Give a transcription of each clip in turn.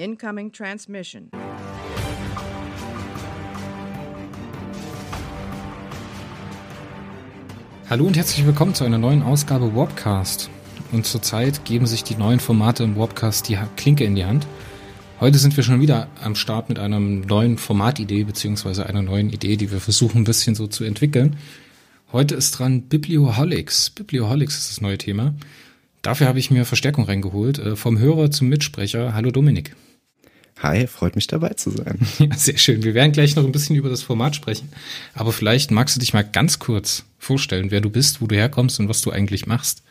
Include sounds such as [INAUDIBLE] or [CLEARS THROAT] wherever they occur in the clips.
Incoming transmission. Hallo und herzlich willkommen zu einer neuen Ausgabe Warpcast. Und zurzeit geben sich die neuen Formate im Warpcast die Klinke in die Hand. Heute sind wir schon wieder am Start mit einer neuen Formatidee beziehungsweise einer neuen Idee, die wir versuchen ein bisschen so zu entwickeln. Heute ist dran Biblioholics. Biblioholics ist das neue Thema. Dafür habe ich mir Verstärkung reingeholt. Äh, vom Hörer zum Mitsprecher. Hallo Dominik. Hi, freut mich dabei zu sein. [LAUGHS] Ja, sehr schön. Wir werden gleich noch ein bisschen über das Format sprechen. Aber vielleicht magst du dich mal ganz kurz vorstellen, wer du bist, wo du herkommst und was du eigentlich machst.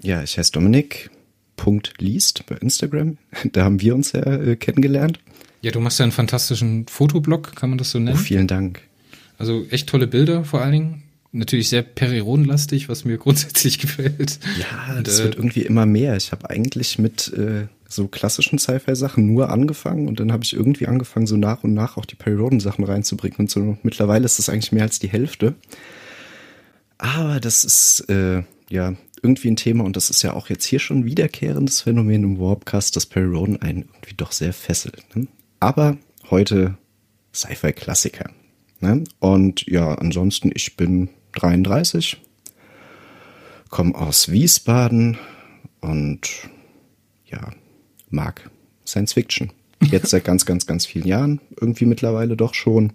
Ja, ich heiße Dominik. Punkt liest bei Instagram. [LAUGHS] Da haben wir uns ja äh, kennengelernt. Ja, du machst ja einen fantastischen Fotoblog, kann man das so nennen? Oh, vielen Dank. Also echt tolle Bilder vor allen Dingen natürlich sehr perironlastig, was mir [LAUGHS] grundsätzlich gefällt. Ja, das und, äh, wird irgendwie immer mehr. Ich habe eigentlich mit äh, so klassischen Sci-Fi-Sachen nur angefangen und dann habe ich irgendwie angefangen, so nach und nach auch die Perioden-Sachen reinzubringen. Und so mittlerweile ist das eigentlich mehr als die Hälfte. Aber das ist äh, ja irgendwie ein Thema und das ist ja auch jetzt hier schon wiederkehrendes Phänomen im Warpcast, dass Perioden einen irgendwie doch sehr fesselt. Ne? Aber heute Sci-Fi-Klassiker. Ne? Und ja, ansonsten, ich bin 33, komme aus Wiesbaden und ja, mag Science Fiction. Jetzt seit ganz, ganz, ganz vielen Jahren, irgendwie mittlerweile doch schon.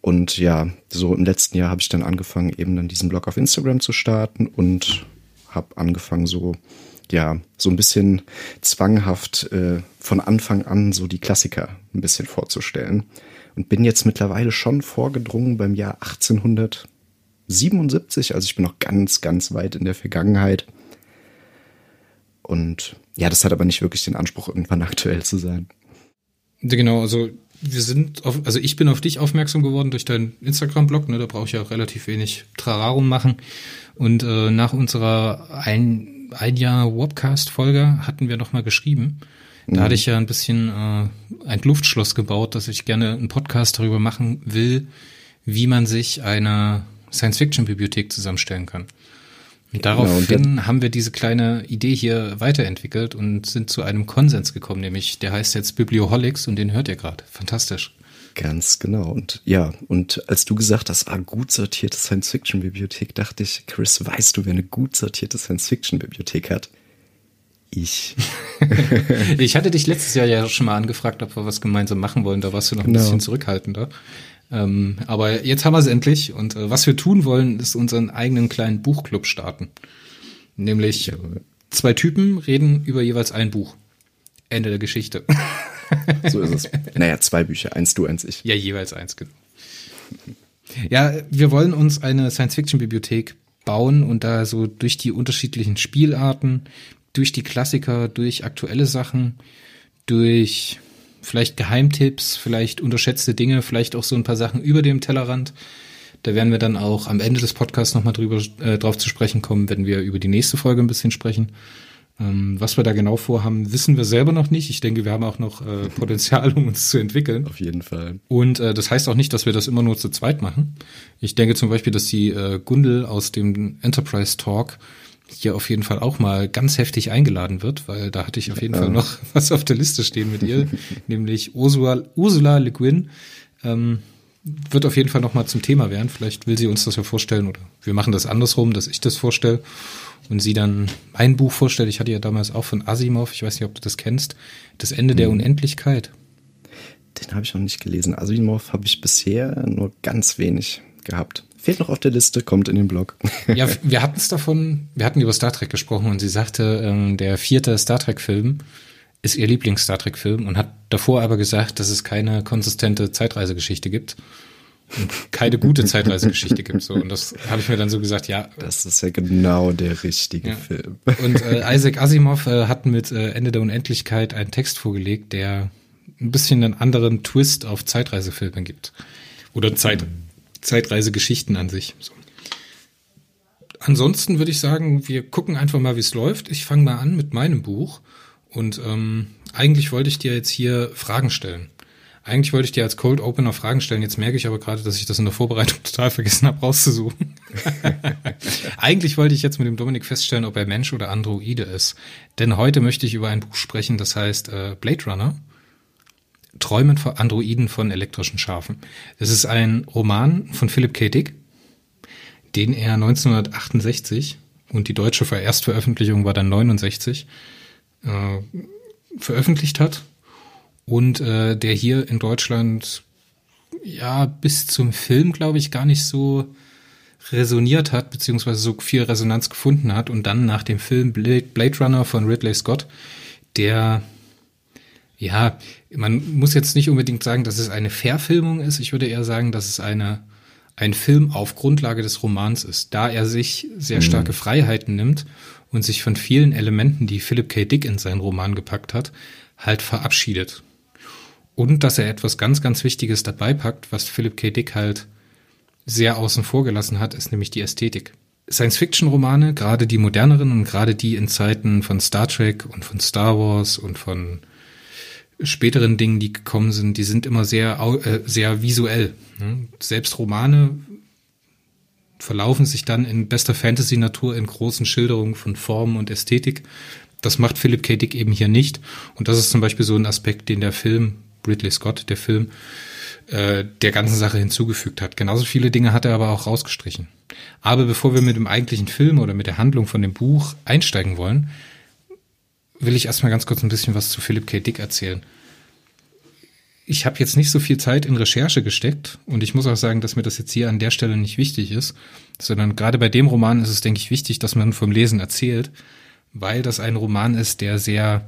Und ja, so im letzten Jahr habe ich dann angefangen, eben dann diesen Blog auf Instagram zu starten und habe angefangen, so ja, so ein bisschen zwanghaft äh, von Anfang an so die Klassiker ein bisschen vorzustellen. Und bin jetzt mittlerweile schon vorgedrungen beim Jahr 1800 77, also ich bin noch ganz, ganz weit in der Vergangenheit. Und ja, das hat aber nicht wirklich den Anspruch, irgendwann aktuell zu sein. Genau, also wir sind auf, also ich bin auf dich aufmerksam geworden durch deinen Instagram-Blog, ne, da brauche ich ja relativ wenig Trararum machen. Und äh, nach unserer ein, ein Jahr Webcast-Folge hatten wir nochmal geschrieben. Da mhm. hatte ich ja ein bisschen äh, ein Luftschloss gebaut, dass ich gerne einen Podcast darüber machen will, wie man sich eine Science-Fiction-Bibliothek zusammenstellen kann. Und daraufhin genau, haben wir diese kleine Idee hier weiterentwickelt und sind zu einem Konsens gekommen, nämlich der heißt jetzt Biblioholics und den hört ihr gerade. Fantastisch. Ganz genau. Und ja, und als du gesagt hast, ah, gut sortierte Science-Fiction-Bibliothek, dachte ich, Chris, weißt du, wer eine gut sortierte Science-Fiction-Bibliothek hat? Ich. [LAUGHS] ich hatte dich letztes Jahr ja schon mal angefragt, ob wir was gemeinsam machen wollen. Da warst du noch ein genau. bisschen zurückhaltender. Ähm, aber jetzt haben wir es endlich und äh, was wir tun wollen, ist unseren eigenen kleinen Buchclub starten. Nämlich zwei Typen reden über jeweils ein Buch. Ende der Geschichte. [LAUGHS] so ist es. Naja, zwei Bücher, eins du, eins ich. Ja, jeweils eins, genau. Ja, wir wollen uns eine Science-Fiction-Bibliothek bauen und da so durch die unterschiedlichen Spielarten, durch die Klassiker, durch aktuelle Sachen, durch vielleicht Geheimtipps, vielleicht unterschätzte Dinge, vielleicht auch so ein paar Sachen über dem Tellerrand. Da werden wir dann auch am Ende des Podcasts nochmal drüber äh, drauf zu sprechen kommen, wenn wir über die nächste Folge ein bisschen sprechen. Ähm, was wir da genau vorhaben, wissen wir selber noch nicht. Ich denke, wir haben auch noch äh, [LAUGHS] Potenzial, um uns zu entwickeln. Auf jeden Fall. Und äh, das heißt auch nicht, dass wir das immer nur zu zweit machen. Ich denke zum Beispiel, dass die äh, Gundel aus dem Enterprise Talk hier auf jeden Fall auch mal ganz heftig eingeladen wird, weil da hatte ich auf jeden ja. Fall noch [LAUGHS] was auf der Liste stehen mit ihr, [LAUGHS] nämlich Ursula, Ursula Le Guin. Ähm, wird auf jeden Fall noch mal zum Thema werden. Vielleicht will sie uns das ja vorstellen oder wir machen das andersrum, dass ich das vorstelle und sie dann mein Buch vorstellt. Ich hatte ja damals auch von Asimov, ich weiß nicht, ob du das kennst, Das Ende mhm. der Unendlichkeit. Den habe ich noch nicht gelesen. Asimov habe ich bisher nur ganz wenig gehabt. Fehlt noch auf der Liste, kommt in den Blog. ja, [LAUGHS] wir hatten es davon, wir hatten über Star Trek gesprochen und sie sagte, ähm, der vierte Star Trek-Film ist ihr Lieblings-Star Trek-Film und hat davor aber gesagt, dass es keine konsistente Zeitreisegeschichte gibt und keine gute Zeitreisegeschichte gibt. So. Und das habe ich mir dann so gesagt, ja. Das ist ja genau der richtige ja. Film. Und äh, [LAUGHS] Isaac Asimov äh, hat mit äh, Ende der Unendlichkeit einen Text vorgelegt, der ein bisschen einen anderen Twist auf Zeitreisefilme gibt. Oder Zeit, Zeitreisegeschichten an sich. So. Ansonsten würde ich sagen, wir gucken einfach mal, wie es läuft. Ich fange mal an mit meinem Buch. Und ähm, eigentlich wollte ich dir jetzt hier Fragen stellen. Eigentlich wollte ich dir als Cold Opener Fragen stellen. Jetzt merke ich aber gerade, dass ich das in der Vorbereitung [LAUGHS] total vergessen habe, rauszusuchen. [LAUGHS] Eigentlich wollte ich jetzt mit dem Dominik feststellen, ob er Mensch oder Androide ist. Denn heute möchte ich über ein Buch sprechen, das heißt äh, Blade Runner. Träumen von Androiden von elektrischen Schafen. Es ist ein Roman von Philip K. Dick, den er 1968 und die deutsche Erstveröffentlichung war dann 69 äh, veröffentlicht hat und äh, der hier in Deutschland ja bis zum Film, glaube ich, gar nicht so resoniert hat, beziehungsweise so viel Resonanz gefunden hat und dann nach dem Film Blade Runner von Ridley Scott, der ja, man muss jetzt nicht unbedingt sagen, dass es eine Verfilmung ist. Ich würde eher sagen, dass es eine, ein Film auf Grundlage des Romans ist, da er sich sehr mhm. starke Freiheiten nimmt und sich von vielen Elementen, die Philip K. Dick in seinen Roman gepackt hat, halt verabschiedet. Und dass er etwas ganz, ganz Wichtiges dabei packt, was Philip K. Dick halt sehr außen vor gelassen hat, ist nämlich die Ästhetik. Science-Fiction-Romane, gerade die moderneren und gerade die in Zeiten von Star Trek und von Star Wars und von späteren Dingen, die gekommen sind, die sind immer sehr, äh, sehr visuell. Ne? Selbst Romane verlaufen sich dann in bester Fantasy-Natur in großen Schilderungen von Formen und Ästhetik. Das macht Philip K. Dick eben hier nicht. Und das ist zum Beispiel so ein Aspekt, den der Film Ridley Scott, der Film, äh, der ganzen Sache hinzugefügt hat. Genauso viele Dinge hat er aber auch rausgestrichen. Aber bevor wir mit dem eigentlichen Film oder mit der Handlung von dem Buch einsteigen wollen, will ich erstmal ganz kurz ein bisschen was zu Philip K. Dick erzählen. Ich habe jetzt nicht so viel Zeit in Recherche gesteckt und ich muss auch sagen, dass mir das jetzt hier an der Stelle nicht wichtig ist, sondern gerade bei dem Roman ist es, denke ich, wichtig, dass man vom Lesen erzählt, weil das ein Roman ist, der sehr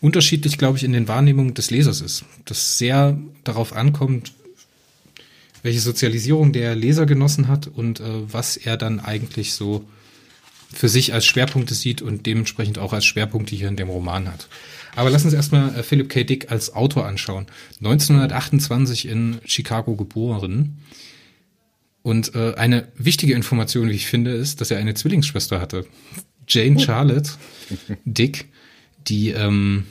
unterschiedlich, glaube ich, in den Wahrnehmungen des Lesers ist. Das sehr darauf ankommt, welche Sozialisierung der Leser genossen hat und äh, was er dann eigentlich so für sich als Schwerpunkte sieht und dementsprechend auch als Schwerpunkte hier in dem Roman hat. Aber lass uns erstmal äh, Philip K. Dick als Autor anschauen. 1928 in Chicago geboren. Und äh, eine wichtige Information, wie ich finde, ist, dass er eine Zwillingsschwester hatte. Jane Charlotte [LAUGHS] Dick die ähm,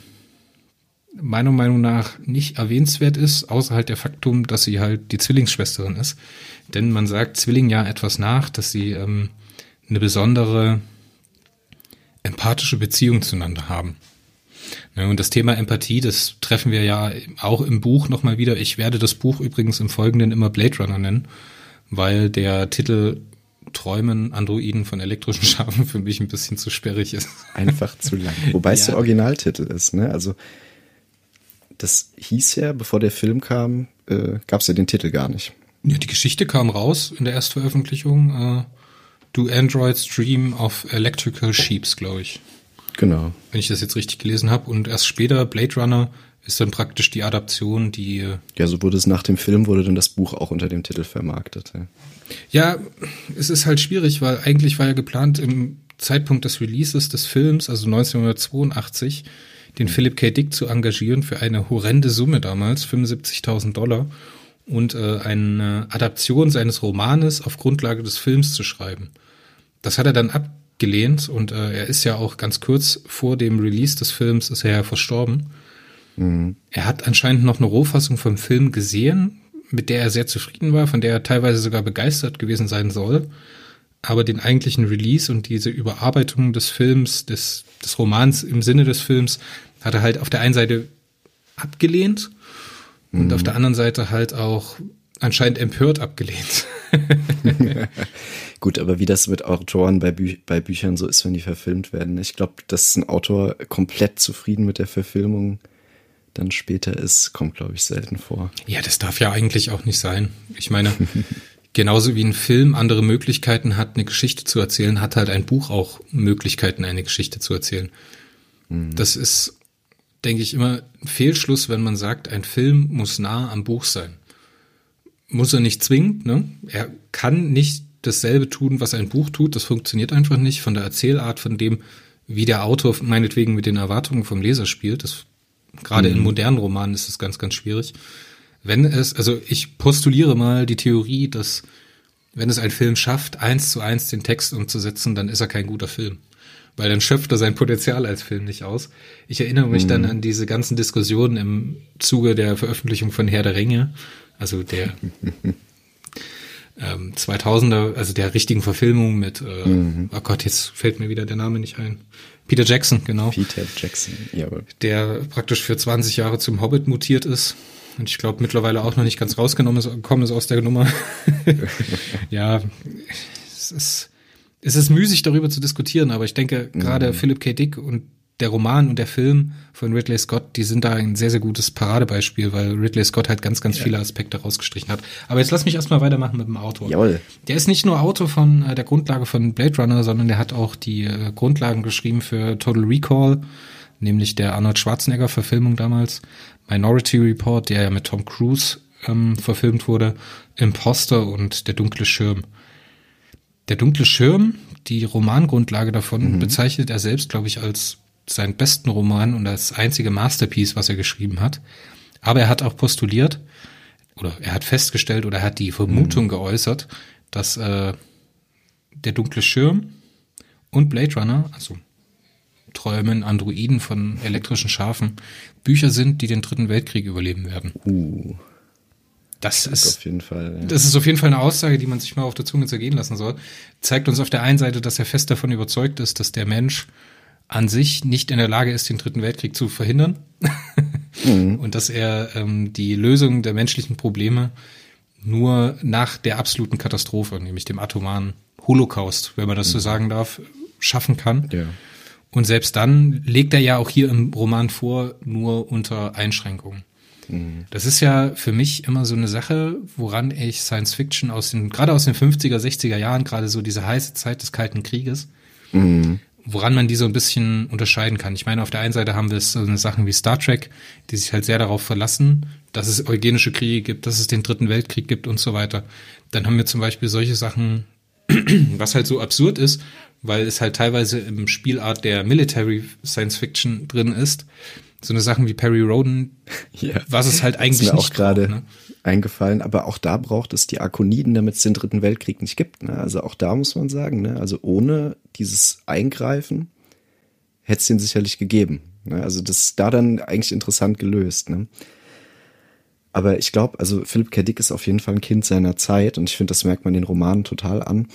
meiner Meinung nach nicht erwähnenswert ist, außer halt der Faktum, dass sie halt die Zwillingsschwesterin ist. Denn man sagt Zwilling ja etwas nach, dass sie ähm, eine besondere empathische Beziehung zueinander haben. Ja, und das Thema Empathie, das treffen wir ja auch im Buch nochmal wieder. Ich werde das Buch übrigens im Folgenden immer Blade Runner nennen, weil der Titel Träumen Androiden von elektrischen [LAUGHS] Schafen für mich ein bisschen zu sperrig ist. Einfach zu lang. Wobei es [LAUGHS] der Originaltitel ist, ne? Also das hieß ja, bevor der Film kam, äh, gab es ja den Titel gar nicht. Ja, die Geschichte kam raus in der Erstveröffentlichung. Äh, Do Androids Dream of Electrical Sheeps, glaube ich. Genau. Wenn ich das jetzt richtig gelesen habe. Und erst später Blade Runner ist dann praktisch die Adaption, die. Ja, so wurde es nach dem Film, wurde dann das Buch auch unter dem Titel vermarktet. Ja. Ja, es ist halt schwierig, weil eigentlich war ja geplant im Zeitpunkt des Releases des Films, also 1982, den Philip K. Dick zu engagieren für eine horrende Summe damals, 75.000 Dollar, und äh, eine Adaption seines Romanes auf Grundlage des Films zu schreiben. Das hat er dann abgelehnt und äh, er ist ja auch ganz kurz vor dem Release des Films ist er ja verstorben. Mhm. Er hat anscheinend noch eine Rohfassung vom Film gesehen, mit der er sehr zufrieden war, von der er teilweise sogar begeistert gewesen sein soll. Aber den eigentlichen Release und diese Überarbeitung des Films, des, des Romans im Sinne des Films, hat er halt auf der einen Seite abgelehnt und auf mhm. der anderen Seite halt auch anscheinend empört abgelehnt. [LAUGHS] Gut, aber wie das mit Autoren bei, Bü bei Büchern so ist, wenn die verfilmt werden. Ich glaube, dass ein Autor komplett zufrieden mit der Verfilmung dann später ist, kommt, glaube ich, selten vor. Ja, das darf ja eigentlich auch nicht sein. Ich meine, genauso wie ein Film andere Möglichkeiten hat, eine Geschichte zu erzählen, hat halt ein Buch auch Möglichkeiten, eine Geschichte zu erzählen. Mhm. Das ist, denke ich, immer ein Fehlschluss, wenn man sagt, ein Film muss nah am Buch sein. Muss er nicht zwingend, ne? Er kann nicht dasselbe tun, was ein Buch tut. Das funktioniert einfach nicht von der Erzählart, von dem, wie der Autor meinetwegen mit den Erwartungen vom Leser spielt. Das Gerade mhm. in modernen Romanen ist es ganz, ganz schwierig. Wenn es, also ich postuliere mal die Theorie, dass wenn es ein Film schafft, eins zu eins den Text umzusetzen, dann ist er kein guter Film. weil dann schöpft er sein Potenzial als Film nicht aus. Ich erinnere mich mhm. dann an diese ganzen Diskussionen im Zuge der Veröffentlichung von Herr der Ringe, also der ähm, 2000er, also der richtigen Verfilmung mit, äh, mhm. oh Gott, jetzt fällt mir wieder der Name nicht ein. Peter Jackson, genau. Peter Jackson, jawohl. Der praktisch für 20 Jahre zum Hobbit mutiert ist. Und ich glaube mittlerweile auch noch nicht ganz rausgenommen ist, gekommen ist aus der Nummer. [LAUGHS] ja, es ist, es ist müßig darüber zu diskutieren, aber ich denke, gerade mhm. Philip K. Dick und der Roman und der Film von Ridley Scott, die sind da ein sehr, sehr gutes Paradebeispiel, weil Ridley Scott halt ganz, ganz ja. viele Aspekte rausgestrichen hat. Aber jetzt lass mich erstmal weitermachen mit dem Autor. Jawohl. Der ist nicht nur Autor von äh, der Grundlage von Blade Runner, sondern der hat auch die äh, Grundlagen geschrieben für Total Recall, nämlich der Arnold Schwarzenegger-Verfilmung damals, Minority Report, der ja mit Tom Cruise ähm, verfilmt wurde, Imposter und Der dunkle Schirm. Der dunkle Schirm, die Romangrundlage davon, mhm. bezeichnet er selbst, glaube ich, als seinen besten Roman und das einzige Masterpiece, was er geschrieben hat. Aber er hat auch postuliert oder er hat festgestellt oder er hat die Vermutung mhm. geäußert, dass äh, der dunkle Schirm und Blade Runner, also Träumen, Androiden von elektrischen Schafen, Bücher sind, die den Dritten Weltkrieg überleben werden. Uh. Das, das ist auf jeden Fall. Ja. Das ist auf jeden Fall eine Aussage, die man sich mal auf der Zunge zergehen lassen soll. Zeigt uns auf der einen Seite, dass er fest davon überzeugt ist, dass der Mensch an sich nicht in der Lage ist, den Dritten Weltkrieg zu verhindern. [LAUGHS] mhm. Und dass er ähm, die Lösung der menschlichen Probleme nur nach der absoluten Katastrophe, nämlich dem atomaren Holocaust, wenn man das mhm. so sagen darf, schaffen kann. Ja. Und selbst dann legt er ja auch hier im Roman vor, nur unter Einschränkungen. Mhm. Das ist ja für mich immer so eine Sache, woran ich Science Fiction aus den, gerade aus den 50er, 60er Jahren, gerade so diese heiße Zeit des Kalten Krieges, mhm woran man die so ein bisschen unterscheiden kann. Ich meine, auf der einen Seite haben wir so eine Sachen wie Star Trek, die sich halt sehr darauf verlassen, dass es eugenische Kriege gibt, dass es den Dritten Weltkrieg gibt und so weiter. Dann haben wir zum Beispiel solche Sachen, [CLEARS THROAT] was halt so absurd ist, weil es halt teilweise im Spielart der Military Science Fiction drin ist. So eine Sachen wie Perry Roden, ja, was es halt eigentlich ist mir auch gerade ne? Eingefallen. Aber auch da braucht es die Arkoniden, damit es den Dritten Weltkrieg nicht gibt. Ne? Also auch da muss man sagen, ne? also ohne dieses Eingreifen hätte es den sicherlich gegeben. Ne? Also das ist da dann eigentlich interessant gelöst. Ne? Aber ich glaube, also Philipp K. Dick ist auf jeden Fall ein Kind seiner Zeit und ich finde, das merkt man den Romanen total an.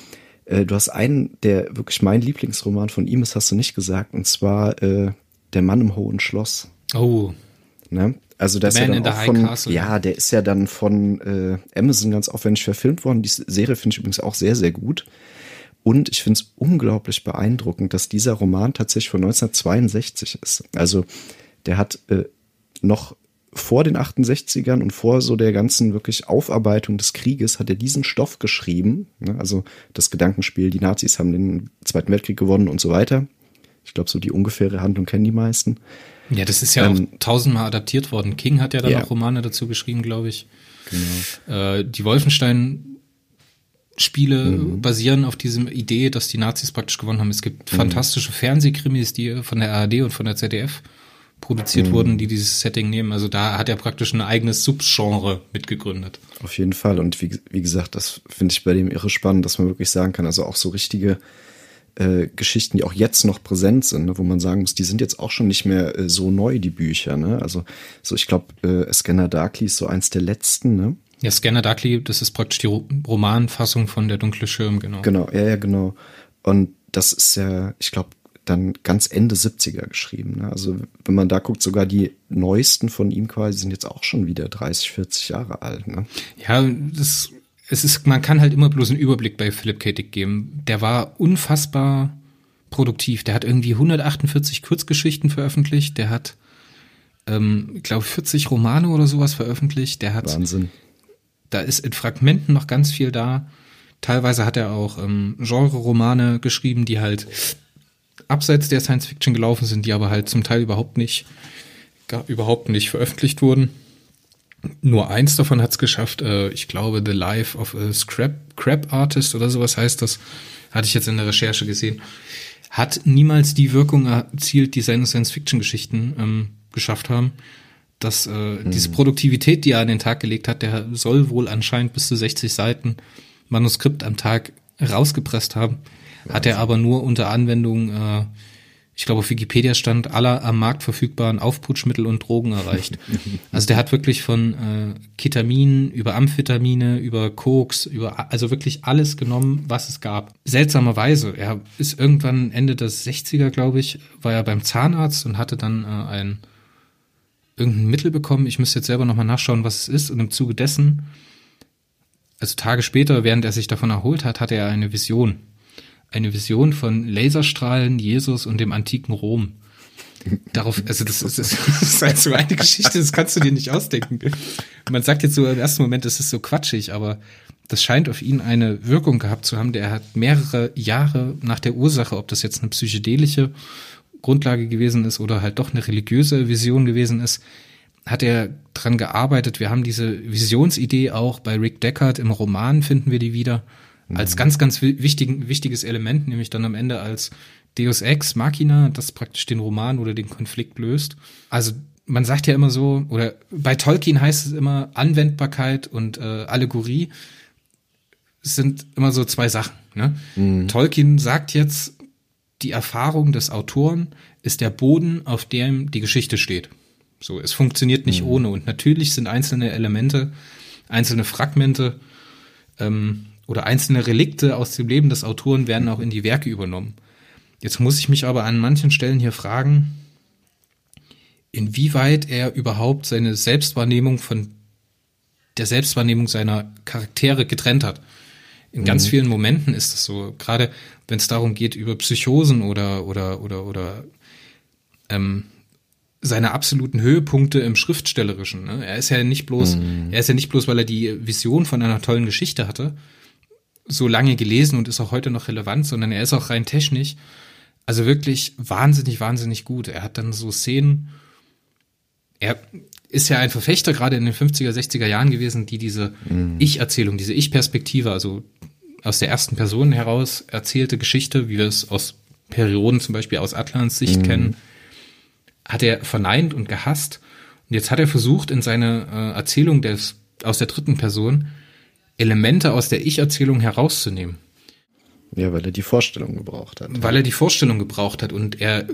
Äh, du hast einen, der wirklich mein Lieblingsroman von ihm ist, hast du nicht gesagt, und zwar äh, Der Mann im Hohen Schloss. Oh. Ne? Also das ist ja dann auch von, Castle. ja, der ist ja dann von äh, Amazon ganz aufwendig verfilmt worden. Die Serie finde ich übrigens auch sehr, sehr gut. Und ich finde es unglaublich beeindruckend, dass dieser Roman tatsächlich von 1962 ist. Also der hat äh, noch vor den 68ern und vor so der ganzen wirklich Aufarbeitung des Krieges hat er diesen Stoff geschrieben. Ne? Also das Gedankenspiel, die Nazis haben den Zweiten Weltkrieg gewonnen und so weiter. Ich glaube, so die ungefähre Handlung kennen die meisten. Ja, das ist ja ähm, auch tausendmal adaptiert worden. King hat ja dann yeah. auch Romane dazu geschrieben, glaube ich. Genau. Äh, die Wolfenstein Spiele mhm. basieren auf diesem Idee, dass die Nazis praktisch gewonnen haben. Es gibt mhm. fantastische Fernsehkrimis, die von der ARD und von der ZDF produziert mhm. wurden, die dieses Setting nehmen. Also da hat er praktisch ein eigenes Subgenre mitgegründet. Auf jeden Fall. Und wie, wie gesagt, das finde ich bei dem irre spannend, dass man wirklich sagen kann, also auch so richtige äh, Geschichten, die auch jetzt noch präsent sind, ne, wo man sagen muss, die sind jetzt auch schon nicht mehr äh, so neu, die Bücher. Ne? Also so, ich glaube, äh, Scanner Darkly ist so eins der letzten, ne? Ja, Scanner Darkly, das ist praktisch die Romanfassung von Der dunkle Schirm, genau. Genau, ja, ja, genau. Und das ist ja, ich glaube, dann ganz Ende 70er geschrieben. Ne? Also wenn man da guckt, sogar die neuesten von ihm quasi sind jetzt auch schon wieder 30, 40 Jahre alt. Ne? Ja, das es ist, man kann halt immer bloß einen Überblick bei Philip K. Dick geben. Der war unfassbar produktiv. Der hat irgendwie 148 Kurzgeschichten veröffentlicht. Der hat, ähm, ich glaube, 40 Romane oder sowas veröffentlicht. Der hat. Wahnsinn. Da ist in Fragmenten noch ganz viel da. Teilweise hat er auch ähm, Genre-Romane geschrieben, die halt abseits der Science Fiction gelaufen sind, die aber halt zum Teil überhaupt nicht, gar, überhaupt nicht veröffentlicht wurden. Nur eins davon hat es geschafft. Äh, ich glaube, The Life of a Scrap, Crap Artist oder sowas heißt das. Hatte ich jetzt in der Recherche gesehen. Hat niemals die Wirkung erzielt, die seine Science-Fiction-Geschichten ähm, geschafft haben. Dass äh, mhm. diese Produktivität, die er an den Tag gelegt hat, der soll wohl anscheinend bis zu 60 Seiten Manuskript am Tag rausgepresst haben. Wahnsinn. Hat er aber nur unter Anwendung äh, ich glaube, auf Wikipedia stand aller am Markt verfügbaren Aufputschmittel und Drogen erreicht. [LAUGHS] Also der hat wirklich von äh, Ketamin über Amphetamine, über Koks, über also wirklich alles genommen, was es gab. Seltsamerweise, er ist irgendwann Ende der 60er, glaube ich, war er beim Zahnarzt und hatte dann äh, ein irgendein Mittel bekommen. Ich müsste jetzt selber nochmal nachschauen, was es ist. Und im Zuge dessen, also Tage später, während er sich davon erholt hat, hatte er eine Vision eine Vision von Laserstrahlen, Jesus und dem antiken Rom. Darauf, also das ist, das ist halt so eine Geschichte, das kannst du dir nicht ausdenken. Man sagt jetzt so im ersten Moment, das ist so quatschig, aber das scheint auf ihn eine Wirkung gehabt zu haben. Der hat mehrere Jahre nach der Ursache, ob das jetzt eine psychedelische Grundlage gewesen ist oder halt doch eine religiöse Vision gewesen ist, hat er dran gearbeitet. Wir haben diese Visionsidee auch bei Rick Deckard im Roman finden wir die wieder als ganz, ganz wichtigen, wichtiges Element, nämlich dann am Ende als Deus Ex Machina, das praktisch den Roman oder den Konflikt löst. Also man sagt ja immer so, oder bei Tolkien heißt es immer, Anwendbarkeit und äh, Allegorie sind immer so zwei Sachen. Ne? Mhm. Tolkien sagt jetzt, die Erfahrung des Autoren ist der Boden, auf dem die Geschichte steht. So, es funktioniert nicht mhm. ohne. Und natürlich sind einzelne Elemente, einzelne Fragmente ähm, oder einzelne Relikte aus dem Leben des Autoren werden auch in die Werke übernommen. Jetzt muss ich mich aber an manchen Stellen hier fragen, inwieweit er überhaupt seine Selbstwahrnehmung von der Selbstwahrnehmung seiner Charaktere getrennt hat. In ganz mhm. vielen Momenten ist es so, gerade wenn es darum geht über Psychosen oder oder oder oder ähm, seine absoluten Höhepunkte im Schriftstellerischen. Ne? Er ist ja nicht bloß, mhm. er ist ja nicht bloß, weil er die Vision von einer tollen Geschichte hatte, so lange gelesen und ist auch heute noch relevant, sondern er ist auch rein technisch, also wirklich wahnsinnig, wahnsinnig gut. Er hat dann so Szenen, er ist ja ein Verfechter gerade in den 50er, 60er Jahren gewesen, die diese mhm. Ich-Erzählung, diese Ich-Perspektive, also aus der ersten Person heraus erzählte Geschichte, wie wir es aus Perioden zum Beispiel aus Atlans Sicht mhm. kennen, hat er verneint und gehasst. Und jetzt hat er versucht, in seine äh, Erzählung des, aus der dritten Person Elemente aus der Ich-Erzählung herauszunehmen. Ja, weil er die Vorstellung gebraucht hat. Weil er die Vorstellung gebraucht hat und er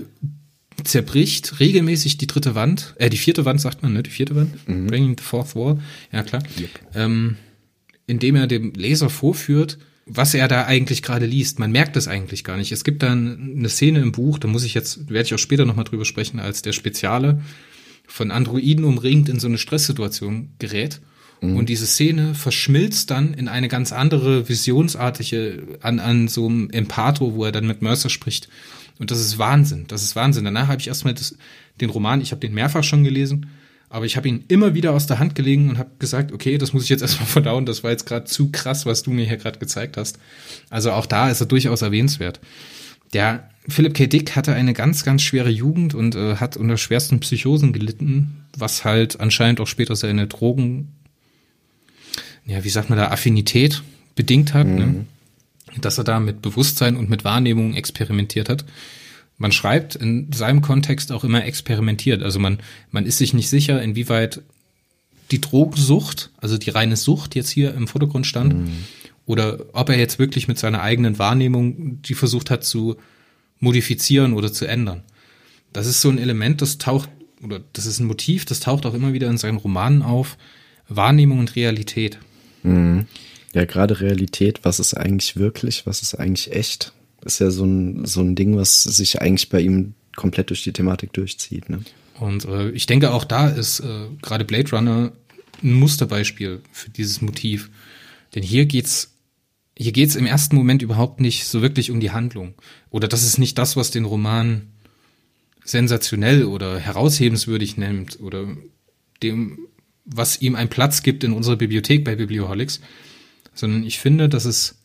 zerbricht regelmäßig die dritte Wand, äh, die vierte Wand sagt man, ne? Die vierte Wand? Mhm. Bringing the fourth wall. Ja, klar. Yep. Ähm, indem er dem Leser vorführt, was er da eigentlich gerade liest. Man merkt es eigentlich gar nicht. Es gibt dann eine Szene im Buch, da muss ich jetzt, werde ich auch später nochmal drüber sprechen, als der Speziale von Androiden umringt in so eine Stresssituation gerät Mhm. Und diese Szene verschmilzt dann in eine ganz andere visionsartige, an, an so einem Empato, wo er dann mit Mercer spricht. Und das ist Wahnsinn. Das ist Wahnsinn. Danach habe ich erstmal das, den Roman, ich habe den mehrfach schon gelesen, aber ich habe ihn immer wieder aus der Hand gelegen und habe gesagt, okay, das muss ich jetzt [LAUGHS] erstmal verdauen, das war jetzt gerade zu krass, was du mir hier gerade gezeigt hast. Also auch da ist er durchaus erwähnenswert. Der Philip K. Dick hatte eine ganz, ganz schwere Jugend und äh, hat unter schwersten Psychosen gelitten, was halt anscheinend auch später seine Drogen ja, wie sagt man da, Affinität bedingt hat, ne? mhm. ne? dass er da mit Bewusstsein und mit Wahrnehmung experimentiert hat. Man schreibt in seinem Kontext auch immer experimentiert. Also man, man ist sich nicht sicher, inwieweit die Drogensucht, also die reine Sucht jetzt hier im Vordergrund stand, mhm. oder ob er jetzt wirklich mit seiner eigenen Wahrnehmung die versucht hat zu modifizieren oder zu ändern. Das ist so ein Element, das taucht, oder das ist ein Motiv, das taucht auch immer wieder in seinen Romanen auf. Wahrnehmung und Realität. Mhm. Ja, gerade Realität, was ist eigentlich wirklich, was ist eigentlich echt, ist ja so ein, so ein Ding, was sich eigentlich bei ihm komplett durch die Thematik durchzieht. Ne? Und äh, ich denke, auch da ist äh, gerade Blade Runner ein Musterbeispiel für dieses Motiv. Denn hier geht's hier geht's im ersten Moment überhaupt nicht so wirklich um die Handlung. Oder das ist nicht das, was den Roman sensationell oder heraushebenswürdig nennt oder dem was ihm einen Platz gibt in unserer Bibliothek bei Biblioholics, sondern ich finde, dass es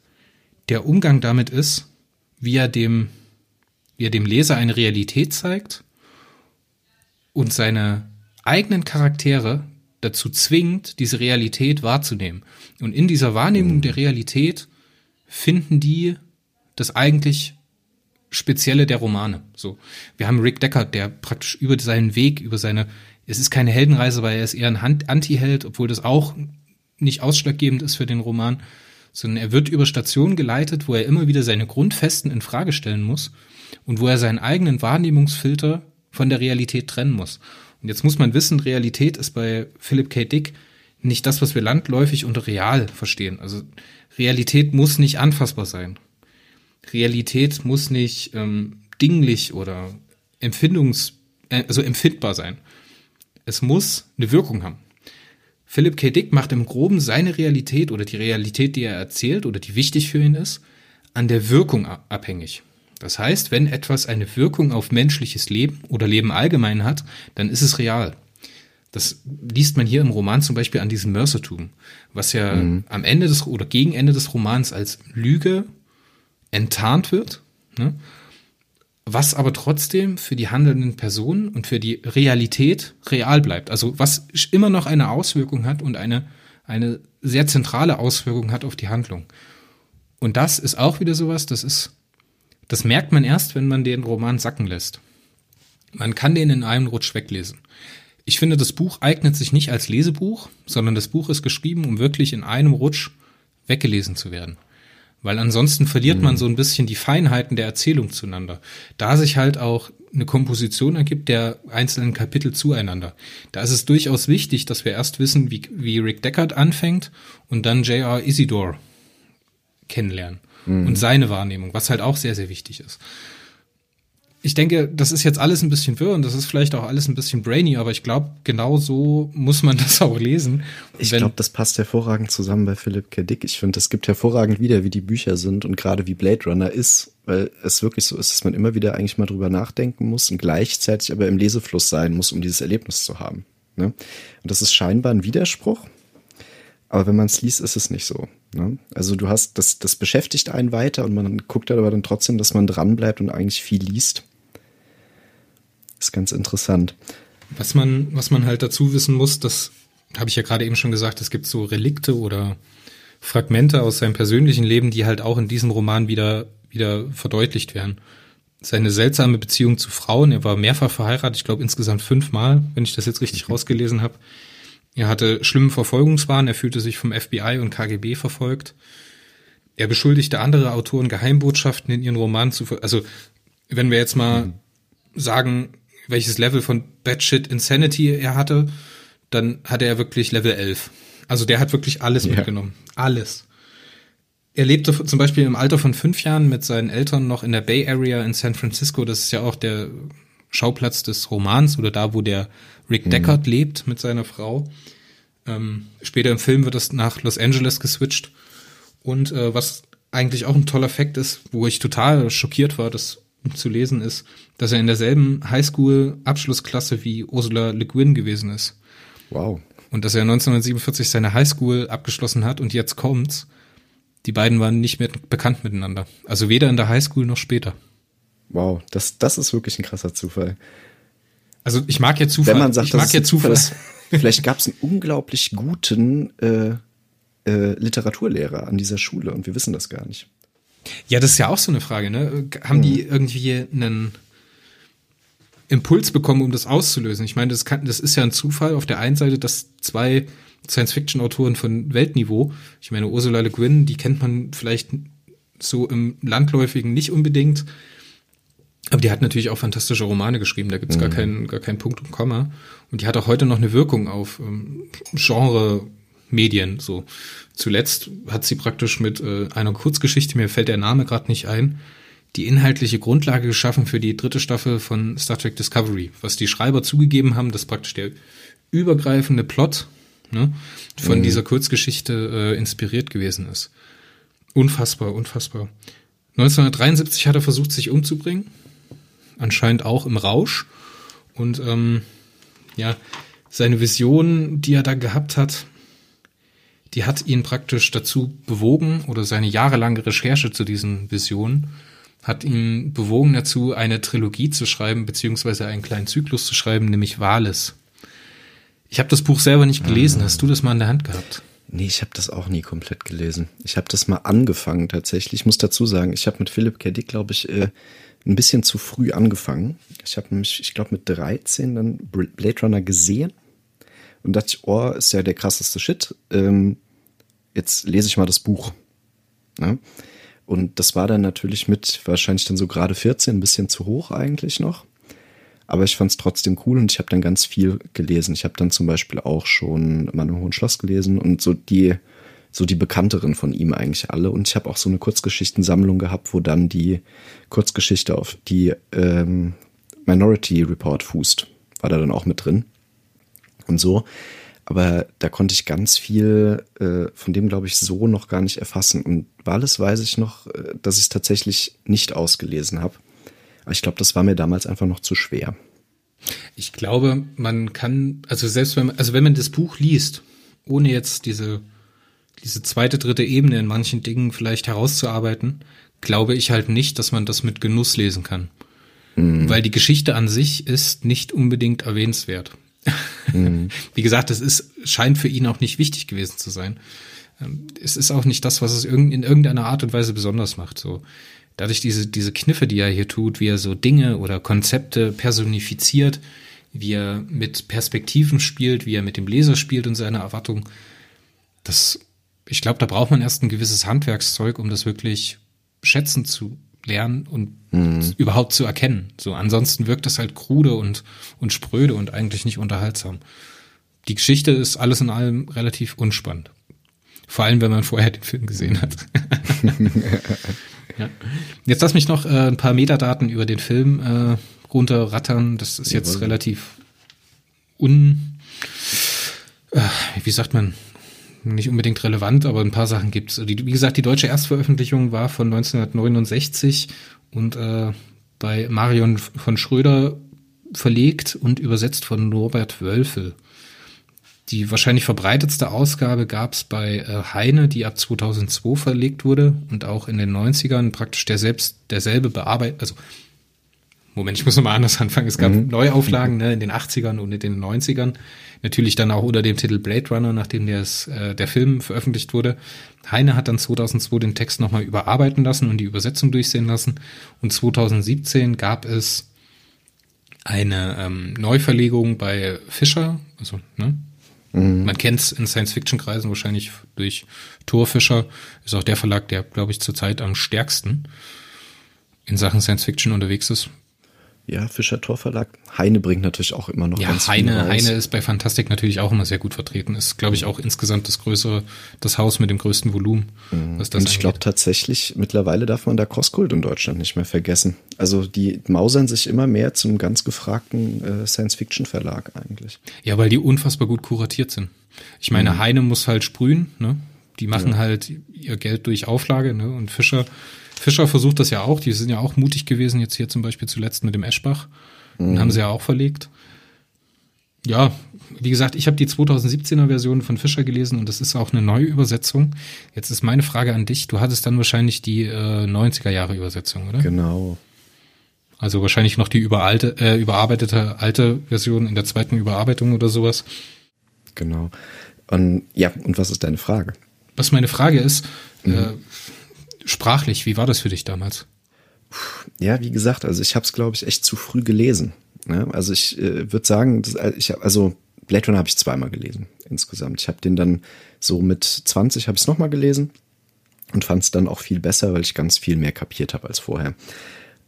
der Umgang damit ist, wie er dem, wie er dem Leser eine Realität zeigt und seine eigenen Charaktere dazu zwingt, diese Realität wahrzunehmen. Und in dieser Wahrnehmung der Realität finden die das eigentlich Spezielle der Romane. So, wir haben Rick Deckard, der praktisch über seinen Weg, über seine es ist keine Heldenreise, weil er ist eher ein Anti-Held, obwohl das auch nicht ausschlaggebend ist für den Roman, sondern er wird über Stationen geleitet, wo er immer wieder seine Grundfesten in Frage stellen muss und wo er seinen eigenen Wahrnehmungsfilter von der Realität trennen muss. Und jetzt muss man wissen, Realität ist bei Philip K. Dick nicht das, was wir landläufig unter real verstehen. Also Realität muss nicht anfassbar sein. Realität muss nicht ähm, dinglich oder empfindungs, äh, also empfindbar sein. Es muss eine Wirkung haben. Philip K. Dick macht im Groben seine Realität oder die Realität, die er erzählt oder die wichtig für ihn ist, an der Wirkung abhängig. Das heißt, wenn etwas eine Wirkung auf menschliches Leben oder Leben allgemein hat, dann ist es real. Das liest man hier im Roman zum Beispiel an diesem Mörsertum, was ja mhm. am Ende des oder gegen Ende des Romans als Lüge enttarnt wird, ne? Was aber trotzdem für die handelnden Personen und für die Realität real bleibt. Also was immer noch eine Auswirkung hat und eine, eine sehr zentrale Auswirkung hat auf die Handlung. Und das ist auch wieder sowas, das ist das merkt man erst, wenn man den Roman sacken lässt. Man kann den in einem Rutsch weglesen. Ich finde, das Buch eignet sich nicht als Lesebuch, sondern das Buch ist geschrieben, um wirklich in einem Rutsch weggelesen zu werden. Weil ansonsten verliert mhm. man so ein bisschen die Feinheiten der Erzählung zueinander. Da sich halt auch eine Komposition ergibt der einzelnen Kapitel zueinander. Da ist es durchaus wichtig, dass wir erst wissen, wie, wie Rick Deckard anfängt und dann J.R. Isidore kennenlernen mhm. und seine Wahrnehmung, was halt auch sehr, sehr wichtig ist. Ich denke, das ist jetzt alles ein bisschen wirr und das ist vielleicht auch alles ein bisschen brainy, aber ich glaube, genau so muss man [LAUGHS] das auch lesen. ich glaube, das passt hervorragend zusammen bei Philipp K. Dick. Ich finde, es gibt hervorragend wieder, wie die Bücher sind und gerade wie Blade Runner ist, weil es wirklich so ist, dass man immer wieder eigentlich mal drüber nachdenken muss und gleichzeitig aber im Lesefluss sein muss, um dieses Erlebnis zu haben. Ne? Und das ist scheinbar ein Widerspruch, aber wenn man es liest, ist es nicht so. Ne? Also du hast, das, das beschäftigt einen weiter und man guckt aber dann trotzdem, dass man dran bleibt und eigentlich viel liest. Ist ganz interessant. Was man, was man halt dazu wissen muss, das habe ich ja gerade eben schon gesagt, es gibt so Relikte oder Fragmente aus seinem persönlichen Leben, die halt auch in diesem Roman wieder, wieder verdeutlicht werden. Seine seltsame Beziehung zu Frauen, er war mehrfach verheiratet, ich glaube insgesamt fünfmal, wenn ich das jetzt richtig mhm. rausgelesen habe. Er hatte schlimmen Verfolgungswahn, er fühlte sich vom FBI und KGB verfolgt. Er beschuldigte andere Autoren, Geheimbotschaften in ihren Romanen zu ver Also, wenn wir jetzt mal mhm. sagen, welches Level von Batshit Insanity er hatte, dann hatte er wirklich Level 11. Also der hat wirklich alles ja. mitgenommen. Alles. Er lebte zum Beispiel im Alter von fünf Jahren mit seinen Eltern noch in der Bay Area in San Francisco. Das ist ja auch der Schauplatz des Romans oder da, wo der Rick Deckard mhm. lebt mit seiner Frau. Ähm, später im Film wird das nach Los Angeles geswitcht. Und äh, was eigentlich auch ein toller Fakt ist, wo ich total schockiert war, das zu lesen ist, dass er in derselben Highschool-Abschlussklasse wie Ursula Le Guin gewesen ist. Wow. Und dass er 1947 seine Highschool abgeschlossen hat und jetzt kommt's. Die beiden waren nicht mehr bekannt miteinander. Also weder in der Highschool noch später. Wow, das, das ist wirklich ein krasser Zufall. Also ich mag ja Zufall. Wenn man sagt, ich mag ja Zufall. Zufall [LAUGHS] vielleicht gab es einen unglaublich guten äh, äh, Literaturlehrer an dieser Schule und wir wissen das gar nicht. Ja, das ist ja auch so eine Frage, ne? Haben hm. die irgendwie einen Impuls bekommen, um das auszulösen? Ich meine, das, kann, das ist ja ein Zufall auf der einen Seite, dass zwei Science-Fiction-Autoren von Weltniveau, ich meine, Ursula Le Guin, die kennt man vielleicht so im Landläufigen nicht unbedingt, aber die hat natürlich auch fantastische Romane geschrieben, da gibt's mhm. gar, keinen, gar keinen Punkt und Komma. Und die hat auch heute noch eine Wirkung auf ähm, Genre-Medien. So. Zuletzt hat sie praktisch mit äh, einer Kurzgeschichte, mir fällt der Name gerade nicht ein, die inhaltliche Grundlage geschaffen für die dritte Staffel von Star Trek Discovery, was die Schreiber zugegeben haben, dass praktisch der übergreifende Plot ne, von mhm. dieser Kurzgeschichte äh, inspiriert gewesen ist. Unfassbar, unfassbar. 1973 hat er versucht, sich umzubringen anscheinend auch im Rausch. Und ähm, ja, seine Vision, die er da gehabt hat, die hat ihn praktisch dazu bewogen, oder seine jahrelange Recherche zu diesen Visionen, hat ihn bewogen dazu, eine Trilogie zu schreiben, beziehungsweise einen kleinen Zyklus zu schreiben, nämlich Wales. Ich habe das Buch selber nicht gelesen. Ah. Hast du das mal in der Hand gehabt? Nee, ich habe das auch nie komplett gelesen. Ich habe das mal angefangen tatsächlich. Ich muss dazu sagen, ich habe mit Philipp K. Dick, glaube ich, äh, ein bisschen zu früh angefangen. Ich habe mich, ich glaube, mit 13 dann Blade Runner gesehen und dachte, oh, ist ja der krasseste Shit. Ähm, jetzt lese ich mal das Buch. Ne? Und das war dann natürlich mit wahrscheinlich dann so gerade 14 ein bisschen zu hoch eigentlich noch. Aber ich fand es trotzdem cool und ich habe dann ganz viel gelesen. Ich habe dann zum Beispiel auch schon Mann im Hohen Schloss gelesen und so die, so die bekannteren von ihm eigentlich alle. Und ich habe auch so eine Kurzgeschichtensammlung gehabt, wo dann die Kurzgeschichte auf die ähm, Minority Report fußt. War da dann auch mit drin. Und so. Aber da konnte ich ganz viel äh, von dem, glaube ich, so noch gar nicht erfassen. Und Wales weiß ich noch, äh, dass ich es tatsächlich nicht ausgelesen habe. Aber ich glaube, das war mir damals einfach noch zu schwer. Ich glaube, man kann, also selbst wenn man, also wenn man das Buch liest, ohne jetzt diese, diese zweite, dritte Ebene in manchen Dingen vielleicht herauszuarbeiten, glaube ich halt nicht, dass man das mit Genuss lesen kann. Mhm. Weil die Geschichte an sich ist nicht unbedingt erwähnenswert. Mhm. [LAUGHS] Wie gesagt, es ist, scheint für ihn auch nicht wichtig gewesen zu sein. Ähm, es ist auch nicht das, was es in irgendeiner Art und Weise besonders macht. So, dadurch diese, diese Kniffe, die er hier tut, wie er so Dinge oder Konzepte personifiziert, wie er mit Perspektiven spielt, wie er mit dem Leser spielt und seine Erwartung, das, ich glaube, da braucht man erst ein gewisses Handwerkszeug, um das wirklich schätzen zu lernen und mhm. überhaupt zu erkennen. So, ansonsten wirkt das halt krude und, und spröde und eigentlich nicht unterhaltsam. Die Geschichte ist alles in allem relativ unspannend. Vor allem, wenn man vorher den Film gesehen hat. [LAUGHS] ja. Jetzt lass mich noch äh, ein paar Metadaten über den Film äh, runterrattern. Das ist jetzt Jawohl. relativ un, äh, wie sagt man, nicht unbedingt relevant, aber ein paar Sachen gibt's. Die, wie gesagt, die deutsche Erstveröffentlichung war von 1969 und äh, bei Marion von Schröder verlegt und übersetzt von Norbert Wölfel. Die wahrscheinlich verbreitetste Ausgabe gab's bei äh, Heine, die ab 2002 verlegt wurde und auch in den 90ern praktisch der selbst, derselbe bearbeitet, also Moment, ich muss nochmal anders anfangen. Es gab mhm. Neuauflagen ne, in den 80ern und in den 90ern. Natürlich dann auch unter dem Titel Blade Runner, nachdem des, äh, der Film veröffentlicht wurde. Heine hat dann 2002 den Text nochmal überarbeiten lassen und die Übersetzung durchsehen lassen. Und 2017 gab es eine ähm, Neuverlegung bei Fischer. Also, ne? Mhm. Man kennt es in Science-Fiction-Kreisen wahrscheinlich durch Thor Fischer. Ist auch der Verlag, der, glaube ich, zurzeit am stärksten in Sachen Science-Fiction unterwegs ist. Ja, Fischer Tor Verlag. Heine bringt natürlich auch immer noch ja, ganz Heine, viel raus. Heine ist bei Fantastik natürlich auch immer sehr gut vertreten. Ist, glaube ich, auch insgesamt das größere, das Haus mit dem größten Volumen. Mhm. Was das Und ich glaube tatsächlich, mittlerweile darf man da Crosskult in Deutschland nicht mehr vergessen. Also die mausern sich immer mehr zum ganz gefragten äh, Science-Fiction-Verlag eigentlich. Ja, weil die unfassbar gut kuratiert sind. Ich meine, mhm. Heine muss halt sprühen, ne? Die machen ja. halt ihr Geld durch Auflage, ne? Und Fischer Fischer versucht das ja auch. Die sind ja auch mutig gewesen, jetzt hier zum Beispiel zuletzt mit dem Eschbach. Mhm. Den haben sie ja auch verlegt. Ja, wie gesagt, ich habe die 2017er Version von Fischer gelesen und das ist auch eine neue Übersetzung. Jetzt ist meine Frage an dich. Du hattest dann wahrscheinlich die äh, 90er Jahre Übersetzung, oder? Genau. Also wahrscheinlich noch die überalte, äh, überarbeitete alte Version in der zweiten Überarbeitung oder sowas. Genau. Und ja, und was ist deine Frage? Was meine Frage ist, mhm. äh, sprachlich, wie war das für dich damals? Ja, wie gesagt, also ich habe es, glaube ich, echt zu früh gelesen. Ja, also ich äh, würde sagen, das, äh, ich hab, also Blade Runner habe ich zweimal gelesen insgesamt. Ich habe den dann so mit 20 habe ich es nochmal gelesen und fand es dann auch viel besser, weil ich ganz viel mehr kapiert habe als vorher.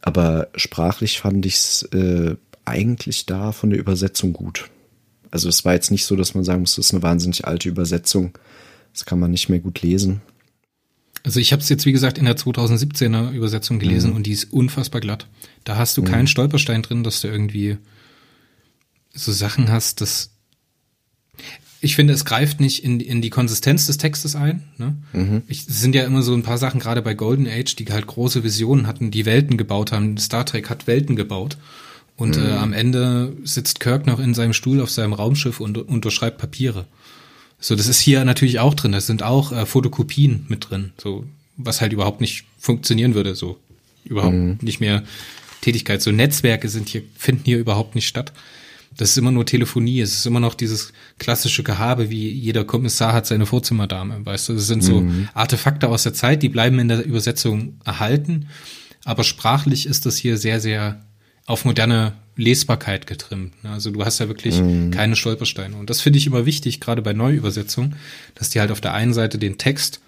Aber sprachlich fand ich es äh, eigentlich da von der Übersetzung gut. Also es war jetzt nicht so, dass man sagen muss, das ist eine wahnsinnig alte Übersetzung. Das kann man nicht mehr gut lesen. Also ich habe es jetzt, wie gesagt, in der 2017er Übersetzung gelesen mhm. und die ist unfassbar glatt. Da hast du mhm. keinen Stolperstein drin, dass du irgendwie so Sachen hast, dass ich finde, es greift nicht in, in die Konsistenz des Textes ein. Ne? Mhm. Ich, es sind ja immer so ein paar Sachen, gerade bei Golden Age, die halt große Visionen hatten, die Welten gebaut haben. Star Trek hat Welten gebaut. Und mhm. äh, am Ende sitzt Kirk noch in seinem Stuhl auf seinem Raumschiff und unterschreibt Papiere. So, das ist hier natürlich auch drin. Das sind auch äh, Fotokopien mit drin. So, was halt überhaupt nicht funktionieren würde. So, überhaupt mhm. nicht mehr Tätigkeit. So Netzwerke sind hier, finden hier überhaupt nicht statt. Das ist immer nur Telefonie. Es ist immer noch dieses klassische Gehabe, wie jeder Kommissar hat seine Vorzimmerdame. Weißt du, das sind so mhm. Artefakte aus der Zeit, die bleiben in der Übersetzung erhalten. Aber sprachlich ist das hier sehr, sehr auf moderne Lesbarkeit getrimmt. Ne? Also du hast ja wirklich mm. keine Stolpersteine. Und das finde ich immer wichtig, gerade bei Neuübersetzungen, dass die halt auf der einen Seite den Text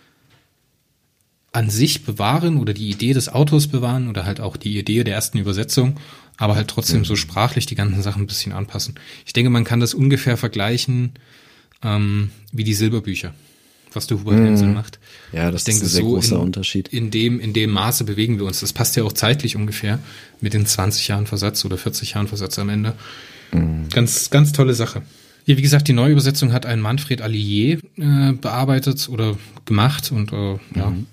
an sich bewahren oder die Idee des Autors bewahren oder halt auch die Idee der ersten Übersetzung, aber halt trotzdem mhm. so sprachlich die ganzen Sachen ein bisschen anpassen. Ich denke, man kann das ungefähr vergleichen ähm, wie die Silberbücher, was der Hubert Hensel mhm. macht. Ja, das ich denke, ist ein sehr so großer in, Unterschied. In dem, in dem Maße bewegen wir uns. Das passt ja auch zeitlich ungefähr mit den 20 Jahren Versatz oder 40 Jahren Versatz am Ende. Mhm. Ganz, ganz tolle Sache. Ja, wie gesagt, die Neuübersetzung hat ein Manfred Allier äh, bearbeitet oder gemacht und äh, ja. Mhm.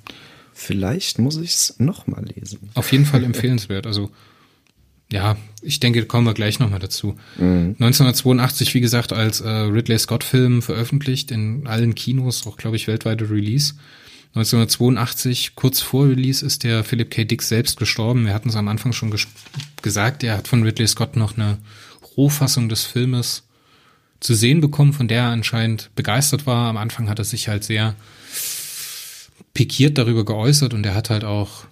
Vielleicht muss ich es nochmal lesen. Auf jeden Fall [LAUGHS] empfehlenswert. Also ja, ich denke, kommen wir gleich nochmal dazu. Mhm. 1982, wie gesagt, als äh, Ridley Scott-Film veröffentlicht in allen Kinos, auch glaube ich weltweite Release. 1982, kurz vor Release, ist der Philip K. Dick selbst gestorben. Wir hatten es am Anfang schon gesagt, er hat von Ridley Scott noch eine Rohfassung des Filmes zu sehen bekommen, von der er anscheinend begeistert war. Am Anfang hat er sich halt sehr pikiert darüber geäußert und er hat halt auch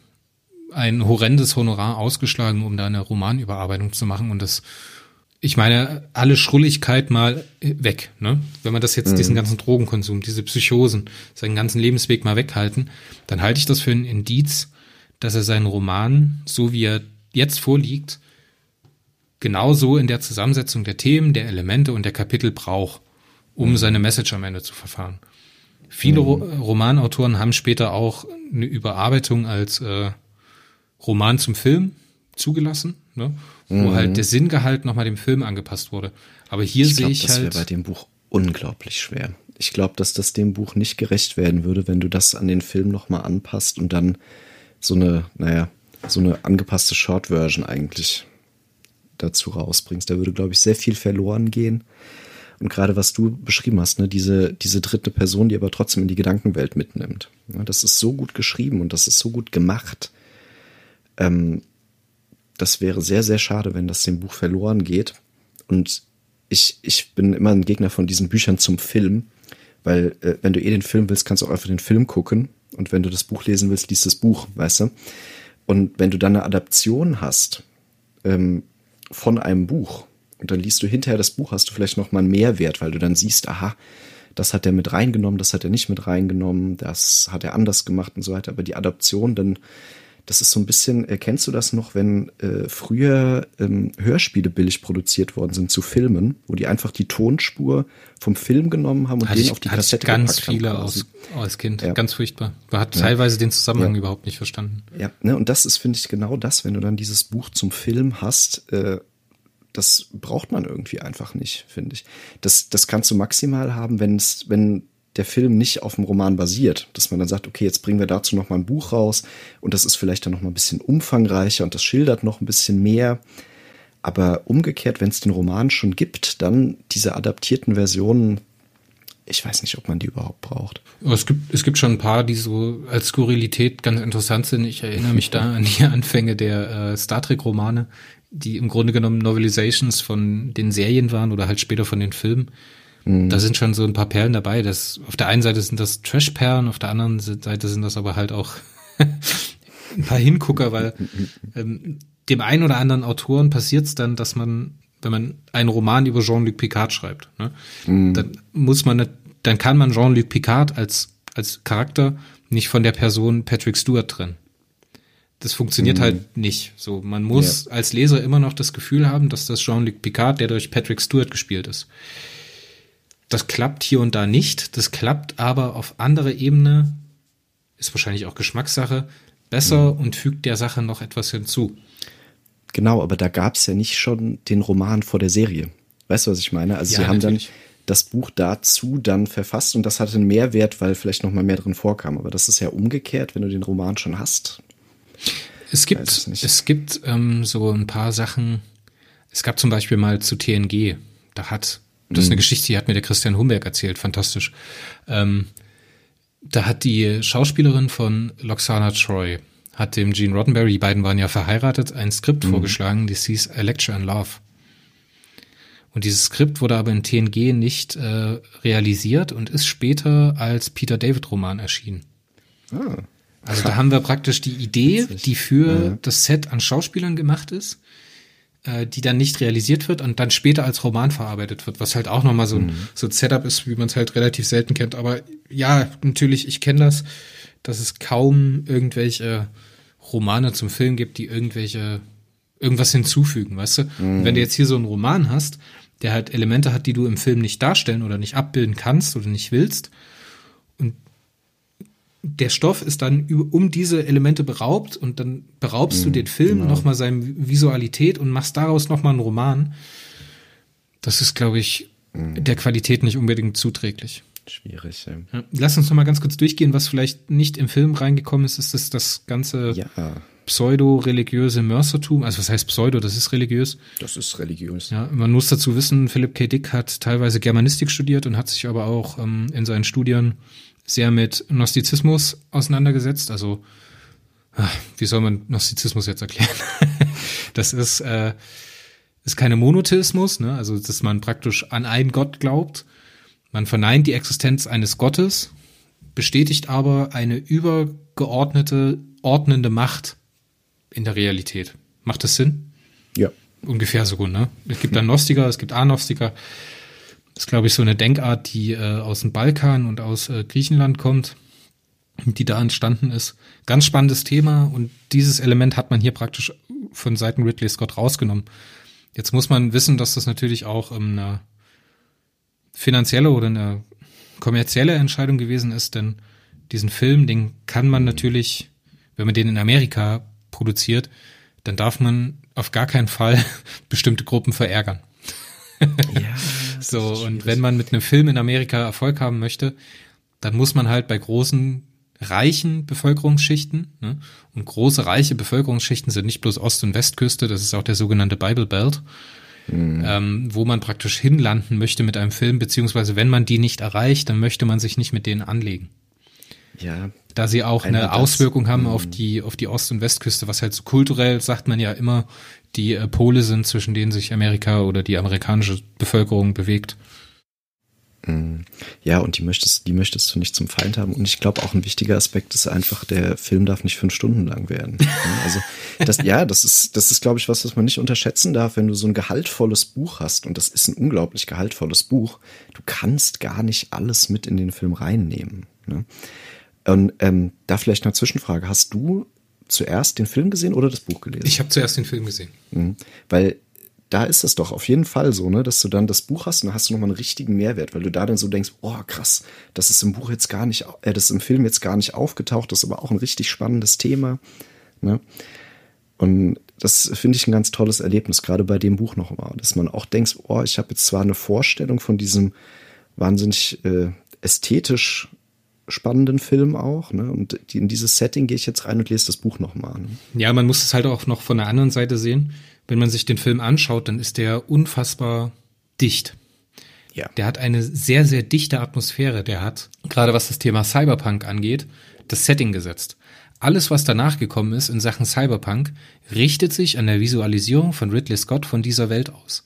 ein horrendes Honorar ausgeschlagen, um da eine Romanüberarbeitung zu machen und das ich meine, alle Schrulligkeit mal weg, ne? Wenn man das jetzt, mhm. diesen ganzen Drogenkonsum, diese Psychosen, seinen ganzen Lebensweg mal weghalten, dann halte ich das für ein Indiz, dass er seinen Roman, so wie er jetzt vorliegt, genauso in der Zusammensetzung der Themen, der Elemente und der Kapitel braucht, um mhm. seine Message am Ende zu verfahren. Viele mhm. Romanautoren haben später auch eine Überarbeitung als äh, Roman zum Film zugelassen, ne? wo mhm. halt der Sinngehalt nochmal dem Film angepasst wurde. Aber hier sehe ich das halt. Das wäre bei dem Buch unglaublich schwer. Ich glaube, dass das dem Buch nicht gerecht werden würde, wenn du das an den Film nochmal anpasst und dann so eine, naja, so eine angepasste Short-Version eigentlich dazu rausbringst. Da würde, glaube ich, sehr viel verloren gehen. Und gerade was du beschrieben hast, ne, diese, diese dritte Person, die aber trotzdem in die Gedankenwelt mitnimmt. Ja, das ist so gut geschrieben und das ist so gut gemacht. Ähm, das wäre sehr, sehr schade, wenn das dem Buch verloren geht. Und ich, ich bin immer ein Gegner von diesen Büchern zum Film, weil äh, wenn du eh den Film willst, kannst du auch einfach den Film gucken. Und wenn du das Buch lesen willst, liest das Buch, weißt du? Und wenn du dann eine Adaption hast ähm, von einem Buch und dann liest du hinterher das Buch, hast du vielleicht noch mal einen Mehrwert, weil du dann siehst, aha, das hat er mit reingenommen, das hat er nicht mit reingenommen, das hat er anders gemacht und so weiter. Aber die Adaption, dann das ist so ein bisschen, erkennst du das noch, wenn äh, früher ähm, Hörspiele billig produziert worden sind zu Filmen, wo die einfach die Tonspur vom Film genommen haben und hatte den ich, auf die Kassette ganz viele aus, als Kind, ja. ganz furchtbar. Man hat ja. teilweise den Zusammenhang ja. überhaupt nicht verstanden. Ja, ne, und das ist, finde ich, genau das, wenn du dann dieses Buch zum Film hast, äh, das braucht man irgendwie einfach nicht, finde ich. Das, das kannst du maximal haben, wenn es, wenn der Film nicht auf dem Roman basiert, dass man dann sagt, okay, jetzt bringen wir dazu noch mal ein Buch raus und das ist vielleicht dann noch mal ein bisschen umfangreicher und das schildert noch ein bisschen mehr. Aber umgekehrt, wenn es den Roman schon gibt, dann diese adaptierten Versionen, ich weiß nicht, ob man die überhaupt braucht. Es gibt, es gibt schon ein paar, die so als Skurrilität ganz interessant sind. Ich erinnere mich da [LAUGHS] an die Anfänge der äh, Star Trek-Romane, die im Grunde genommen Novelizations von den Serien waren oder halt später von den Filmen. Mhm. Da sind schon so ein paar Perlen dabei. Das, auf der einen Seite sind das Trash-Perlen, auf der anderen Seite sind das aber halt auch [LAUGHS] ein paar Hingucker, weil ähm, dem einen oder anderen Autoren passiert es dann, dass man, wenn man einen Roman über Jean-Luc Picard schreibt, ne, mhm. dann muss man, dann kann man Jean-Luc Picard als, als Charakter nicht von der Person Patrick Stewart trennen. Das funktioniert mhm. halt nicht. So, man muss ja. als Leser immer noch das Gefühl haben, dass das Jean-Luc Picard, der durch Patrick Stewart gespielt ist. Das klappt hier und da nicht. Das klappt aber auf anderer Ebene, ist wahrscheinlich auch Geschmackssache, besser mhm. und fügt der Sache noch etwas hinzu. Genau, aber da gab es ja nicht schon den Roman vor der Serie. Weißt du, was ich meine? Also ja, sie haben natürlich. dann das Buch dazu dann verfasst und das hatte einen Mehrwert, weil vielleicht noch mal mehr drin vorkam. Aber das ist ja umgekehrt, wenn du den Roman schon hast. Es gibt, es gibt ähm, so ein paar Sachen. Es gab zum Beispiel mal zu TNG. Da hat das ist eine mhm. Geschichte, die hat mir der Christian Humberg erzählt, fantastisch. Ähm, da hat die Schauspielerin von Loxana Troy, hat dem Gene Roddenberry, die beiden waren ja verheiratet, ein Skript mhm. vorgeschlagen, das hieß A Lecture in Love. Und dieses Skript wurde aber in TNG nicht äh, realisiert und ist später als Peter David Roman erschienen. Ah. Also da haben wir praktisch die Idee, die für ja. das Set an Schauspielern gemacht ist äh, die dann nicht realisiert wird und dann später als Roman verarbeitet wird, was halt auch nochmal so ein, mhm. so ein Setup ist, wie man es halt relativ selten kennt. Aber ja, natürlich, ich kenne das. dass es kaum irgendwelche Romane zum Film gibt, die irgendwelche irgendwas hinzufügen, weißt du? Mhm. Und wenn du jetzt hier so einen Roman hast, der halt Elemente hat, die du im Film nicht darstellen oder nicht abbilden kannst oder nicht willst, der Stoff ist dann um diese Elemente beraubt und dann beraubst mhm, du den Film genau. nochmal seine Visualität und machst daraus nochmal einen Roman. Das ist, glaube ich, mhm. der Qualität nicht unbedingt zuträglich. Schwierig. Ja. Lass uns noch mal ganz kurz durchgehen, was vielleicht nicht im Film reingekommen ist, ist das, das ganze ja. pseudo-religiöse Mörsertum. Also was heißt Pseudo? Das ist religiös. Das ist religiös. Ja, man muss dazu wissen, Philipp K. Dick hat teilweise Germanistik studiert und hat sich aber auch ähm, in seinen Studien sehr mit Gnostizismus auseinandergesetzt. Also ach, wie soll man Gnostizismus jetzt erklären? [LAUGHS] das ist äh, ist keine Monotheismus, ne? also dass man praktisch an einen Gott glaubt, man verneint die Existenz eines Gottes, bestätigt aber eine übergeordnete, ordnende Macht in der Realität. Macht das Sinn? Ja. Ungefähr so, ne? Es gibt Agnostiker, es gibt Agnostiker. Das ist, glaube ich, so eine Denkart, die äh, aus dem Balkan und aus äh, Griechenland kommt, die da entstanden ist. Ganz spannendes Thema und dieses Element hat man hier praktisch von Seiten Ridley Scott rausgenommen. Jetzt muss man wissen, dass das natürlich auch ähm, eine finanzielle oder eine kommerzielle Entscheidung gewesen ist, denn diesen Film, den kann man natürlich, wenn man den in Amerika produziert, dann darf man auf gar keinen Fall [LAUGHS] bestimmte Gruppen verärgern. Ja, [LAUGHS] so, und wenn man mit einem Film in Amerika Erfolg haben möchte, dann muss man halt bei großen, reichen Bevölkerungsschichten, ne? und große, reiche Bevölkerungsschichten sind nicht bloß Ost- und Westküste, das ist auch der sogenannte Bible Belt, mhm. ähm, wo man praktisch hinlanden möchte mit einem Film, beziehungsweise wenn man die nicht erreicht, dann möchte man sich nicht mit denen anlegen. Ja. Da sie auch eine das, Auswirkung haben auf mhm. die, auf die Ost- und Westküste, was halt so kulturell, sagt man ja immer, die äh, Pole sind, zwischen denen sich Amerika oder die amerikanische Bevölkerung bewegt. Mhm. Ja, und die möchtest, die möchtest du nicht zum Feind haben. Und ich glaube, auch ein wichtiger Aspekt ist einfach, der Film darf nicht fünf Stunden lang werden. Also, das, ja, das ist, das ist, glaube ich, was, was man nicht unterschätzen darf, wenn du so ein gehaltvolles Buch hast. Und das ist ein unglaublich gehaltvolles Buch. Du kannst gar nicht alles mit in den Film reinnehmen. Ne? Und ähm, da vielleicht eine Zwischenfrage. Hast du zuerst den Film gesehen oder das Buch gelesen? Ich habe zuerst den Film gesehen. Mhm. Weil da ist es doch auf jeden Fall so, ne, dass du dann das Buch hast und dann hast du nochmal einen richtigen Mehrwert, weil du da dann so denkst, oh krass, das ist im Buch jetzt gar nicht, äh, das ist im Film jetzt gar nicht aufgetaucht, das ist aber auch ein richtig spannendes Thema, ne? Und das finde ich ein ganz tolles Erlebnis, gerade bei dem Buch nochmal, dass man auch denkt, oh, ich habe jetzt zwar eine Vorstellung von diesem wahnsinnig äh, ästhetisch spannenden Film auch. Ne? Und in dieses Setting gehe ich jetzt rein und lese das Buch nochmal. Ne? Ja, man muss es halt auch noch von der anderen Seite sehen wenn man sich den Film anschaut, dann ist der unfassbar dicht. Ja. Der hat eine sehr, sehr dichte Atmosphäre. Der hat, gerade was das Thema Cyberpunk angeht, das Setting gesetzt. Alles, was danach gekommen ist in Sachen Cyberpunk, richtet sich an der Visualisierung von Ridley Scott von dieser Welt aus.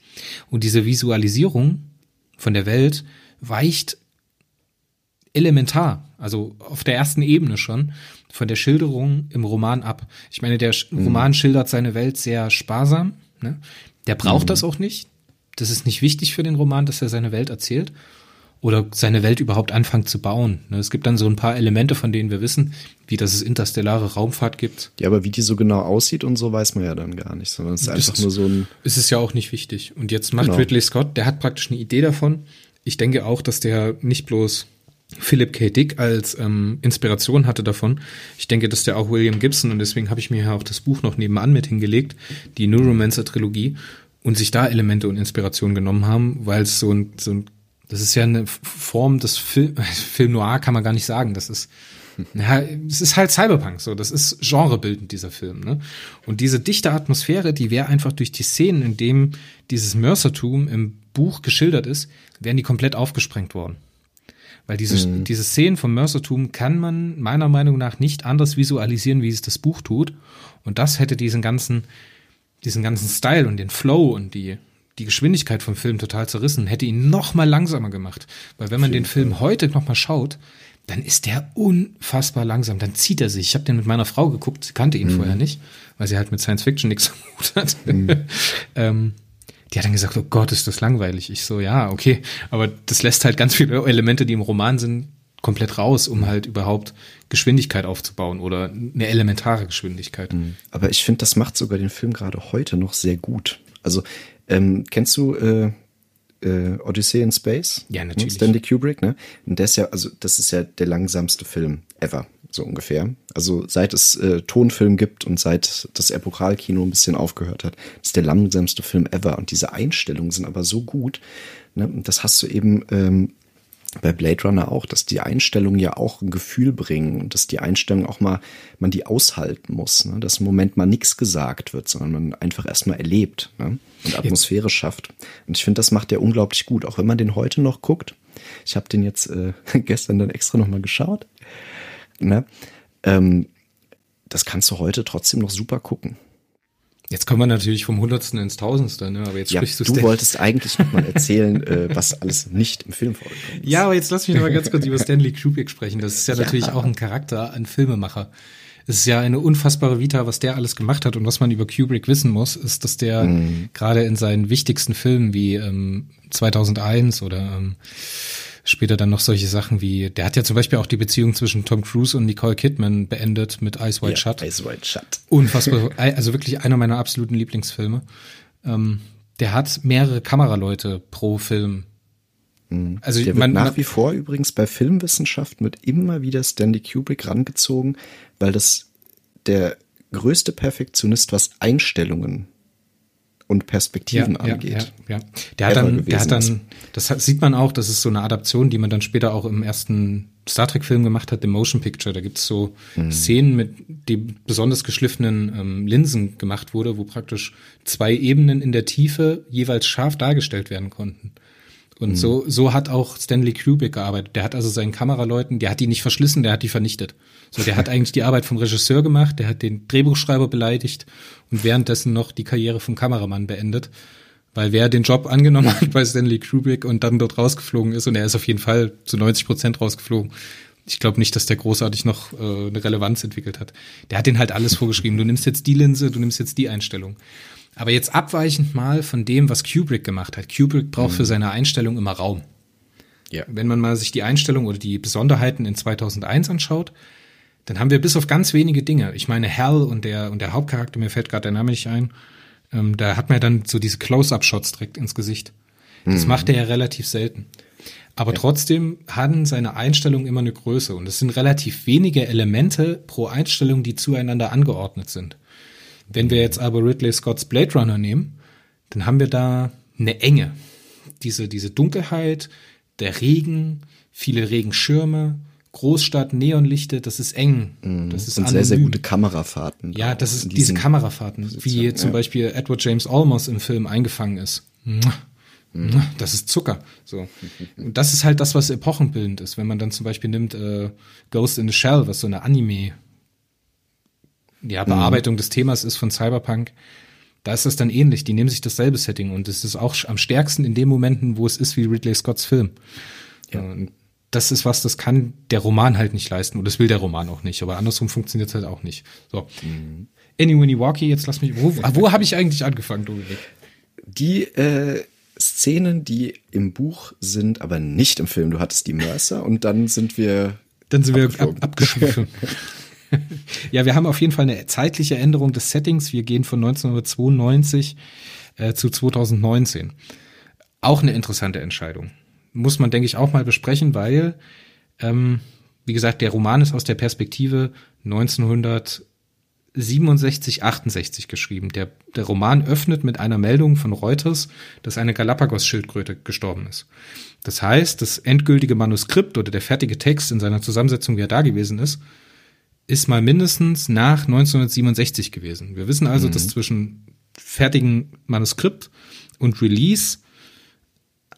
Und diese Visualisierung von der Welt weicht elementar, also auf der ersten Ebene schon, von der Schilderung im Roman ab. Ich meine, der mhm. Roman schildert seine Welt sehr sparsam. Ne? Der braucht mhm. das auch nicht. Das ist nicht wichtig für den Roman, dass er seine Welt erzählt oder seine Welt überhaupt anfängt zu bauen. Ne? Es gibt dann so ein paar Elemente, von denen wir wissen, wie dass es interstellare Raumfahrt gibt. Ja, aber wie die so genau aussieht und so weiß man ja dann gar nicht, sondern es ist einfach nur so ein. Es ist ja auch nicht wichtig. Und jetzt macht genau. Ridley Scott, der hat praktisch eine Idee davon. Ich denke auch, dass der nicht bloß Philip K. Dick als ähm, Inspiration hatte davon. Ich denke, dass der auch William Gibson und deswegen habe ich mir ja auch das Buch noch nebenan mit hingelegt, die Neuromancer-Trilogie, und sich da Elemente und Inspiration genommen haben, weil es so ein, so ein, das ist ja eine Form des Film, [LAUGHS] Film Noir kann man gar nicht sagen. Das ist, [LAUGHS] ja, es ist halt Cyberpunk, so, das ist genrebildend, dieser Film, ne? Und diese dichte Atmosphäre, die wäre einfach durch die Szenen, in dem dieses Mörsertum im Buch geschildert ist, wären die komplett aufgesprengt worden. Weil diese, mhm. diese Szenen vom Mörsertum kann man meiner Meinung nach nicht anders visualisieren, wie es das Buch tut. Und das hätte diesen ganzen, diesen ganzen Style und den Flow und die, die Geschwindigkeit vom Film total zerrissen, hätte ihn noch mal langsamer gemacht. Weil wenn man den Film heute noch mal schaut, dann ist der unfassbar langsam. Dann zieht er sich. Ich habe den mit meiner Frau geguckt, sie kannte ihn mhm. vorher nicht, weil sie halt mit Science Fiction nichts [LAUGHS] am Hut hat. Mhm. [LAUGHS] ähm, die hat dann gesagt, oh Gott, ist das langweilig. Ich so, ja, okay. Aber das lässt halt ganz viele Elemente, die im Roman sind, komplett raus, um halt überhaupt Geschwindigkeit aufzubauen oder eine elementare Geschwindigkeit. Mhm. Aber ich finde, das macht sogar den Film gerade heute noch sehr gut. Also ähm, kennst du äh, äh, Odyssey in Space? Ja, natürlich. Stanley Kubrick, ne? Und der ist ja, also das ist ja der langsamste Film ever, so ungefähr. Also seit es äh, Tonfilm gibt und seit das Epokalkino ein bisschen aufgehört hat, ist der langsamste Film ever. Und diese Einstellungen sind aber so gut. Ne? Und das hast du eben ähm, bei Blade Runner auch, dass die Einstellungen ja auch ein Gefühl bringen und dass die Einstellungen auch mal, man die aushalten muss, ne? dass im Moment mal nichts gesagt wird, sondern man einfach erstmal erlebt ne? und Atmosphäre schafft. Und ich finde, das macht der unglaublich gut, auch wenn man den heute noch guckt. Ich habe den jetzt äh, [LAUGHS] gestern dann extra nochmal geschaut. Ne? Ähm, das kannst du heute trotzdem noch super gucken. Jetzt kommen wir natürlich vom Hundertsten ins Tausendste, ne? aber jetzt ja, sprichst du Du wolltest [LAUGHS] eigentlich noch mal erzählen, äh, was alles nicht im Film vorkommt. Ja, aber jetzt lass mich noch mal ganz kurz über Stanley Kubrick sprechen. Das ist ja, ja, natürlich auch ein Charakter, ein Filmemacher. Es ist ja eine unfassbare Vita, was der alles gemacht hat und was man über Kubrick wissen muss, ist, dass der mhm. gerade in seinen wichtigsten Filmen wie ähm, 2001 oder ähm, später dann noch solche Sachen wie, der hat ja zum Beispiel auch die Beziehung zwischen Tom Cruise und Nicole Kidman beendet mit Ice White ja, Shut. Ice White Shut. Unfassbar, [LAUGHS] also wirklich einer meiner absoluten Lieblingsfilme. Ähm, der hat mehrere Kameraleute pro Film. Mhm. Also der man, wird nach wie vor übrigens bei Filmwissenschaft mit immer wieder Stanley Kubrick rangezogen, weil das der größte Perfektionist, was Einstellungen und Perspektiven ja, angeht. Ja, ja. Der hat dann, der hat dann, das sieht man auch, das ist so eine Adaption, die man dann später auch im ersten Star Trek-Film gemacht hat, The Motion Picture. Da gibt es so mhm. Szenen, mit die besonders geschliffenen ähm, Linsen gemacht wurde, wo praktisch zwei Ebenen in der Tiefe jeweils scharf dargestellt werden konnten. Und mhm. so, so hat auch Stanley Kubrick gearbeitet. Der hat also seinen Kameraleuten, der hat die nicht verschlissen, der hat die vernichtet. So, der hat [LAUGHS] eigentlich die Arbeit vom Regisseur gemacht, der hat den Drehbuchschreiber beleidigt und währenddessen noch die Karriere vom Kameramann beendet. Weil wer den Job angenommen hat bei Stanley Kubrick und dann dort rausgeflogen ist, und er ist auf jeden Fall zu 90 Prozent rausgeflogen, ich glaube nicht, dass der großartig noch äh, eine Relevanz entwickelt hat. Der hat den halt alles vorgeschrieben. Du nimmst jetzt die Linse, du nimmst jetzt die Einstellung. Aber jetzt abweichend mal von dem, was Kubrick gemacht hat. Kubrick braucht mhm. für seine Einstellung immer Raum. Ja. Wenn man mal sich die Einstellung oder die Besonderheiten in 2001 anschaut, dann haben wir bis auf ganz wenige Dinge. Ich meine, Hell und der, und der Hauptcharakter, mir fällt gerade der Name nicht ein, ähm, da hat man dann so diese Close-Up-Shots direkt ins Gesicht. Das mhm. macht er ja relativ selten. Aber ja. trotzdem hatten seine Einstellungen immer eine Größe und es sind relativ wenige Elemente pro Einstellung, die zueinander angeordnet sind. Wenn wir jetzt aber Ridley Scotts Blade Runner nehmen, dann haben wir da eine Enge. Diese, diese Dunkelheit, der Regen, viele Regenschirme, Großstadt, Neonlichte, das ist eng. Mhm. Das ist und sehr, sehr gute Kamerafahrten. Ja, das ist diese Kamerafahrten, Position, wie zum ja. Beispiel Edward James Olmos im Film eingefangen ist. Mhm. Das ist Zucker. So. [LAUGHS] Und das ist halt das, was epochenbildend ist. Wenn man dann zum Beispiel nimmt äh, Ghost in the Shell, was so eine Anime ja, Bearbeitung mhm. des Themas ist von Cyberpunk, da ist das dann ähnlich. Die nehmen sich dasselbe Setting und es ist auch am stärksten in den Momenten, wo es ist wie Ridley Scotts Film. Ja. Und das ist was, das kann der Roman halt nicht leisten und das will der Roman auch nicht. Aber andersrum funktioniert es halt auch nicht. So. Mhm. Annie Winnie Walkie, jetzt lass mich. Wo, wo habe ich eigentlich angefangen, Dominik? Die äh, Szenen, die im Buch sind, aber nicht im Film. Du hattest die Mercer und dann sind wir. Dann sind wir ab, abgeschwiffen. [LAUGHS] [LAUGHS] ja, wir haben auf jeden Fall eine zeitliche Änderung des Settings. Wir gehen von 1992 äh, zu 2019. Auch eine interessante Entscheidung. Muss man, denke ich, auch mal besprechen, weil, ähm, wie gesagt, der Roman ist aus der Perspektive 1967, 68 geschrieben. Der, der Roman öffnet mit einer Meldung von Reuters, dass eine Galapagos-Schildkröte gestorben ist. Das heißt, das endgültige Manuskript oder der fertige Text in seiner Zusammensetzung, wie er da gewesen ist, ist mal mindestens nach 1967 gewesen. Wir wissen also, mhm. dass zwischen fertigen Manuskript und Release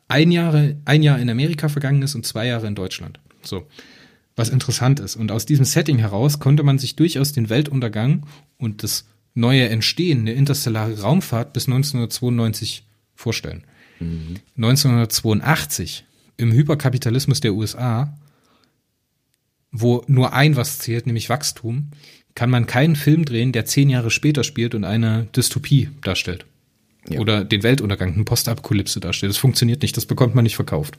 ein, Jahre, ein Jahr in Amerika vergangen ist und zwei Jahre in Deutschland. So, was interessant ist. Und aus diesem Setting heraus konnte man sich durchaus den Weltuntergang und das neue Entstehen der interstellare Raumfahrt bis 1992 vorstellen. Mhm. 1982 im Hyperkapitalismus der USA wo nur ein was zählt, nämlich Wachstum, kann man keinen Film drehen, der zehn Jahre später spielt und eine Dystopie darstellt. Ja. Oder den Weltuntergang, eine Postapokalypse darstellt. Das funktioniert nicht, das bekommt man nicht verkauft.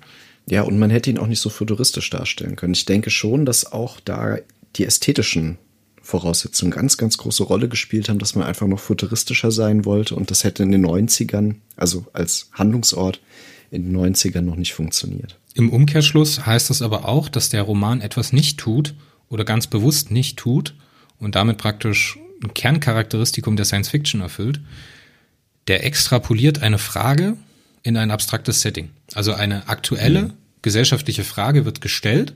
Ja, und man hätte ihn auch nicht so futuristisch darstellen können. Ich denke schon, dass auch da die ästhetischen Voraussetzungen ganz, ganz große Rolle gespielt haben, dass man einfach noch futuristischer sein wollte und das hätte in den 90ern, also als Handlungsort in den 90ern noch nicht funktioniert. Im Umkehrschluss heißt das aber auch, dass der Roman etwas nicht tut oder ganz bewusst nicht tut und damit praktisch ein Kerncharakteristikum der Science Fiction erfüllt. Der extrapoliert eine Frage in ein abstraktes Setting. Also eine aktuelle mhm. gesellschaftliche Frage wird gestellt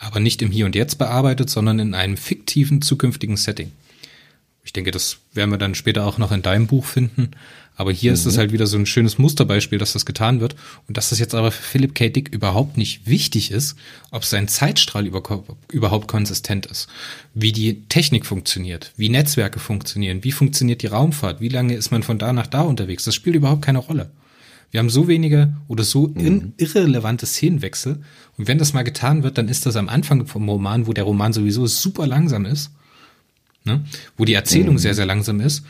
aber nicht im Hier und Jetzt bearbeitet, sondern in einem fiktiven zukünftigen Setting. Ich denke, das werden wir dann später auch noch in deinem Buch finden. Aber hier mhm. ist es halt wieder so ein schönes Musterbeispiel, dass das getan wird. Und dass das jetzt aber für Philip K. Dick überhaupt nicht wichtig ist, ob sein Zeitstrahl überhaupt konsistent ist. Wie die Technik funktioniert, wie Netzwerke funktionieren, wie funktioniert die Raumfahrt, wie lange ist man von da nach da unterwegs. Das spielt überhaupt keine Rolle. Wir haben so wenige oder so mhm. irrelevante Szenenwechsel. Und wenn das mal getan wird, dann ist das am Anfang vom Roman, wo der Roman sowieso super langsam ist, ne? wo die Erzählung mhm. sehr, sehr langsam ist.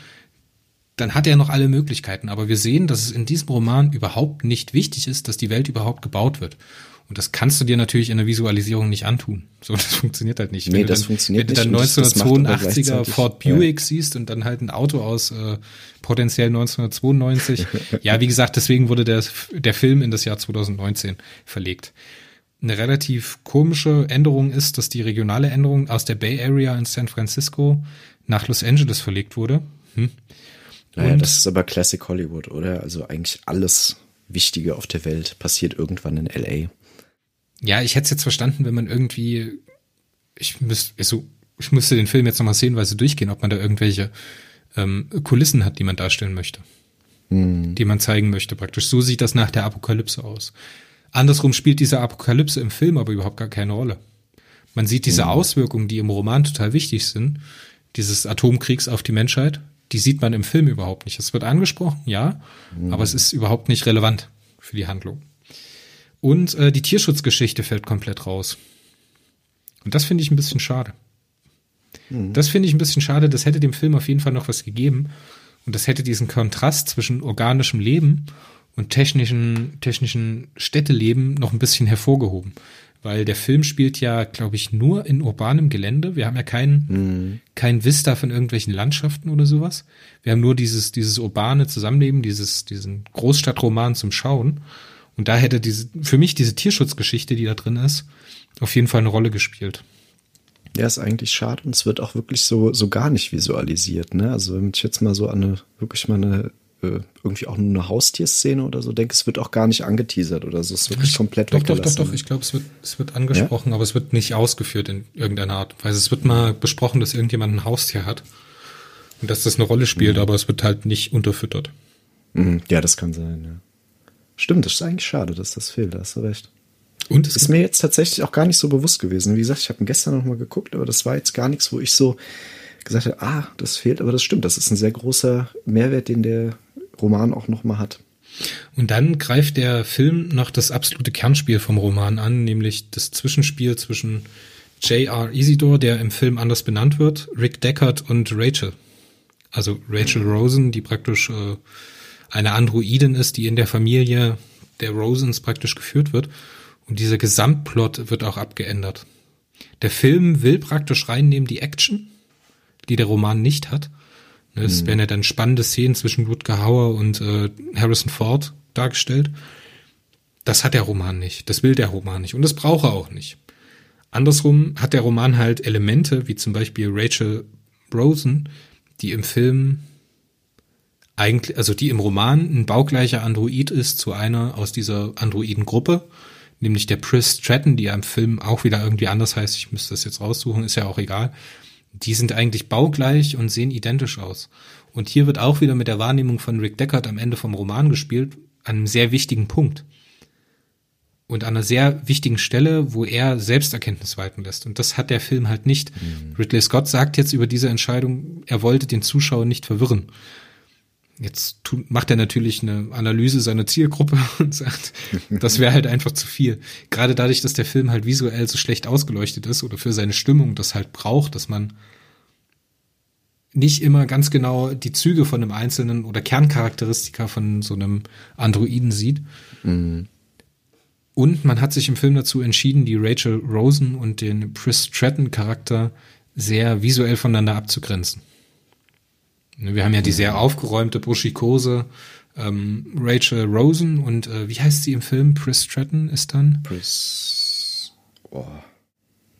Dann hat er noch alle Möglichkeiten. Aber wir sehen, dass es in diesem Roman überhaupt nicht wichtig ist, dass die Welt überhaupt gebaut wird. Und das kannst du dir natürlich in der Visualisierung nicht antun. [LAUGHS] So, das funktioniert halt nicht. Nee, wenn das dann, funktioniert nicht. Wenn du dann 1982er Ford Buick ja. siehst und dann halt ein Auto aus äh, potenziell 1992. [LAUGHS] ja, wie gesagt, deswegen wurde der, der Film in das Jahr 2019 verlegt. Eine relativ komische Änderung ist, dass die regionale Änderung aus der Bay Area in San Francisco nach Los Angeles verlegt wurde. Hm. Naja, das ist aber Classic Hollywood, oder? Also eigentlich alles Wichtige auf der Welt passiert irgendwann in LA. Ja, ich hätte es jetzt verstanden, wenn man irgendwie, ich müsste, also, ich müsste den Film jetzt nochmal szenenweise durchgehen, ob man da irgendwelche ähm, Kulissen hat, die man darstellen möchte. Hm. Die man zeigen möchte, praktisch. So sieht das nach der Apokalypse aus. Andersrum spielt diese Apokalypse im Film aber überhaupt gar keine Rolle. Man sieht diese hm. Auswirkungen, die im Roman total wichtig sind, dieses Atomkriegs auf die Menschheit, die sieht man im Film überhaupt nicht. Es wird angesprochen, ja, hm. aber es ist überhaupt nicht relevant für die Handlung. Und äh, die Tierschutzgeschichte fällt komplett raus. Und das finde ich ein bisschen schade. Mhm. Das finde ich ein bisschen schade. Das hätte dem Film auf jeden Fall noch was gegeben. Und das hätte diesen Kontrast zwischen organischem Leben und technischen, technischen Städteleben noch ein bisschen hervorgehoben. Weil der Film spielt ja, glaube ich, nur in urbanem Gelände. Wir haben ja kein, mhm. kein Vista von irgendwelchen Landschaften oder sowas. Wir haben nur dieses, dieses urbane Zusammenleben, dieses, diesen Großstadtroman zum Schauen. Und da hätte diese, für mich diese Tierschutzgeschichte, die da drin ist, auf jeden Fall eine Rolle gespielt. Ja, ist eigentlich schade und es wird auch wirklich so, so gar nicht visualisiert, ne? Also wenn ich jetzt mal so an eine, wirklich mal eine, äh, irgendwie auch nur eine Haustierszene oder so denke, es wird auch gar nicht angeteasert oder so, es ist wirklich komplett Doch, doch, doch, doch, ich glaube, es wird, es wird angesprochen, ja? aber es wird nicht ausgeführt in irgendeiner Art. Weil es wird mal besprochen, dass irgendjemand ein Haustier hat und dass das eine Rolle spielt, mhm. aber es wird halt nicht unterfüttert. Mhm. Ja, das kann sein, ja. Stimmt, das ist eigentlich schade, dass das fehlt, da hast du recht. Und es ist mir jetzt tatsächlich auch gar nicht so bewusst gewesen. Wie gesagt, ich habe gestern noch mal geguckt, aber das war jetzt gar nichts, wo ich so gesagt habe, ah, das fehlt, aber das stimmt. Das ist ein sehr großer Mehrwert, den der Roman auch noch mal hat. Und dann greift der Film noch das absolute Kernspiel vom Roman an, nämlich das Zwischenspiel zwischen J.R. Isidore, der im Film anders benannt wird, Rick Deckard und Rachel. Also Rachel Rosen, die praktisch äh, eine Androidin ist, die in der Familie der Rosens praktisch geführt wird. Und dieser Gesamtplot wird auch abgeändert. Der Film will praktisch reinnehmen die Action, die der Roman nicht hat. Es mhm. werden ja dann spannende Szenen zwischen Rutger Hauer und äh, Harrison Ford dargestellt. Das hat der Roman nicht. Das will der Roman nicht. Und das braucht er auch nicht. Andersrum hat der Roman halt Elemente, wie zum Beispiel Rachel Rosen, die im Film eigentlich, also die im Roman ein baugleicher Android ist zu einer aus dieser Androidengruppe, nämlich der Pris Stratton, die ja im Film auch wieder irgendwie anders heißt. Ich müsste das jetzt raussuchen, ist ja auch egal. Die sind eigentlich baugleich und sehen identisch aus. Und hier wird auch wieder mit der Wahrnehmung von Rick Deckard am Ende vom Roman gespielt, an einem sehr wichtigen Punkt. Und an einer sehr wichtigen Stelle, wo er Selbsterkenntnis walten lässt. Und das hat der Film halt nicht. Mhm. Ridley Scott sagt jetzt über diese Entscheidung, er wollte den Zuschauer nicht verwirren. Jetzt tut, macht er natürlich eine Analyse seiner Zielgruppe [LAUGHS] und sagt, das wäre halt einfach zu viel. Gerade dadurch, dass der Film halt visuell so schlecht ausgeleuchtet ist oder für seine Stimmung das halt braucht, dass man nicht immer ganz genau die Züge von einem einzelnen oder Kerncharakteristika von so einem Androiden sieht. Mhm. Und man hat sich im Film dazu entschieden, die Rachel Rosen und den Chris Stratton Charakter sehr visuell voneinander abzugrenzen. Ne, wir haben ja die sehr aufgeräumte, buschikose ähm, Rachel Rosen und äh, wie heißt sie im Film? Chris Stratton ist dann? Chris. Oh.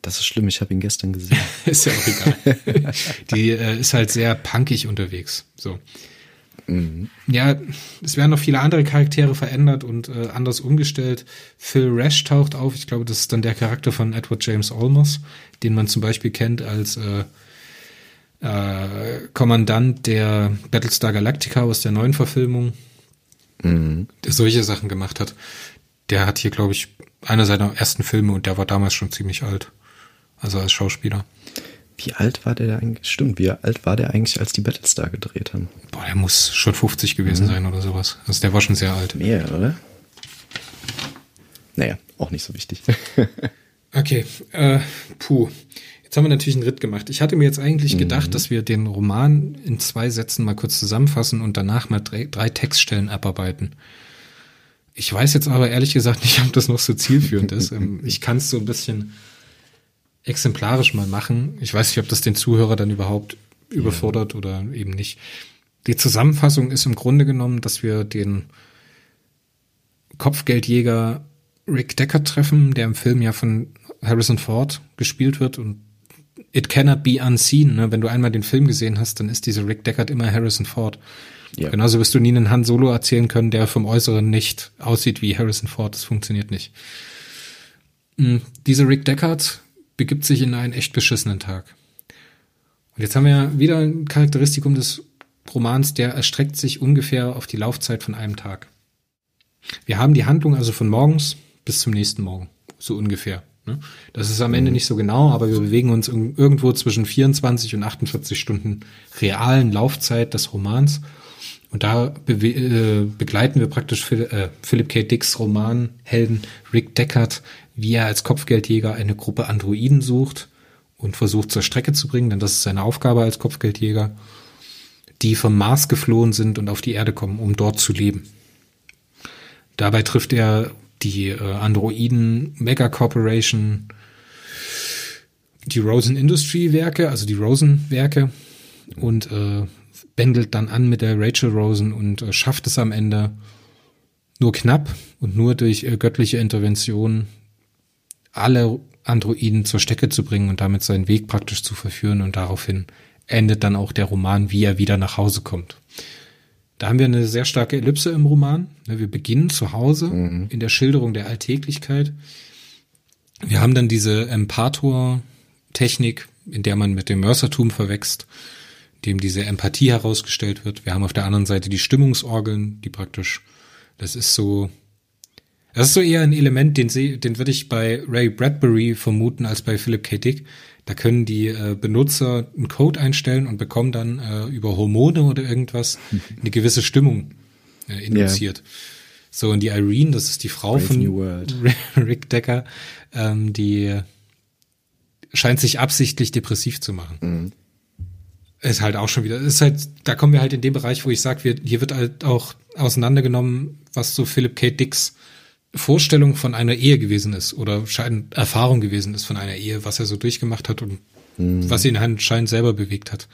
Das ist schlimm, ich habe ihn gestern gesehen. [LAUGHS] ist ja auch egal. [LAUGHS] die äh, ist halt sehr punkig unterwegs. So. Mhm. Ja, es werden noch viele andere Charaktere verändert und äh, anders umgestellt. Phil Rash taucht auf. Ich glaube, das ist dann der Charakter von Edward James Olmos, den man zum Beispiel kennt als äh, äh, Kommandant der Battlestar Galactica aus der neuen Verfilmung, mhm. der solche Sachen gemacht hat. Der hat hier, glaube ich, einer seiner ersten Filme und der war damals schon ziemlich alt. Also als Schauspieler. Wie alt war der eigentlich? Stimmt, wie alt war der eigentlich, als die Battlestar gedreht haben? Boah, der muss schon 50 gewesen mhm. sein oder sowas. Also der war schon sehr alt. Mehr, oder? Naja, auch nicht so wichtig. [LAUGHS] okay, äh, puh. Jetzt haben wir natürlich einen Ritt gemacht. Ich hatte mir jetzt eigentlich mhm. gedacht, dass wir den Roman in zwei Sätzen mal kurz zusammenfassen und danach mal drei, drei Textstellen abarbeiten. Ich weiß jetzt aber ehrlich gesagt nicht, ob das noch so zielführend ist. Ähm, [LAUGHS] ich kann es so ein bisschen exemplarisch mal machen. Ich weiß nicht, ob das den Zuhörer dann überhaupt überfordert ja. oder eben nicht. Die Zusammenfassung ist im Grunde genommen, dass wir den Kopfgeldjäger Rick Decker treffen, der im Film ja von Harrison Ford gespielt wird und It cannot be unseen. Ne? Wenn du einmal den Film gesehen hast, dann ist dieser Rick Deckard immer Harrison Ford. Ja. Genauso wirst du nie einen Han Solo erzählen können, der vom Äußeren nicht aussieht wie Harrison Ford. Das funktioniert nicht. Mhm. Dieser Rick Deckard begibt sich in einen echt beschissenen Tag. Und jetzt haben wir ja wieder ein Charakteristikum des Romans, der erstreckt sich ungefähr auf die Laufzeit von einem Tag. Wir haben die Handlung also von morgens bis zum nächsten Morgen, so ungefähr. Ne? Das ist am Ende mhm. nicht so genau, aber wir bewegen uns irgendwo zwischen 24 und 48 Stunden realen Laufzeit des Romans. Und da äh, begleiten wir praktisch Phil äh, Philip K. Dicks Romanhelden Rick Deckard, wie er als Kopfgeldjäger eine Gruppe Androiden sucht und versucht zur Strecke zu bringen, denn das ist seine Aufgabe als Kopfgeldjäger, die vom Mars geflohen sind und auf die Erde kommen, um dort zu leben. Dabei trifft er die äh, Androiden Mega Corporation, die Rosen Industry Werke, also die Rosen Werke und äh, bändelt dann an mit der Rachel Rosen und äh, schafft es am Ende nur knapp und nur durch äh, göttliche Intervention alle Androiden zur Stecke zu bringen und damit seinen Weg praktisch zu verführen und daraufhin endet dann auch der Roman, wie er wieder nach Hause kommt. Da haben wir eine sehr starke Ellipse im Roman. Wir beginnen zu Hause mhm. in der Schilderung der Alltäglichkeit. Wir haben dann diese Empator-Technik, in der man mit dem Mörsertum verwächst, dem diese Empathie herausgestellt wird. Wir haben auf der anderen Seite die Stimmungsorgeln, die praktisch, das ist so, das ist so eher ein Element, den, den würde ich bei Ray Bradbury vermuten als bei Philip K. Dick. Da können die äh, Benutzer einen Code einstellen und bekommen dann äh, über Hormone oder irgendwas eine gewisse Stimmung äh, induziert. Yeah. So, und die Irene, das ist die Frau Brave von [LAUGHS] Rick Decker, ähm, die scheint sich absichtlich depressiv zu machen. Mhm. Ist halt auch schon wieder, ist halt, da kommen wir halt in den Bereich, wo ich sage, hier wird halt auch auseinandergenommen, was so Philip K. Dicks Vorstellung von einer Ehe gewesen ist oder schein Erfahrung gewesen ist von einer Ehe, was er so durchgemacht hat und mhm. was ihn anscheinend selber bewegt hat.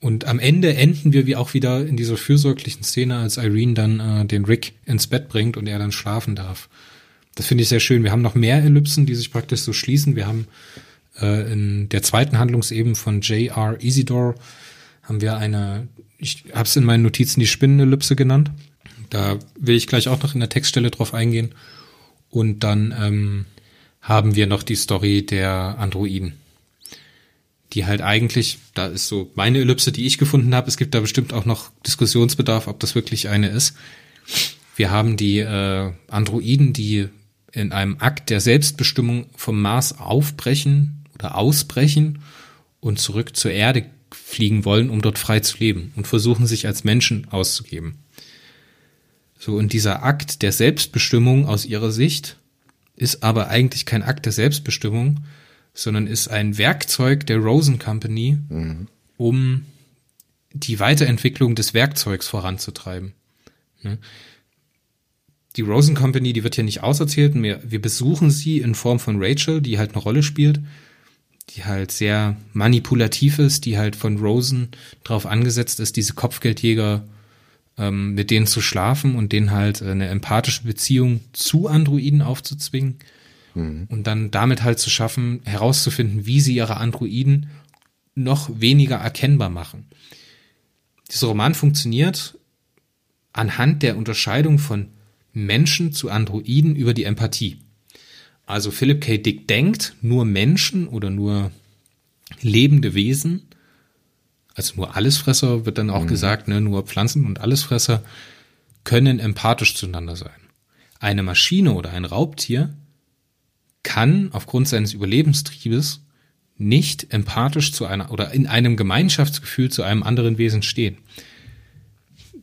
Und am Ende enden wir wie auch wieder in dieser fürsorglichen Szene, als Irene dann äh, den Rick ins Bett bringt und er dann schlafen darf. Das finde ich sehr schön. Wir haben noch mehr Ellipsen, die sich praktisch so schließen. Wir haben äh, in der zweiten Handlungsebene von J.R. Isidore haben wir eine, ich habe es in meinen Notizen die Spinnenellipse genannt. Da will ich gleich auch noch in der Textstelle drauf eingehen. Und dann ähm, haben wir noch die Story der Androiden. Die halt eigentlich, da ist so meine Ellipse, die ich gefunden habe. Es gibt da bestimmt auch noch Diskussionsbedarf, ob das wirklich eine ist. Wir haben die äh, Androiden, die in einem Akt der Selbstbestimmung vom Mars aufbrechen oder ausbrechen und zurück zur Erde fliegen wollen, um dort frei zu leben und versuchen sich als Menschen auszugeben. So, und dieser Akt der Selbstbestimmung aus ihrer Sicht ist aber eigentlich kein Akt der Selbstbestimmung, sondern ist ein Werkzeug der Rosen Company, mhm. um die Weiterentwicklung des Werkzeugs voranzutreiben. Ne? die Rosen Company, die wird hier nicht auserzählt. Wir, wir besuchen sie in Form von Rachel, die halt eine Rolle spielt, die halt sehr manipulativ ist, die halt von Rosen drauf angesetzt ist, diese Kopfgeldjäger ähm, mit denen zu schlafen und denen halt eine empathische Beziehung zu Androiden aufzuzwingen mhm. und dann damit halt zu schaffen, herauszufinden, wie sie ihre Androiden noch weniger erkennbar machen. Dieser Roman funktioniert anhand der Unterscheidung von Menschen zu Androiden über die Empathie. Also Philip K. Dick denkt, nur Menschen oder nur lebende Wesen, also nur Allesfresser wird dann auch mhm. gesagt, ne, nur Pflanzen und Allesfresser können empathisch zueinander sein. Eine Maschine oder ein Raubtier kann aufgrund seines Überlebenstriebes nicht empathisch zu einer oder in einem Gemeinschaftsgefühl zu einem anderen Wesen stehen.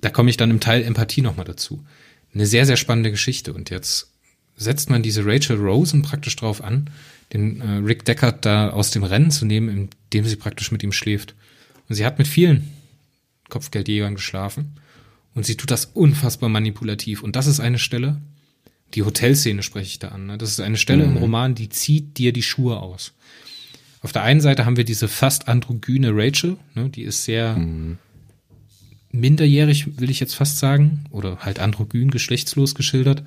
Da komme ich dann im Teil Empathie nochmal dazu. Eine sehr, sehr spannende Geschichte. Und jetzt setzt man diese Rachel Rosen praktisch drauf an, den äh, Rick Deckard da aus dem Rennen zu nehmen, indem sie praktisch mit ihm schläft. Und sie hat mit vielen Kopfgeldjägern geschlafen. Und sie tut das unfassbar manipulativ. Und das ist eine Stelle, die Hotelszene spreche ich da an. Ne? Das ist eine Stelle mhm. im Roman, die zieht dir die Schuhe aus. Auf der einen Seite haben wir diese fast androgyne Rachel, ne? die ist sehr mhm. minderjährig, will ich jetzt fast sagen, oder halt androgyn, geschlechtslos geschildert.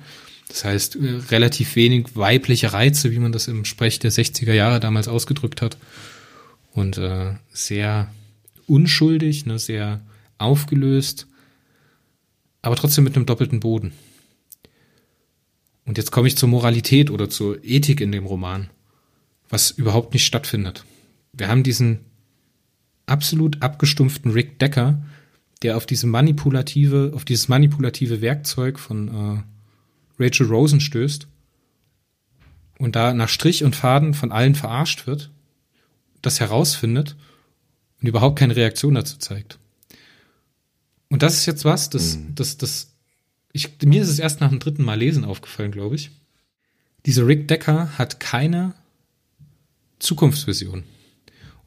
Das heißt, äh, relativ wenig weibliche Reize, wie man das im Sprech der 60er Jahre damals ausgedrückt hat. Und äh, sehr unschuldig, ne? sehr aufgelöst, aber trotzdem mit einem doppelten Boden. Und jetzt komme ich zur Moralität oder zur Ethik in dem Roman, was überhaupt nicht stattfindet. Wir haben diesen absolut abgestumpften Rick Decker, der auf diese manipulative, auf dieses manipulative Werkzeug von äh, Rachel Rosen stößt und da nach Strich und Faden von allen verarscht wird, das herausfindet und überhaupt keine Reaktion dazu zeigt. Und das ist jetzt was, das, mhm. das, das ich, mir ist es erst nach dem dritten Mal lesen aufgefallen, glaube ich. Dieser Rick Decker hat keine Zukunftsvision.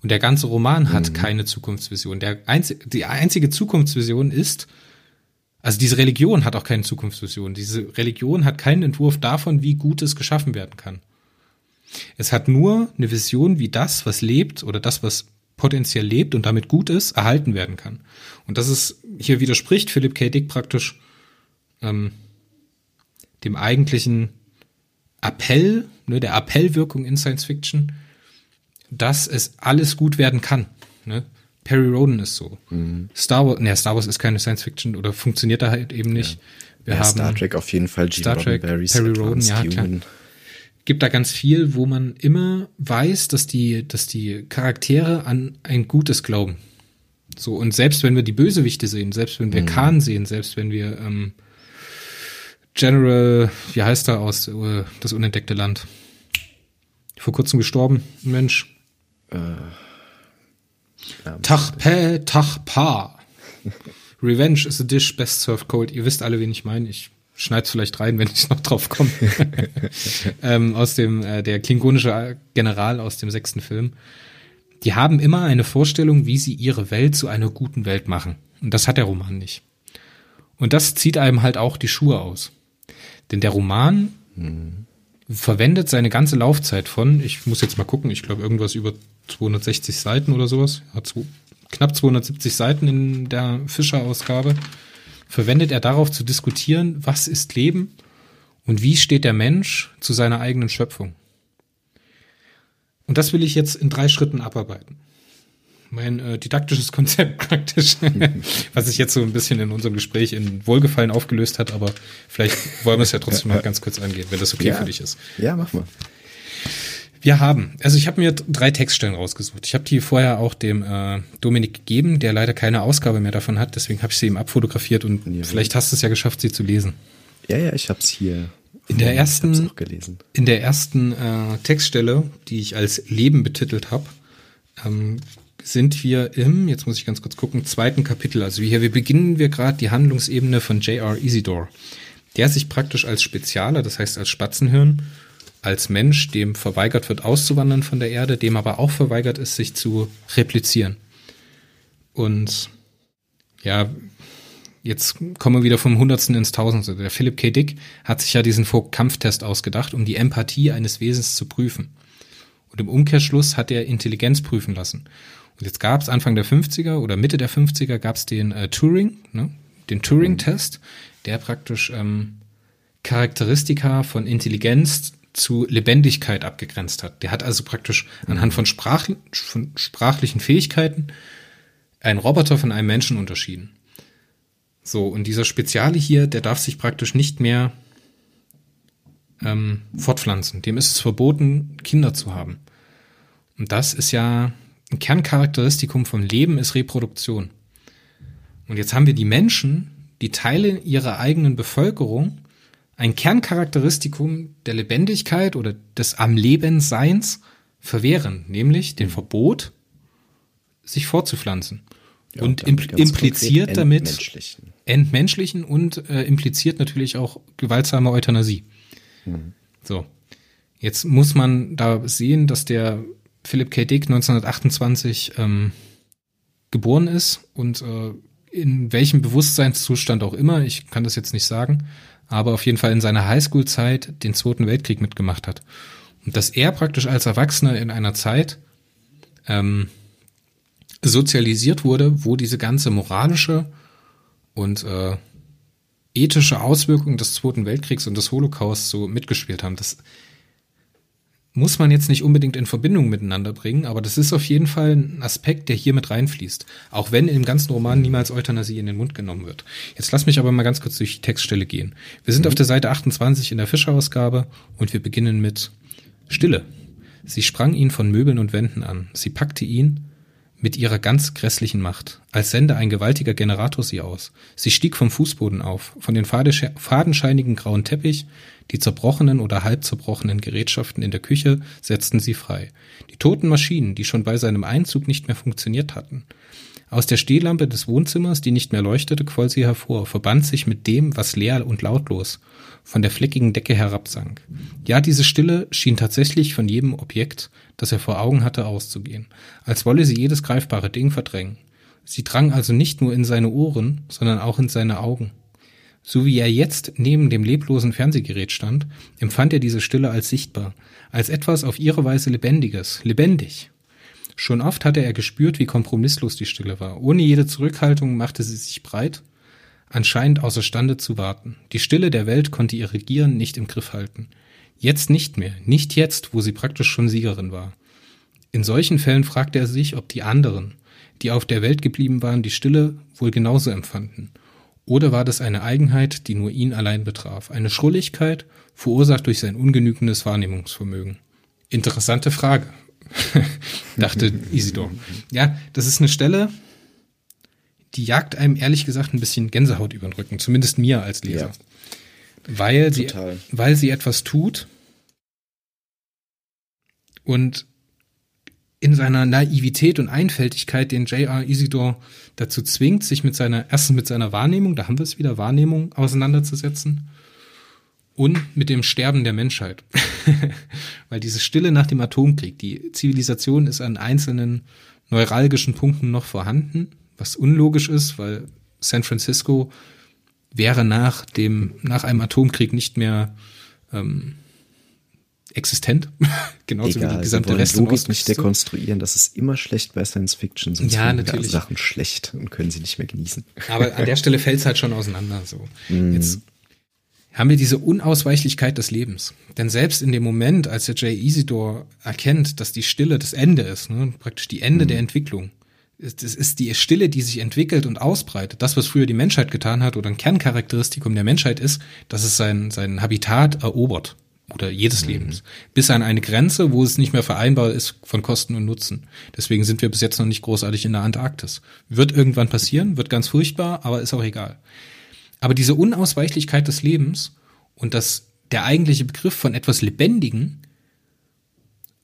Und der ganze Roman hat mhm. keine Zukunftsvision. Der einzige, die einzige Zukunftsvision ist, also diese Religion hat auch keine Zukunftsvision. Diese Religion hat keinen Entwurf davon, wie Gutes geschaffen werden kann. Es hat nur eine Vision, wie das, was lebt oder das, was potenziell lebt und damit gut ist, erhalten werden kann. Und das ist, hier widerspricht Philipp K. Dick praktisch ähm, dem eigentlichen Appell, ne, der Appellwirkung in Science Fiction, dass es alles gut werden kann. Ne? Perry Roden ist so. Mhm. Star Wars, ne, Star Wars ist keine Science Fiction oder funktioniert da halt eben nicht. Ja. Wir ja, haben Star Trek auf jeden Fall. Gene Star Trek, Perry Roden, ja klar. Gibt da ganz viel, wo man immer weiß, dass die, dass die Charaktere an ein Gutes glauben. So und selbst wenn wir die Bösewichte sehen, selbst wenn wir mhm. Khan sehen, selbst wenn wir ähm, General, wie heißt er aus äh, das unentdeckte Land? Vor kurzem gestorben, ein Mensch. Äh, Tachpe, Tachpa. Revenge is a dish best served cold. Ihr wisst alle, wen ich meine. Ich schneid's vielleicht rein, wenn ich noch drauf komme. [LAUGHS] ähm, aus dem, äh, der klingonische General aus dem sechsten Film. Die haben immer eine Vorstellung, wie sie ihre Welt zu einer guten Welt machen. Und das hat der Roman nicht. Und das zieht einem halt auch die Schuhe aus. Denn der Roman mhm. verwendet seine ganze Laufzeit von, ich muss jetzt mal gucken, ich glaube irgendwas über 260 Seiten oder sowas, hat zwei, knapp 270 Seiten in der Fischer-Ausgabe, verwendet er darauf zu diskutieren, was ist Leben und wie steht der Mensch zu seiner eigenen Schöpfung. Und das will ich jetzt in drei Schritten abarbeiten mein äh, didaktisches Konzept [LAUGHS] praktisch, was sich jetzt so ein bisschen in unserem Gespräch in Wohlgefallen aufgelöst hat, aber vielleicht wollen wir es ja trotzdem noch ganz kurz angehen, wenn das okay ja. für dich ist. Ja, mach mal. Wir haben, also ich habe mir drei Textstellen rausgesucht. Ich habe die vorher auch dem äh, Dominik gegeben, der leider keine Ausgabe mehr davon hat, deswegen habe ich sie ihm abfotografiert und ja. vielleicht hast du es ja geschafft, sie zu lesen. Ja, ja, ich habe es hier. In der ersten, in der ersten äh, Textstelle, die ich als Leben betitelt habe, ähm, sind wir im, jetzt muss ich ganz kurz gucken, zweiten Kapitel. Also hier, wir beginnen wir gerade die Handlungsebene von J.R. Isidore, der sich praktisch als Spezialer, das heißt als Spatzenhirn, als Mensch, dem verweigert wird, auszuwandern von der Erde, dem aber auch verweigert ist, sich zu replizieren. Und ja, jetzt kommen wir wieder vom Hundertsten ins Tausendste. Der Philip K. Dick hat sich ja diesen Vogt-Kampftest ausgedacht, um die Empathie eines Wesens zu prüfen. Und im Umkehrschluss hat er Intelligenz prüfen lassen. Und jetzt gab es Anfang der 50er oder Mitte der 50er gab es den äh, Turing, ne? den Turing-Test, der praktisch ähm, Charakteristika von Intelligenz zu Lebendigkeit abgegrenzt hat. Der hat also praktisch anhand von, Sprach, von sprachlichen Fähigkeiten einen Roboter von einem Menschen unterschieden. So, und dieser Speziale hier, der darf sich praktisch nicht mehr ähm, fortpflanzen. Dem ist es verboten, Kinder zu haben. Und das ist ja ein Kerncharakteristikum vom Leben ist Reproduktion. Und jetzt haben wir die Menschen, die Teile ihrer eigenen Bevölkerung ein Kerncharakteristikum der Lebendigkeit oder des am Leben Seins verwehren, nämlich den Verbot, sich fortzupflanzen. Ja, und impl impliziert damit entmenschlichen, entmenschlichen und äh, impliziert natürlich auch gewaltsame Euthanasie. Mhm. So. Jetzt muss man da sehen, dass der Philip K. Dick 1928 ähm, geboren ist und äh, in welchem Bewusstseinszustand auch immer, ich kann das jetzt nicht sagen, aber auf jeden Fall in seiner Highschool-Zeit den Zweiten Weltkrieg mitgemacht hat. Und dass er praktisch als Erwachsener in einer Zeit ähm, sozialisiert wurde, wo diese ganze moralische und äh, ethische Auswirkungen des Zweiten Weltkriegs und des Holocaust so mitgespielt haben. Das muss man jetzt nicht unbedingt in Verbindung miteinander bringen, aber das ist auf jeden Fall ein Aspekt, der hier mit reinfließt. Auch wenn im ganzen Roman niemals Euthanasie in den Mund genommen wird. Jetzt lass mich aber mal ganz kurz durch die Textstelle gehen. Wir sind auf der Seite 28 in der Fischerausgabe und wir beginnen mit Stille. Sie sprang ihn von Möbeln und Wänden an. Sie packte ihn, mit ihrer ganz grässlichen Macht, als sende ein gewaltiger Generator sie aus. Sie stieg vom Fußboden auf, von den fadenscheinigen grauen Teppich, die zerbrochenen oder halb zerbrochenen Gerätschaften in der Küche setzten sie frei. Die toten Maschinen, die schon bei seinem Einzug nicht mehr funktioniert hatten. Aus der Stehlampe des Wohnzimmers, die nicht mehr leuchtete, quoll sie hervor, verband sich mit dem, was leer und lautlos von der fleckigen Decke herabsank. Ja, diese Stille schien tatsächlich von jedem Objekt, das er vor Augen hatte, auszugehen, als wolle sie jedes greifbare Ding verdrängen. Sie drang also nicht nur in seine Ohren, sondern auch in seine Augen. So wie er jetzt neben dem leblosen Fernsehgerät stand, empfand er diese Stille als sichtbar, als etwas auf ihre Weise Lebendiges, lebendig. Schon oft hatte er gespürt, wie kompromisslos die Stille war. Ohne jede Zurückhaltung machte sie sich breit, anscheinend außerstande zu warten. Die Stille der Welt konnte ihr Regieren nicht im Griff halten. Jetzt nicht mehr, nicht jetzt, wo sie praktisch schon Siegerin war. In solchen Fällen fragte er sich, ob die anderen, die auf der Welt geblieben waren, die Stille wohl genauso empfanden. Oder war das eine Eigenheit, die nur ihn allein betraf, eine Schrulligkeit, verursacht durch sein ungenügendes Wahrnehmungsvermögen? Interessante Frage, [LAUGHS] dachte Isidor. Ja, das ist eine Stelle, die jagt einem ehrlich gesagt ein bisschen Gänsehaut über den Rücken, zumindest mir als Leser. Ja. Weil sie, weil sie etwas tut und in seiner Naivität und Einfältigkeit den J.R. Isidor dazu zwingt, sich mit seiner, erstens mit seiner Wahrnehmung, da haben wir es wieder, Wahrnehmung auseinanderzusetzen und mit dem Sterben der Menschheit. [LAUGHS] Weil diese Stille nach dem Atomkrieg, die Zivilisation ist an einzelnen neuralgischen Punkten noch vorhanden, was unlogisch ist, weil San Francisco wäre nach dem, nach einem Atomkrieg nicht mehr ähm, existent. [LAUGHS] Genauso Egal, wie die gesamte Rest Logik nicht dekonstruieren. Das ist immer schlecht bei Science Fiction. Sonst ja, natürlich. Sachen schlecht und können sie nicht mehr genießen. Aber an der [LAUGHS] Stelle fällt es halt schon auseinander. So. Mm. Jetzt haben wir diese Unausweichlichkeit des Lebens. Denn selbst in dem Moment, als der Jay Isidor erkennt, dass die Stille das Ende ist, ne, praktisch die Ende mhm. der Entwicklung, es ist die Stille, die sich entwickelt und ausbreitet. Das, was früher die Menschheit getan hat oder ein Kerncharakteristikum der Menschheit ist, dass es sein, sein Habitat erobert oder jedes mhm. Lebens, bis an eine Grenze, wo es nicht mehr vereinbar ist von Kosten und Nutzen. Deswegen sind wir bis jetzt noch nicht großartig in der Antarktis. Wird irgendwann passieren, wird ganz furchtbar, aber ist auch egal. Aber diese Unausweichlichkeit des Lebens und das, der eigentliche Begriff von etwas Lebendigen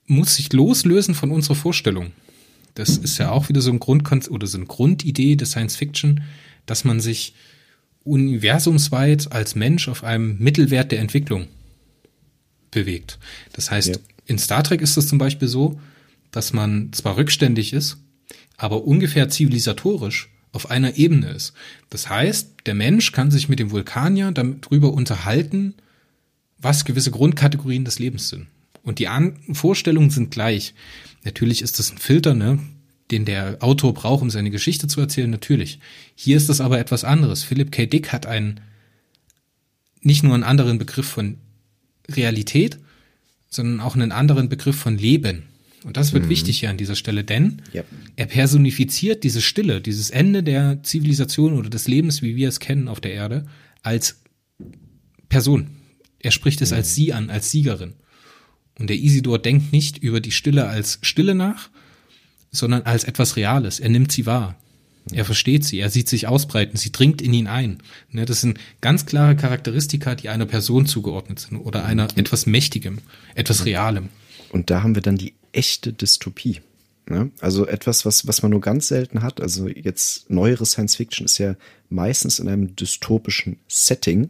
muss sich loslösen von unserer Vorstellung. Das ist ja auch wieder so ein Grund oder so eine Grundidee des Science Fiction, dass man sich universumsweit als Mensch auf einem Mittelwert der Entwicklung bewegt. Das heißt, ja. in Star Trek ist es zum Beispiel so, dass man zwar rückständig ist, aber ungefähr zivilisatorisch auf einer Ebene ist. Das heißt, der Mensch kann sich mit dem Vulkanier darüber unterhalten, was gewisse Grundkategorien des Lebens sind. Und die An Vorstellungen sind gleich. Natürlich ist das ein Filter, ne, den der Autor braucht, um seine Geschichte zu erzählen, natürlich. Hier ist das aber etwas anderes. Philip K. Dick hat einen, nicht nur einen anderen Begriff von Realität, sondern auch einen anderen Begriff von Leben. Und das wird mhm. wichtig hier an dieser Stelle, denn yep. er personifiziert diese Stille, dieses Ende der Zivilisation oder des Lebens, wie wir es kennen auf der Erde, als Person. Er spricht es mhm. als sie an, als Siegerin. Und der Isidor denkt nicht über die Stille als Stille nach, sondern als etwas Reales. Er nimmt sie wahr. Er versteht sie, er sieht sich ausbreiten, sie dringt in ihn ein. Ne, das sind ganz klare Charakteristika, die einer Person zugeordnet sind oder einer etwas Mächtigem, etwas Realem. Und da haben wir dann die echte Dystopie. Ne? Also etwas, was, was man nur ganz selten hat. Also jetzt neuere Science Fiction ist ja meistens in einem dystopischen Setting,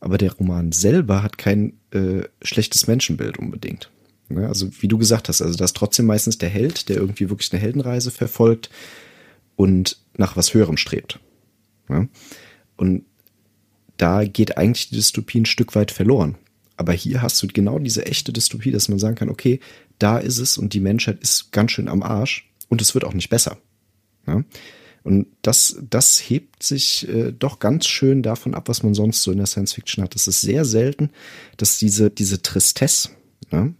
aber der Roman selber hat kein äh, schlechtes Menschenbild unbedingt. Ne? Also wie du gesagt hast, also da ist trotzdem meistens der Held, der irgendwie wirklich eine Heldenreise verfolgt und nach was Höherem strebt. Ne? Und da geht eigentlich die Dystopie ein Stück weit verloren. Aber hier hast du genau diese echte Dystopie, dass man sagen kann, okay, da ist es und die Menschheit ist ganz schön am Arsch und es wird auch nicht besser. Ja? Und das, das hebt sich äh, doch ganz schön davon ab, was man sonst so in der Science Fiction hat. Es ist sehr selten, dass diese, diese Tristesse, ne,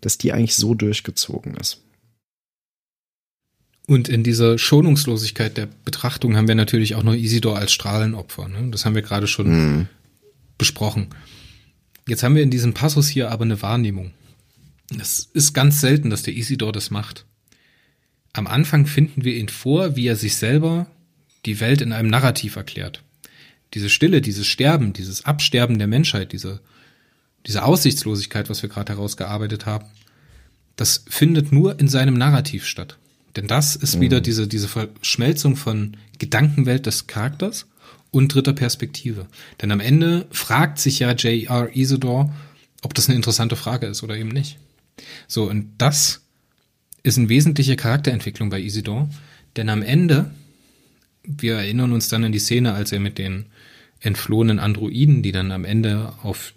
dass die eigentlich so durchgezogen ist. Und in dieser Schonungslosigkeit der Betrachtung haben wir natürlich auch noch Isidor als Strahlenopfer. Ne? Das haben wir gerade schon mhm. besprochen. Jetzt haben wir in diesem Passus hier aber eine Wahrnehmung. Es ist ganz selten, dass der Isidor das macht. Am Anfang finden wir ihn vor, wie er sich selber die Welt in einem Narrativ erklärt. Diese Stille, dieses Sterben, dieses Absterben der Menschheit, diese diese Aussichtslosigkeit, was wir gerade herausgearbeitet haben, das findet nur in seinem Narrativ statt. Denn das ist mhm. wieder diese, diese Verschmelzung von Gedankenwelt des Charakters und dritter Perspektive. Denn am Ende fragt sich ja J.R. Isidore, ob das eine interessante Frage ist oder eben nicht. So, und das ist eine wesentliche Charakterentwicklung bei Isidore, denn am Ende, wir erinnern uns dann an die Szene, als er mit den entflohenen Androiden, die dann am Ende auf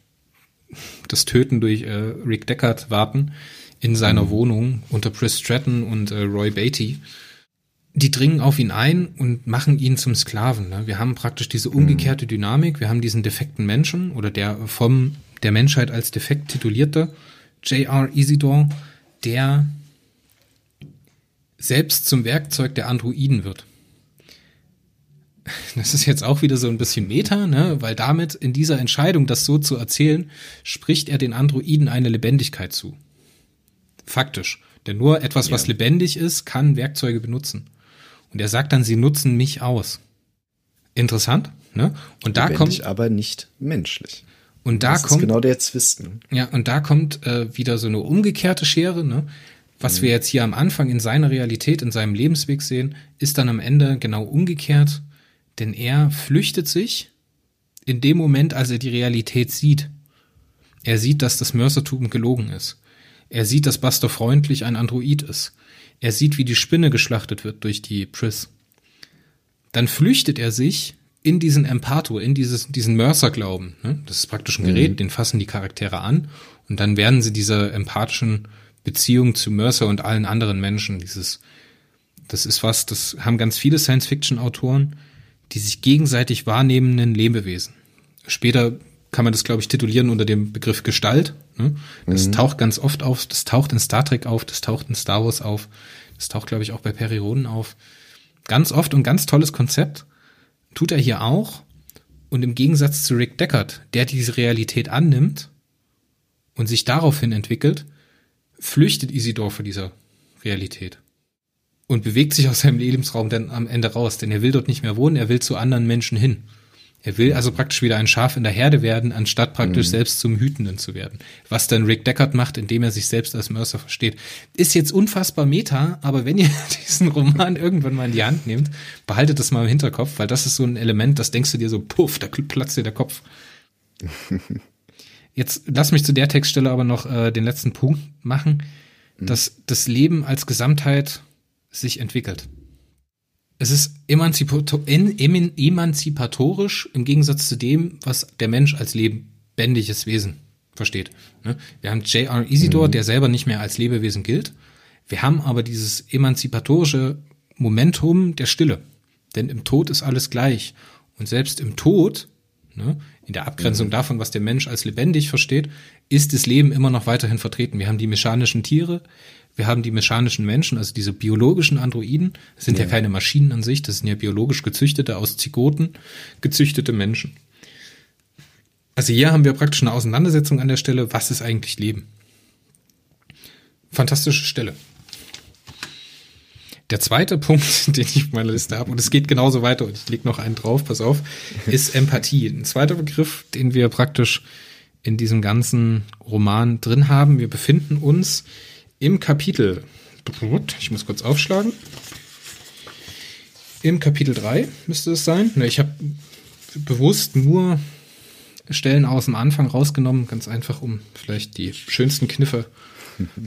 das Töten durch äh, Rick Deckard warten in seiner mhm. Wohnung unter Chris Stratton und äh, Roy Beatty. Die dringen auf ihn ein und machen ihn zum Sklaven. Ne? Wir haben praktisch diese mhm. umgekehrte Dynamik. Wir haben diesen defekten Menschen oder der vom der Menschheit als defekt titulierte J.R. Isidore, der selbst zum Werkzeug der Androiden wird [LAUGHS] das ist jetzt auch wieder so ein bisschen Meta, ne? weil damit in dieser Entscheidung, das so zu erzählen, spricht er den Androiden eine Lebendigkeit zu. Faktisch. Denn nur etwas, ja. was lebendig ist, kann Werkzeuge benutzen. Und er sagt dann, sie nutzen mich aus. Interessant, ne? Und da lebendig, kommt aber nicht menschlich. Und da das kommt genau der Zwist. Ne? Ja, und da kommt äh, wieder so eine umgekehrte Schere, ne? Was mhm. wir jetzt hier am Anfang in seiner Realität, in seinem Lebensweg sehen, ist dann am Ende genau umgekehrt denn er flüchtet sich in dem Moment, als er die Realität sieht. Er sieht, dass das Mörsertum gelogen ist. Er sieht, dass Buster freundlich ein Android ist. Er sieht, wie die Spinne geschlachtet wird durch die Pris. Dann flüchtet er sich in diesen Empathor, in dieses, diesen Mörserglauben. Ne? Das ist praktisch ein Gerät, mhm. den fassen die Charaktere an und dann werden sie dieser empathischen Beziehung zu Mercer und allen anderen Menschen, dieses, das ist was, das haben ganz viele Science-Fiction-Autoren, die sich gegenseitig wahrnehmenden Lebewesen. Später kann man das, glaube ich, titulieren unter dem Begriff Gestalt. Ne? Das mhm. taucht ganz oft auf, das taucht in Star Trek auf, das taucht in Star Wars auf, das taucht, glaube ich, auch bei Perioden auf. Ganz oft und ganz tolles Konzept. Tut er hier auch. Und im Gegensatz zu Rick Deckard, der diese Realität annimmt und sich daraufhin entwickelt, flüchtet Isidor vor dieser Realität und bewegt sich aus seinem Lebensraum dann am Ende raus, denn er will dort nicht mehr wohnen, er will zu anderen Menschen hin. Er will also praktisch wieder ein Schaf in der Herde werden, anstatt praktisch mhm. selbst zum Hütenden zu werden. Was dann Rick Deckard macht, indem er sich selbst als Mercer versteht. Ist jetzt unfassbar meta, aber wenn ihr [LAUGHS] diesen Roman irgendwann mal in die Hand nehmt, behaltet das mal im Hinterkopf, weil das ist so ein Element, das denkst du dir so, puff, da platzt dir der Kopf. [LAUGHS] Jetzt lass mich zu der Textstelle aber noch äh, den letzten Punkt machen, mhm. dass das Leben als Gesamtheit sich entwickelt. Es ist emanzipatorisch im Gegensatz zu dem, was der Mensch als lebendiges Wesen versteht. Ne? Wir haben J.R. Isidore, mhm. der selber nicht mehr als Lebewesen gilt. Wir haben aber dieses emanzipatorische Momentum der Stille. Denn im Tod ist alles gleich. Und selbst im Tod, ne, in der Abgrenzung mhm. davon, was der Mensch als lebendig versteht, ist das Leben immer noch weiterhin vertreten. Wir haben die mechanischen Tiere, wir haben die mechanischen Menschen, also diese biologischen Androiden. Das sind ja. ja keine Maschinen an sich, das sind ja biologisch gezüchtete, aus Zygoten gezüchtete Menschen. Also hier haben wir praktisch eine Auseinandersetzung an der Stelle, was ist eigentlich Leben? Fantastische Stelle. Der zweite [LAUGHS] Punkt, den ich auf meiner Liste habe, und es geht genauso weiter, und ich lege noch einen drauf, pass auf, ist Empathie. Ein zweiter Begriff, den wir praktisch in diesem ganzen Roman drin haben. Wir befinden uns im Kapitel, ich muss kurz aufschlagen, im Kapitel 3 müsste es sein. Ich habe bewusst nur Stellen aus dem Anfang rausgenommen, ganz einfach, um vielleicht die schönsten Kniffe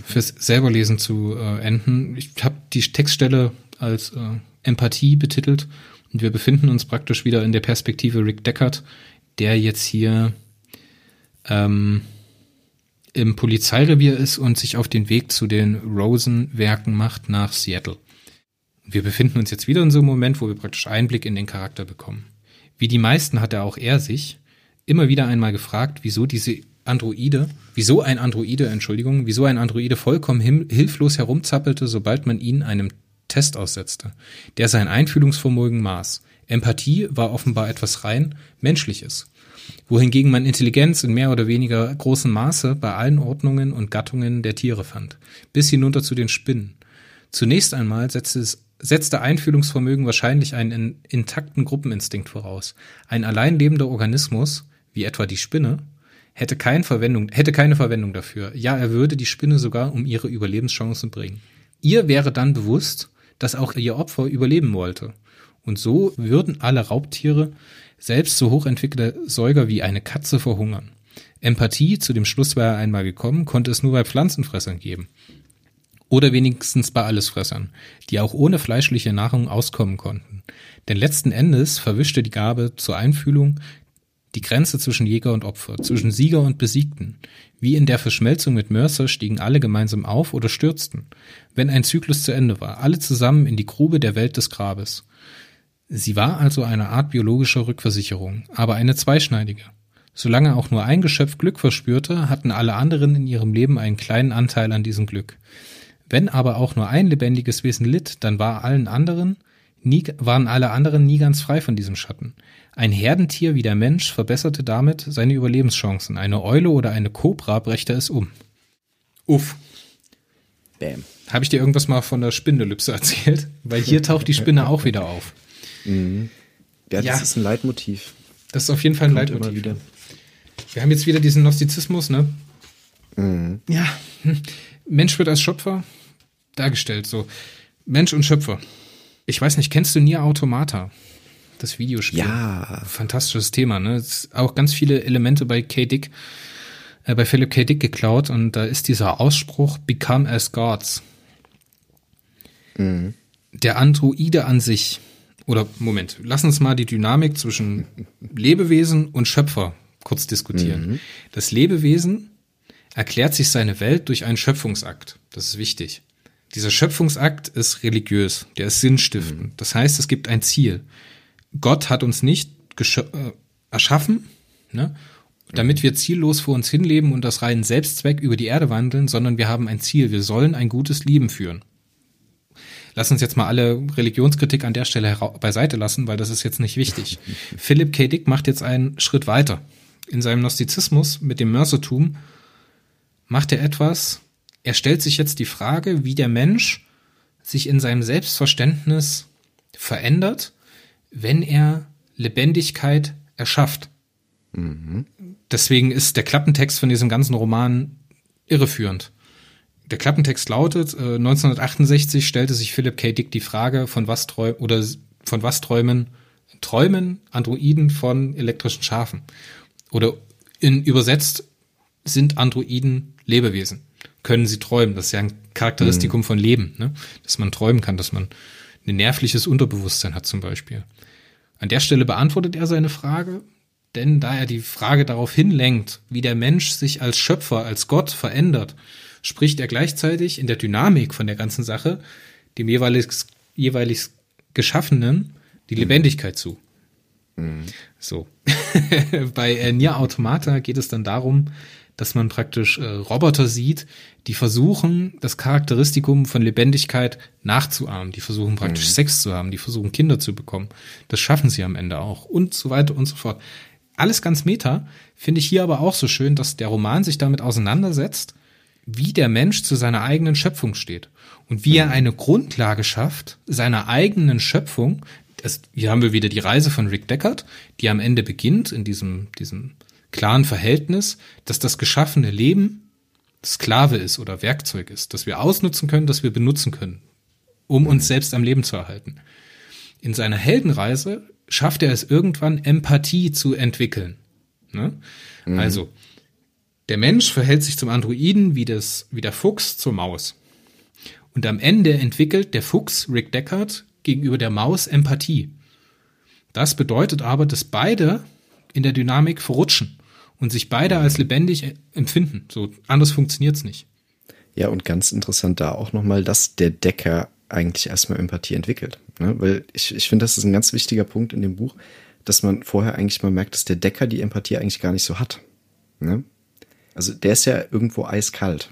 fürs selberlesen zu äh, enden. Ich habe die Textstelle als äh, Empathie betitelt und wir befinden uns praktisch wieder in der Perspektive Rick Deckard, der jetzt hier ähm, im Polizeirevier ist und sich auf den Weg zu den Rosen-Werken macht nach Seattle. Wir befinden uns jetzt wieder in so einem Moment, wo wir praktisch Einblick in den Charakter bekommen. Wie die meisten hatte auch er sich immer wieder einmal gefragt, wieso diese Androide, wieso ein Androide, Entschuldigung, wieso ein Androide vollkommen hilflos herumzappelte, sobald man ihn einem Test aussetzte, der sein Einfühlungsvermögen maß. Empathie war offenbar etwas rein Menschliches wohingegen man Intelligenz in mehr oder weniger großem Maße bei allen Ordnungen und Gattungen der Tiere fand, bis hinunter zu den Spinnen. Zunächst einmal setzte es setzte Einfühlungsvermögen wahrscheinlich einen intakten Gruppeninstinkt voraus. Ein allein lebender Organismus, wie etwa die Spinne, hätte, kein Verwendung, hätte keine Verwendung dafür. Ja, er würde die Spinne sogar um ihre Überlebenschancen bringen. Ihr wäre dann bewusst, dass auch ihr Opfer überleben wollte. Und so würden alle Raubtiere selbst so hochentwickelte Säuger wie eine Katze verhungern. Empathie, zu dem Schluss war er einmal gekommen, konnte es nur bei Pflanzenfressern geben. Oder wenigstens bei Allesfressern, die auch ohne fleischliche Nahrung auskommen konnten. Denn letzten Endes verwischte die Gabe zur Einfühlung die Grenze zwischen Jäger und Opfer, zwischen Sieger und Besiegten. Wie in der Verschmelzung mit Mercer stiegen alle gemeinsam auf oder stürzten, wenn ein Zyklus zu Ende war, alle zusammen in die Grube der Welt des Grabes. Sie war also eine Art biologischer Rückversicherung, aber eine zweischneidige. Solange auch nur ein Geschöpf Glück verspürte, hatten alle anderen in ihrem Leben einen kleinen Anteil an diesem Glück. Wenn aber auch nur ein lebendiges Wesen litt, dann war allen anderen nie, waren alle anderen nie ganz frei von diesem Schatten. Ein Herdentier wie der Mensch verbesserte damit seine Überlebenschancen. Eine Eule oder eine Kobra brächte es um. Uff. Bam. Habe ich dir irgendwas mal von der Spindelypse erzählt? Weil hier taucht die Spinne auch wieder auf. Mhm. Ja, das ja. ist ein Leitmotiv. Das ist auf jeden Fall ein Kommt Leitmotiv. wieder. Wir haben jetzt wieder diesen Gnostizismus, ne? Mhm. Ja, hm. Mensch wird als Schöpfer dargestellt, so. Mensch und Schöpfer. Ich weiß nicht, kennst du Nier Automata? Das Videospiel. Ja. Fantastisches Thema, ne? auch ganz viele Elemente bei K. Dick, äh, bei Philip K. Dick geklaut und da ist dieser Ausspruch Become as Gods. Mhm. Der Androide an sich oder Moment, lass uns mal die Dynamik zwischen Lebewesen und Schöpfer kurz diskutieren. Mhm. Das Lebewesen erklärt sich seine Welt durch einen Schöpfungsakt. Das ist wichtig. Dieser Schöpfungsakt ist religiös, der ist sinnstiftend. Mhm. Das heißt, es gibt ein Ziel. Gott hat uns nicht äh, erschaffen, ne, damit wir ziellos vor uns hinleben und das reinen Selbstzweck über die Erde wandeln, sondern wir haben ein Ziel. Wir sollen ein gutes Leben führen lass uns jetzt mal alle Religionskritik an der Stelle beiseite lassen, weil das ist jetzt nicht wichtig. Philipp K. Dick macht jetzt einen Schritt weiter. In seinem Gnostizismus mit dem Mörsertum macht er etwas, er stellt sich jetzt die Frage, wie der Mensch sich in seinem Selbstverständnis verändert, wenn er Lebendigkeit erschafft. Mhm. Deswegen ist der Klappentext von diesem ganzen Roman irreführend. Der Klappentext lautet, äh, 1968 stellte sich Philip K. Dick die Frage, von was träumen oder von was träumen träumen Androiden von elektrischen Schafen? Oder in übersetzt sind Androiden Lebewesen? Können sie träumen? Das ist ja ein Charakteristikum mhm. von Leben, ne? dass man träumen kann, dass man ein nervliches Unterbewusstsein hat zum Beispiel. An der Stelle beantwortet er seine Frage, denn da er die Frage darauf hinlenkt, wie der Mensch sich als Schöpfer, als Gott verändert, spricht er gleichzeitig in der Dynamik von der ganzen Sache dem jeweilig, jeweilig Geschaffenen die mhm. Lebendigkeit zu. Mhm. So. [LAUGHS] Bei äh, Nier Automata geht es dann darum, dass man praktisch äh, Roboter sieht, die versuchen, das Charakteristikum von Lebendigkeit nachzuahmen. Die versuchen praktisch mhm. Sex zu haben, die versuchen Kinder zu bekommen. Das schaffen sie am Ende auch und so weiter und so fort. Alles ganz meta, finde ich hier aber auch so schön, dass der Roman sich damit auseinandersetzt, wie der Mensch zu seiner eigenen Schöpfung steht und wie er mhm. eine Grundlage schafft, seiner eigenen Schöpfung. Das, hier haben wir wieder die Reise von Rick Deckard, die am Ende beginnt in diesem, diesem klaren Verhältnis, dass das geschaffene Leben Sklave ist oder Werkzeug ist, das wir ausnutzen können, das wir benutzen können, um uns mhm. selbst am Leben zu erhalten. In seiner Heldenreise schafft er es irgendwann, Empathie zu entwickeln. Ne? Mhm. Also, der Mensch verhält sich zum Androiden wie, das, wie der Fuchs zur Maus. Und am Ende entwickelt der Fuchs, Rick Deckard, gegenüber der Maus Empathie. Das bedeutet aber, dass beide in der Dynamik verrutschen und sich beide als lebendig empfinden. So anders funktioniert's nicht. Ja, und ganz interessant da auch nochmal, dass der Decker eigentlich erstmal Empathie entwickelt. Ne? Weil ich, ich finde, das ist ein ganz wichtiger Punkt in dem Buch, dass man vorher eigentlich mal merkt, dass der Decker die Empathie eigentlich gar nicht so hat. Ne? Also der ist ja irgendwo eiskalt.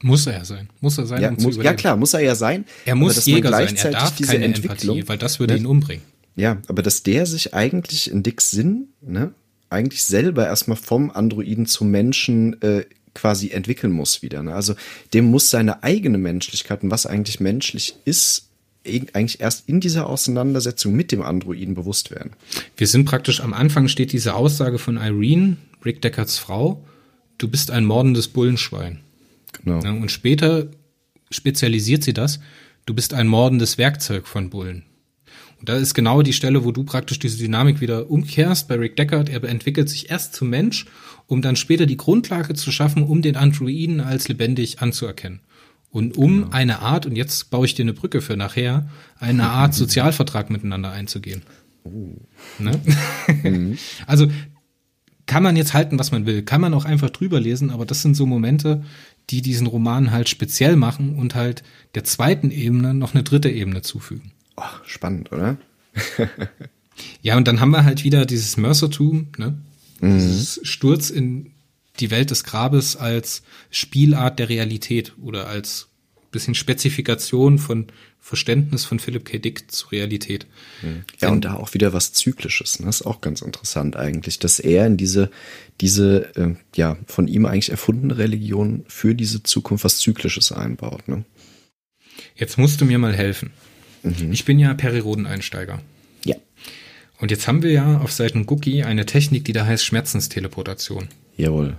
Muss er ja sein. Muss er sein. Ja, um muss, ja klar, muss er ja sein. Er muss Jäger sein. Er darf diese keine Entwicklung, Empathie, weil das würde ne? ihn umbringen. Ja, aber dass der sich eigentlich in Dicks Sinn, ne, eigentlich selber erstmal vom Androiden zum Menschen äh, quasi entwickeln muss wieder. Ne? Also dem muss seine eigene Menschlichkeit und was eigentlich menschlich ist, eigentlich erst in dieser Auseinandersetzung mit dem Androiden bewusst werden. Wir sind praktisch am Anfang steht diese Aussage von Irene, Rick Deckards Frau, du bist ein mordendes Bullenschwein. Genau. Ja, und später spezialisiert sie das, du bist ein mordendes Werkzeug von Bullen. Und da ist genau die Stelle, wo du praktisch diese Dynamik wieder umkehrst bei Rick Deckard. Er entwickelt sich erst zum Mensch, um dann später die Grundlage zu schaffen, um den Androiden als lebendig anzuerkennen. Und um genau. eine Art, und jetzt baue ich dir eine Brücke für nachher, eine Art [LAUGHS] Sozialvertrag miteinander einzugehen. Oh. Ne? Mhm. [LAUGHS] Also kann man jetzt halten, was man will, kann man auch einfach drüber lesen, aber das sind so Momente, die diesen Roman halt speziell machen und halt der zweiten Ebene noch eine dritte Ebene zufügen. Oh, spannend, oder? [LAUGHS] ja, und dann haben wir halt wieder dieses Mercertum, ne? Mhm. Dieses Sturz in die Welt des Grabes als Spielart der Realität oder als bisschen Spezifikation von Verständnis von Philip K. Dick zur Realität. Mhm. Ja, und da auch wieder was Zyklisches. Ne? Das ist auch ganz interessant eigentlich, dass er in diese, diese, äh, ja, von ihm eigentlich erfundene Religion für diese Zukunft was Zyklisches einbaut. Ne? Jetzt musst du mir mal helfen. Mhm. Ich bin ja Perirodeneinsteiger. Ja. Und jetzt haben wir ja auf Seiten Cookie eine Technik, die da heißt Schmerzensteleportation. Jawohl.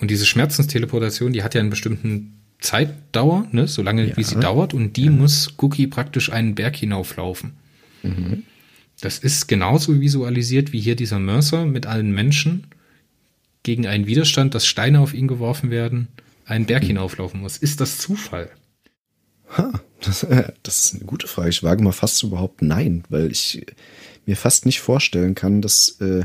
Und diese Schmerzensteleportation, die hat ja einen bestimmten Zeitdauer, ne, so lange ja. wie sie dauert, und die ja. muss Cookie praktisch einen Berg hinauflaufen. Mhm. Das ist genauso visualisiert wie hier dieser Mercer mit allen Menschen gegen einen Widerstand, dass Steine auf ihn geworfen werden, einen Berg mhm. hinauflaufen muss. Ist das Zufall? Ha, das, äh, das, ist eine gute Frage. Ich wage mal fast überhaupt nein, weil ich mir fast nicht vorstellen kann, dass äh,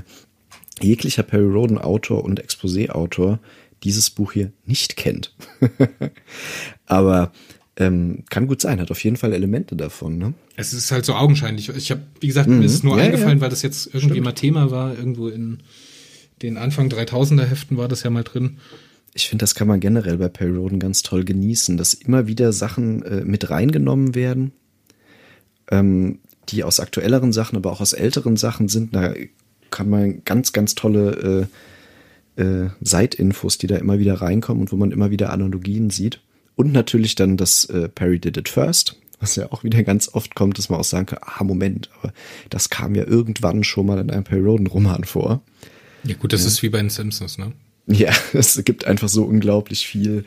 jeglicher Perry Roden Autor und Exposé Autor dieses Buch hier nicht kennt. [LAUGHS] Aber ähm, kann gut sein, hat auf jeden Fall Elemente davon. Ne? Es ist halt so augenscheinlich. Ich habe, wie gesagt, mhm. mir ist nur ja, eingefallen, ja. weil das jetzt irgendwie Stimmt. mal Thema war. Irgendwo in den Anfang 3000er Heften war das ja mal drin. Ich finde, das kann man generell bei Perry Roden ganz toll genießen, dass immer wieder Sachen äh, mit reingenommen werden, ähm, die aus aktuelleren Sachen, aber auch aus älteren Sachen sind. Da kann man ganz, ganz tolle äh, äh, Seitinfos, die da immer wieder reinkommen und wo man immer wieder Analogien sieht. Und natürlich dann das äh, Perry Did It First, was ja auch wieder ganz oft kommt, dass man auch sagen kann, ah, Moment, aber das kam ja irgendwann schon mal in einem Perry Roden Roman vor. Ja gut, das ja. ist wie bei den Simpsons, ne? Ja, [LAUGHS] es gibt einfach so unglaublich viel.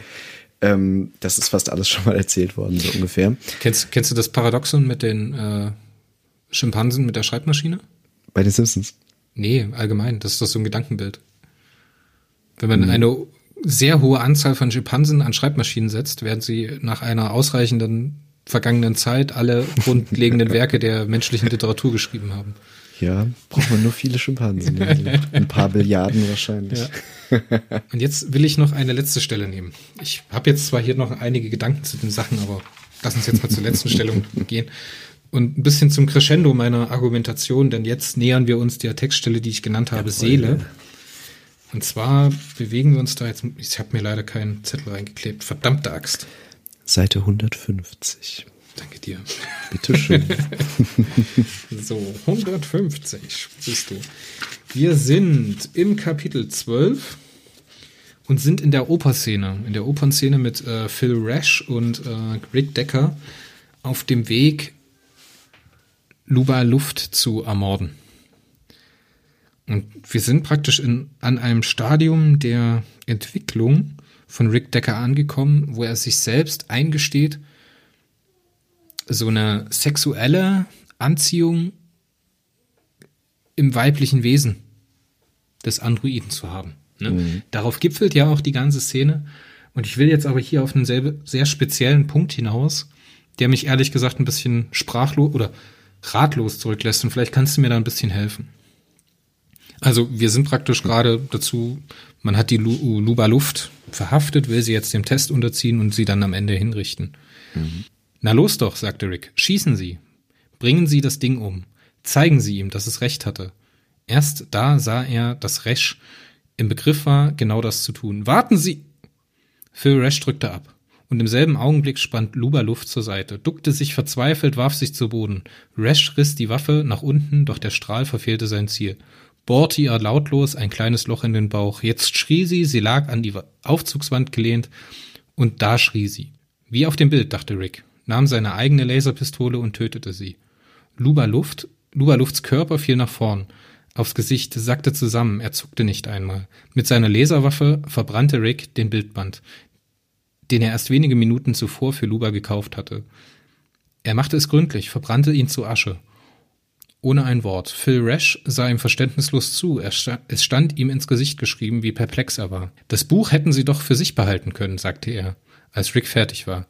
Ähm, das ist fast alles schon mal erzählt worden, so ungefähr. Kennst, kennst du das Paradoxon mit den äh, Schimpansen mit der Schreibmaschine? Bei den Simpsons? Nee, allgemein. Das ist doch so ein Gedankenbild. Wenn man mhm. eine sehr hohe Anzahl von Schimpansen an Schreibmaschinen setzt, werden sie nach einer ausreichenden vergangenen Zeit alle [LAUGHS] grundlegenden Werke der menschlichen Literatur geschrieben haben. Ja, braucht man nur viele Schimpansen. Ein paar Billiarden wahrscheinlich. Ja. Und jetzt will ich noch eine letzte Stelle nehmen. Ich habe jetzt zwar hier noch einige Gedanken zu den Sachen, aber lass uns jetzt mal zur letzten Stellung [LAUGHS] gehen. Und ein bisschen zum Crescendo meiner Argumentation, denn jetzt nähern wir uns der Textstelle, die ich genannt habe, ja, Seele. Und zwar bewegen wir uns da jetzt, ich habe mir leider keinen Zettel reingeklebt, verdammte Axt. Seite 150. Danke dir. Bitteschön. [LAUGHS] so, 150 bist du. Wir sind im Kapitel 12 und sind in der Operszene. In der Opernszene mit äh, Phil Rash und äh, Rick Decker auf dem Weg, Luba Luft zu ermorden. Und wir sind praktisch in, an einem Stadium der Entwicklung von Rick Decker angekommen, wo er sich selbst eingesteht, so eine sexuelle Anziehung im weiblichen Wesen des Androiden zu haben. Ne? Mhm. Darauf gipfelt ja auch die ganze Szene. Und ich will jetzt aber hier auf einen sehr, sehr speziellen Punkt hinaus, der mich ehrlich gesagt ein bisschen sprachlos oder ratlos zurücklässt. Und vielleicht kannst du mir da ein bisschen helfen. Also wir sind praktisch gerade dazu, man hat die Luba Luft verhaftet, will sie jetzt dem Test unterziehen und sie dann am Ende hinrichten. Mhm. Na los doch, sagte Rick, schießen Sie. Bringen Sie das Ding um. Zeigen Sie ihm, dass es recht hatte. Erst da sah er, dass Resch im Begriff war, genau das zu tun. Warten Sie! Phil Resch drückte ab. Und im selben Augenblick spannt Luba Luft zur Seite, duckte sich verzweifelt, warf sich zu Boden. Resch riss die Waffe nach unten, doch der Strahl verfehlte sein Ziel bohrte ihr lautlos ein kleines Loch in den Bauch. Jetzt schrie sie, sie lag an die Aufzugswand gelehnt, und da schrie sie. Wie auf dem Bild, dachte Rick, nahm seine eigene Laserpistole und tötete sie. Luba Luft, Luba Lufts Körper fiel nach vorn. Aufs Gesicht sackte zusammen, er zuckte nicht einmal. Mit seiner Laserwaffe verbrannte Rick den Bildband, den er erst wenige Minuten zuvor für Luba gekauft hatte. Er machte es gründlich, verbrannte ihn zu Asche ohne ein Wort. Phil Rash sah ihm verständnislos zu. Sta es stand ihm ins Gesicht geschrieben, wie perplex er war. Das Buch hätten sie doch für sich behalten können, sagte er, als Rick fertig war.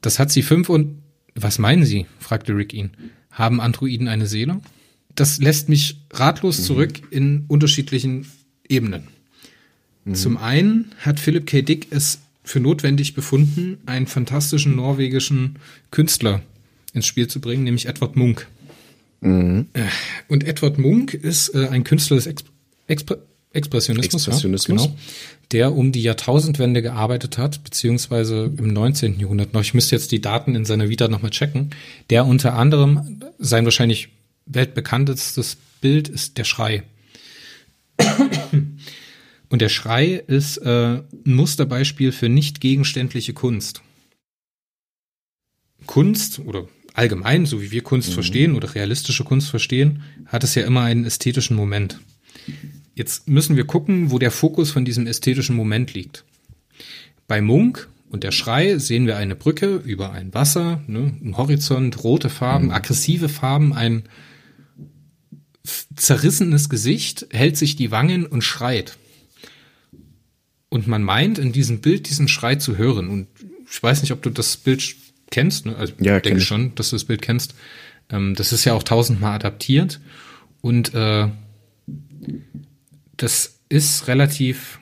Das hat sie fünf und. Was meinen Sie? fragte Rick ihn. Haben Androiden eine Seele? Das lässt mich ratlos mhm. zurück in unterschiedlichen Ebenen. Mhm. Zum einen hat Philip K. Dick es für notwendig befunden, einen fantastischen norwegischen Künstler ins Spiel zu bringen, nämlich Edward Munk. Mhm. Und Edward Munk ist äh, ein Künstler des Exp Exp Expressionismus, Expressionismus. Ja, genau, der um die Jahrtausendwende gearbeitet hat, beziehungsweise im 19. Jahrhundert noch. Ich müsste jetzt die Daten in seiner Vita nochmal checken. Der unter anderem, sein wahrscheinlich weltbekanntestes Bild ist der Schrei. Und der Schrei ist äh, ein Musterbeispiel für nicht gegenständliche Kunst. Kunst oder allgemein, so wie wir Kunst mhm. verstehen oder realistische Kunst verstehen, hat es ja immer einen ästhetischen Moment. Jetzt müssen wir gucken, wo der Fokus von diesem ästhetischen Moment liegt. Bei Munk und der Schrei sehen wir eine Brücke über ein Wasser, ne, ein Horizont, rote Farben, mhm. aggressive Farben, ein zerrissenes Gesicht, hält sich die Wangen und schreit. Und man meint in diesem Bild diesen Schrei zu hören. Und ich weiß nicht, ob du das Bild kennst, ne? also ja, denke schon, dass du das Bild kennst. Ähm, das ist ja auch tausendmal adaptiert und äh, das ist relativ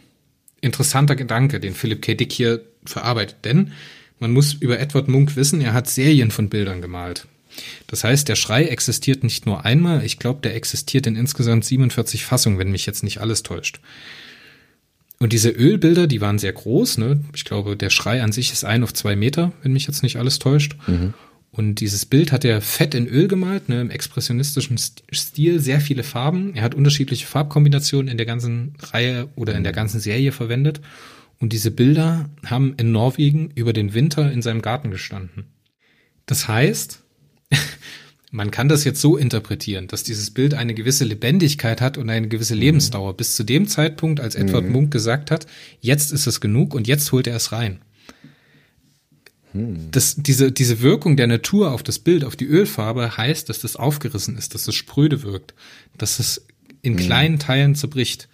interessanter Gedanke, den Philipp K. Dick hier verarbeitet, denn man muss über Edward Munk wissen, er hat Serien von Bildern gemalt. Das heißt, der Schrei existiert nicht nur einmal, ich glaube, der existiert in insgesamt 47 Fassungen, wenn mich jetzt nicht alles täuscht. Und diese Ölbilder, die waren sehr groß. Ne? Ich glaube, der Schrei an sich ist ein auf zwei Meter, wenn mich jetzt nicht alles täuscht. Mhm. Und dieses Bild hat er fett in Öl gemalt, ne, im expressionistischen Stil, sehr viele Farben. Er hat unterschiedliche Farbkombinationen in der ganzen Reihe oder in der ganzen Serie verwendet. Und diese Bilder haben in Norwegen über den Winter in seinem Garten gestanden. Das heißt, [LAUGHS] man kann das jetzt so interpretieren, dass dieses Bild eine gewisse Lebendigkeit hat und eine gewisse mhm. Lebensdauer bis zu dem Zeitpunkt, als Edward mhm. Munk gesagt hat, jetzt ist es genug und jetzt holt er es rein. Mhm. Das, diese, diese Wirkung der Natur auf das Bild, auf die Ölfarbe heißt, dass das aufgerissen ist, dass es spröde wirkt, dass es in mhm. kleinen Teilen zerbricht.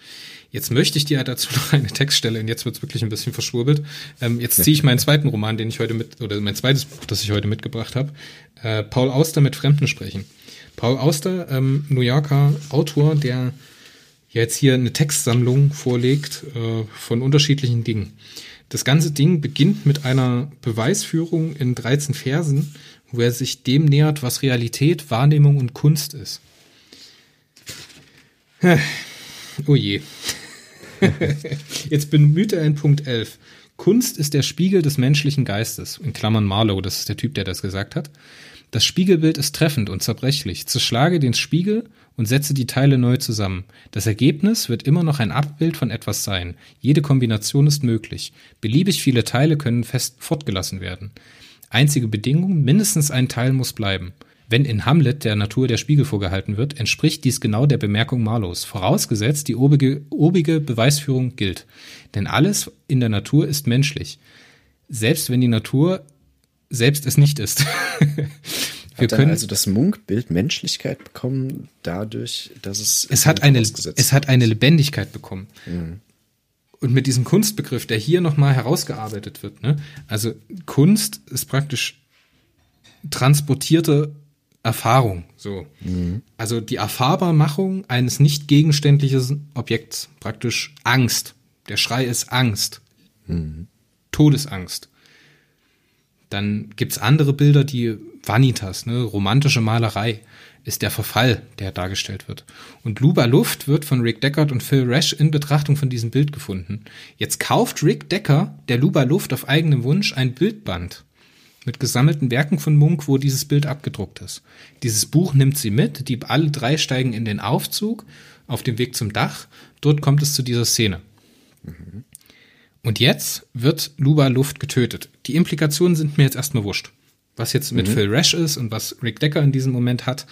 Jetzt möchte ich dir dazu [LAUGHS] noch eine Textstelle, und jetzt wird's wirklich ein bisschen verschwurbelt. Ähm, jetzt ziehe ich meinen zweiten Roman, den ich heute mit, oder mein zweites Buch, das ich heute mitgebracht habe. Äh, Paul Auster mit Fremden sprechen. Paul Auster, ähm, New Yorker Autor, der jetzt hier eine Textsammlung vorlegt äh, von unterschiedlichen Dingen. Das ganze Ding beginnt mit einer Beweisführung in 13 Versen, wo er sich dem nähert, was Realität, Wahrnehmung und Kunst ist. Oh je. [LAUGHS] Jetzt bemüht er in Punkt 11. Kunst ist der Spiegel des menschlichen Geistes. In Klammern Marlow, das ist der Typ, der das gesagt hat. Das Spiegelbild ist treffend und zerbrechlich. Zerschlage den Spiegel und setze die Teile neu zusammen. Das Ergebnis wird immer noch ein Abbild von etwas sein. Jede Kombination ist möglich. Beliebig viele Teile können fest fortgelassen werden. Einzige Bedingung, mindestens ein Teil muss bleiben. Wenn in Hamlet der Natur der Spiegel vorgehalten wird, entspricht dies genau der Bemerkung Marlows, vorausgesetzt die obige, obige Beweisführung gilt. Denn alles in der Natur ist menschlich, selbst wenn die Natur selbst es nicht ist. [LAUGHS] Wir können also das Munkbild Menschlichkeit bekommen dadurch, dass es es hat eine es hat eine Lebendigkeit bekommen. Mhm. Und mit diesem Kunstbegriff, der hier nochmal herausgearbeitet wird, ne? Also Kunst ist praktisch transportierte Erfahrung, so. Mhm. Also die Erfahrbarmachung eines nicht gegenständlichen Objekts, praktisch Angst. Der Schrei ist Angst. Mhm. Todesangst. Dann gibt's andere Bilder, die Vanitas, ne, romantische Malerei, ist der Verfall, der dargestellt wird. Und Luba Luft wird von Rick Deckard und Phil Rash in Betrachtung von diesem Bild gefunden. Jetzt kauft Rick Decker der Luba Luft auf eigenem Wunsch ein Bildband mit gesammelten Werken von Munk, wo dieses Bild abgedruckt ist. Dieses Buch nimmt sie mit, die alle drei steigen in den Aufzug auf dem Weg zum Dach. Dort kommt es zu dieser Szene. Mhm. Und jetzt wird Luba Luft getötet. Die Implikationen sind mir jetzt erstmal wurscht. Was jetzt mit mhm. Phil Rash ist und was Rick Decker in diesem Moment hat.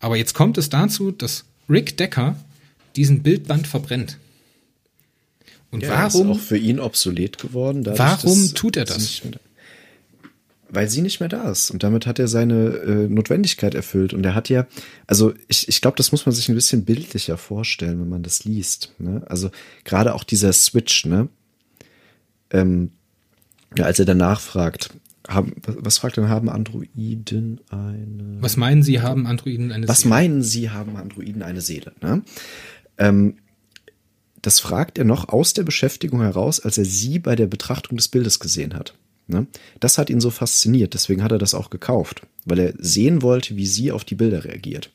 Aber jetzt kommt es dazu, dass Rick Decker diesen Bildband verbrennt. Und ja, warum ist auch für ihn obsolet geworden? Dadurch, warum tut er das? Weil sie nicht mehr da ist. Und damit hat er seine äh, Notwendigkeit erfüllt. Und er hat ja, also ich, ich glaube, das muss man sich ein bisschen bildlicher vorstellen, wenn man das liest. Ne? Also gerade auch dieser Switch, ne? Ähm, ja, als er danach fragt, haben, was fragt denn, haben Androiden eine. Was meinen Sie, haben Androiden eine was Seele? Was meinen Sie, haben Androiden eine Seele? Ne? Ähm, das fragt er noch aus der Beschäftigung heraus, als er sie bei der Betrachtung des Bildes gesehen hat. Ne? Das hat ihn so fasziniert, deswegen hat er das auch gekauft, weil er sehen wollte, wie sie auf die Bilder reagiert.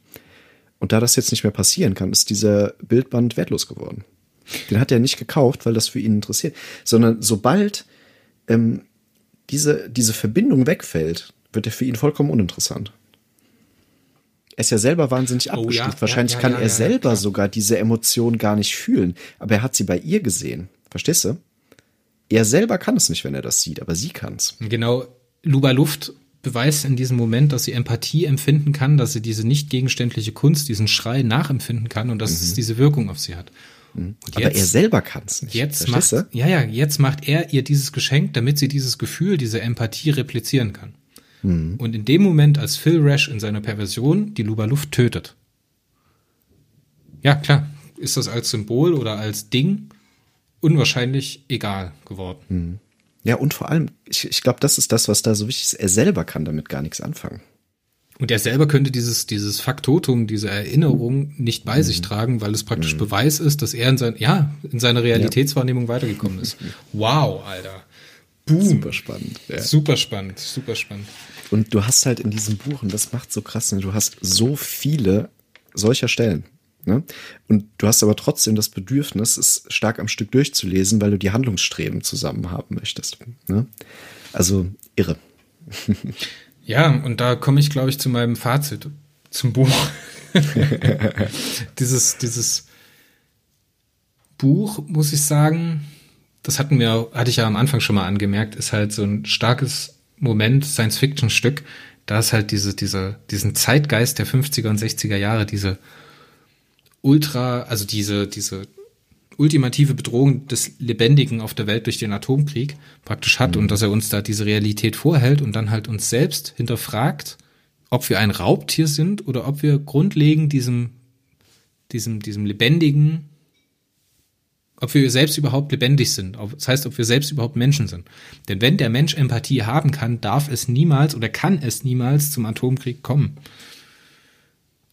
Und da das jetzt nicht mehr passieren kann, ist dieser Bildband wertlos geworden. Den hat er nicht gekauft, weil das für ihn interessiert, sondern sobald ähm, diese, diese Verbindung wegfällt, wird er für ihn vollkommen uninteressant. Er ist ja selber wahnsinnig abgestuft. Oh, ja, Wahrscheinlich ja, ja, kann er selber sogar diese Emotion gar nicht fühlen, aber er hat sie bei ihr gesehen. Verstehst du? Er selber kann es nicht, wenn er das sieht, aber sie kann's. Genau, Luba Luft beweist in diesem Moment, dass sie Empathie empfinden kann, dass sie diese nicht gegenständliche Kunst, diesen Schrei nachempfinden kann und dass mhm. es diese Wirkung auf sie hat. Mhm. Aber jetzt, er selber kann's nicht. Jetzt macht, ja, ja, jetzt macht er ihr dieses Geschenk, damit sie dieses Gefühl, diese Empathie replizieren kann. Mhm. Und in dem Moment, als Phil Rash in seiner Perversion die Luba Luft tötet. Ja, klar, ist das als Symbol oder als Ding unwahrscheinlich egal geworden. Mhm. Ja, und vor allem, ich, ich glaube, das ist das, was da so wichtig ist. Er selber kann damit gar nichts anfangen. Und er selber könnte dieses, dieses Faktotum, diese Erinnerung nicht bei mhm. sich tragen, weil es praktisch mhm. Beweis ist, dass er in, sein, ja, in seiner Realitätswahrnehmung ja. weitergekommen ist. [LAUGHS] Wow, Alter. Boom. Super spannend. Ja. Super spannend, super spannend. Und du hast halt in diesem Buch, und das macht so krass, ne, du hast so viele solcher Stellen. Ne? Und du hast aber trotzdem das Bedürfnis, es stark am Stück durchzulesen, weil du die Handlungsstreben zusammen haben möchtest. Ne? Also irre. [LAUGHS] ja, und da komme ich, glaube ich, zu meinem Fazit zum Buch. [LAUGHS] dieses, dieses Buch, muss ich sagen, das hatten wir, hatte ich ja am Anfang schon mal angemerkt, ist halt so ein starkes Moment, Science-Fiction-Stück. Da ist halt diese, diese, diesen Zeitgeist der 50er und 60er Jahre, diese ultra, also diese, diese ultimative Bedrohung des Lebendigen auf der Welt durch den Atomkrieg praktisch hat mhm. und dass er uns da diese Realität vorhält und dann halt uns selbst hinterfragt, ob wir ein Raubtier sind oder ob wir grundlegend diesem, diesem, diesem lebendigen ob wir selbst überhaupt lebendig sind. Das heißt, ob wir selbst überhaupt Menschen sind. Denn wenn der Mensch Empathie haben kann, darf es niemals oder kann es niemals zum Atomkrieg kommen.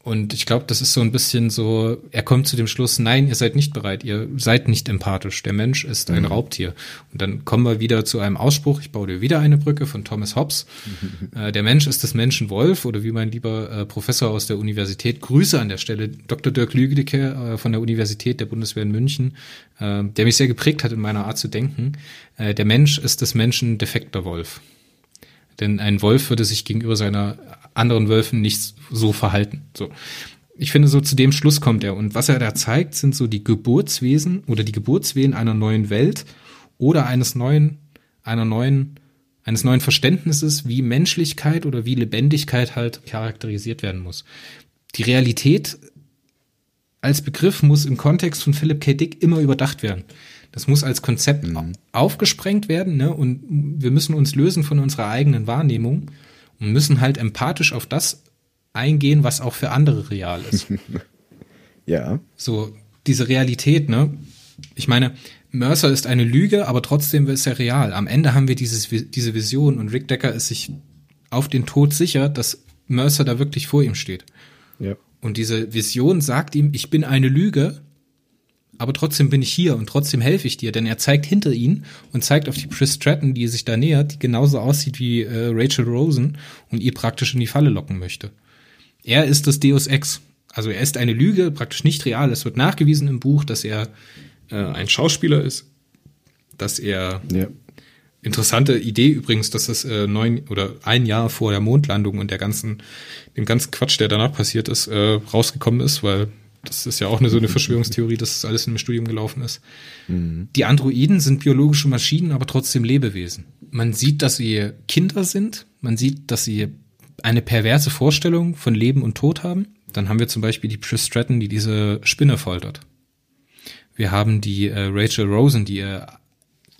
Und ich glaube, das ist so ein bisschen so, er kommt zu dem Schluss, nein, ihr seid nicht bereit, ihr seid nicht empathisch. Der Mensch ist ein mhm. Raubtier. Und dann kommen wir wieder zu einem Ausspruch, ich baue dir wieder eine Brücke von Thomas Hobbes. [LAUGHS] äh, der Mensch ist das Menschenwolf oder wie mein lieber äh, Professor aus der Universität, Grüße an der Stelle, Dr. Dirk Lügedecke äh, von der Universität der Bundeswehr in München, äh, der mich sehr geprägt hat in meiner Art zu denken. Äh, der Mensch ist des Menschen defekter Wolf. Denn ein Wolf würde sich gegenüber seiner anderen Wölfen nicht so verhalten. So. Ich finde, so zu dem Schluss kommt er. Und was er da zeigt, sind so die Geburtswesen oder die Geburtswehen einer neuen Welt oder eines neuen, einer neuen, eines neuen Verständnisses, wie Menschlichkeit oder wie Lebendigkeit halt charakterisiert werden muss. Die Realität als Begriff muss im Kontext von Philip K. Dick immer überdacht werden. Das muss als Konzept mhm. aufgesprengt werden, ne? Und wir müssen uns lösen von unserer eigenen Wahrnehmung und müssen halt empathisch auf das eingehen, was auch für andere real ist. [LAUGHS] ja. So, diese Realität, ne? Ich meine, Mercer ist eine Lüge, aber trotzdem ist er real. Am Ende haben wir dieses, diese Vision und Rick Decker ist sich auf den Tod sicher, dass Mercer da wirklich vor ihm steht. Ja. Und diese Vision sagt ihm, ich bin eine Lüge, aber trotzdem bin ich hier und trotzdem helfe ich dir, denn er zeigt hinter ihn und zeigt auf die Chris Stratton, die sich da nähert, die genauso aussieht wie äh, Rachel Rosen und ihr praktisch in die Falle locken möchte. Er ist das Deus Ex. Also er ist eine Lüge, praktisch nicht real. Es wird nachgewiesen im Buch, dass er äh, ein Schauspieler ist, dass er ja. interessante Idee übrigens, dass es äh, neun oder ein Jahr vor der Mondlandung und der ganzen dem ganzen Quatsch, der danach passiert ist, äh, rausgekommen ist, weil das ist ja auch eine so eine Verschwörungstheorie, dass das alles in dem Studium gelaufen ist. Mhm. Die Androiden sind biologische Maschinen, aber trotzdem Lebewesen. Man sieht, dass sie Kinder sind. Man sieht, dass sie eine perverse Vorstellung von Leben und Tod haben. Dann haben wir zum Beispiel die Trish Stratton, die diese Spinne foltert. Wir haben die äh, Rachel Rosen, die äh,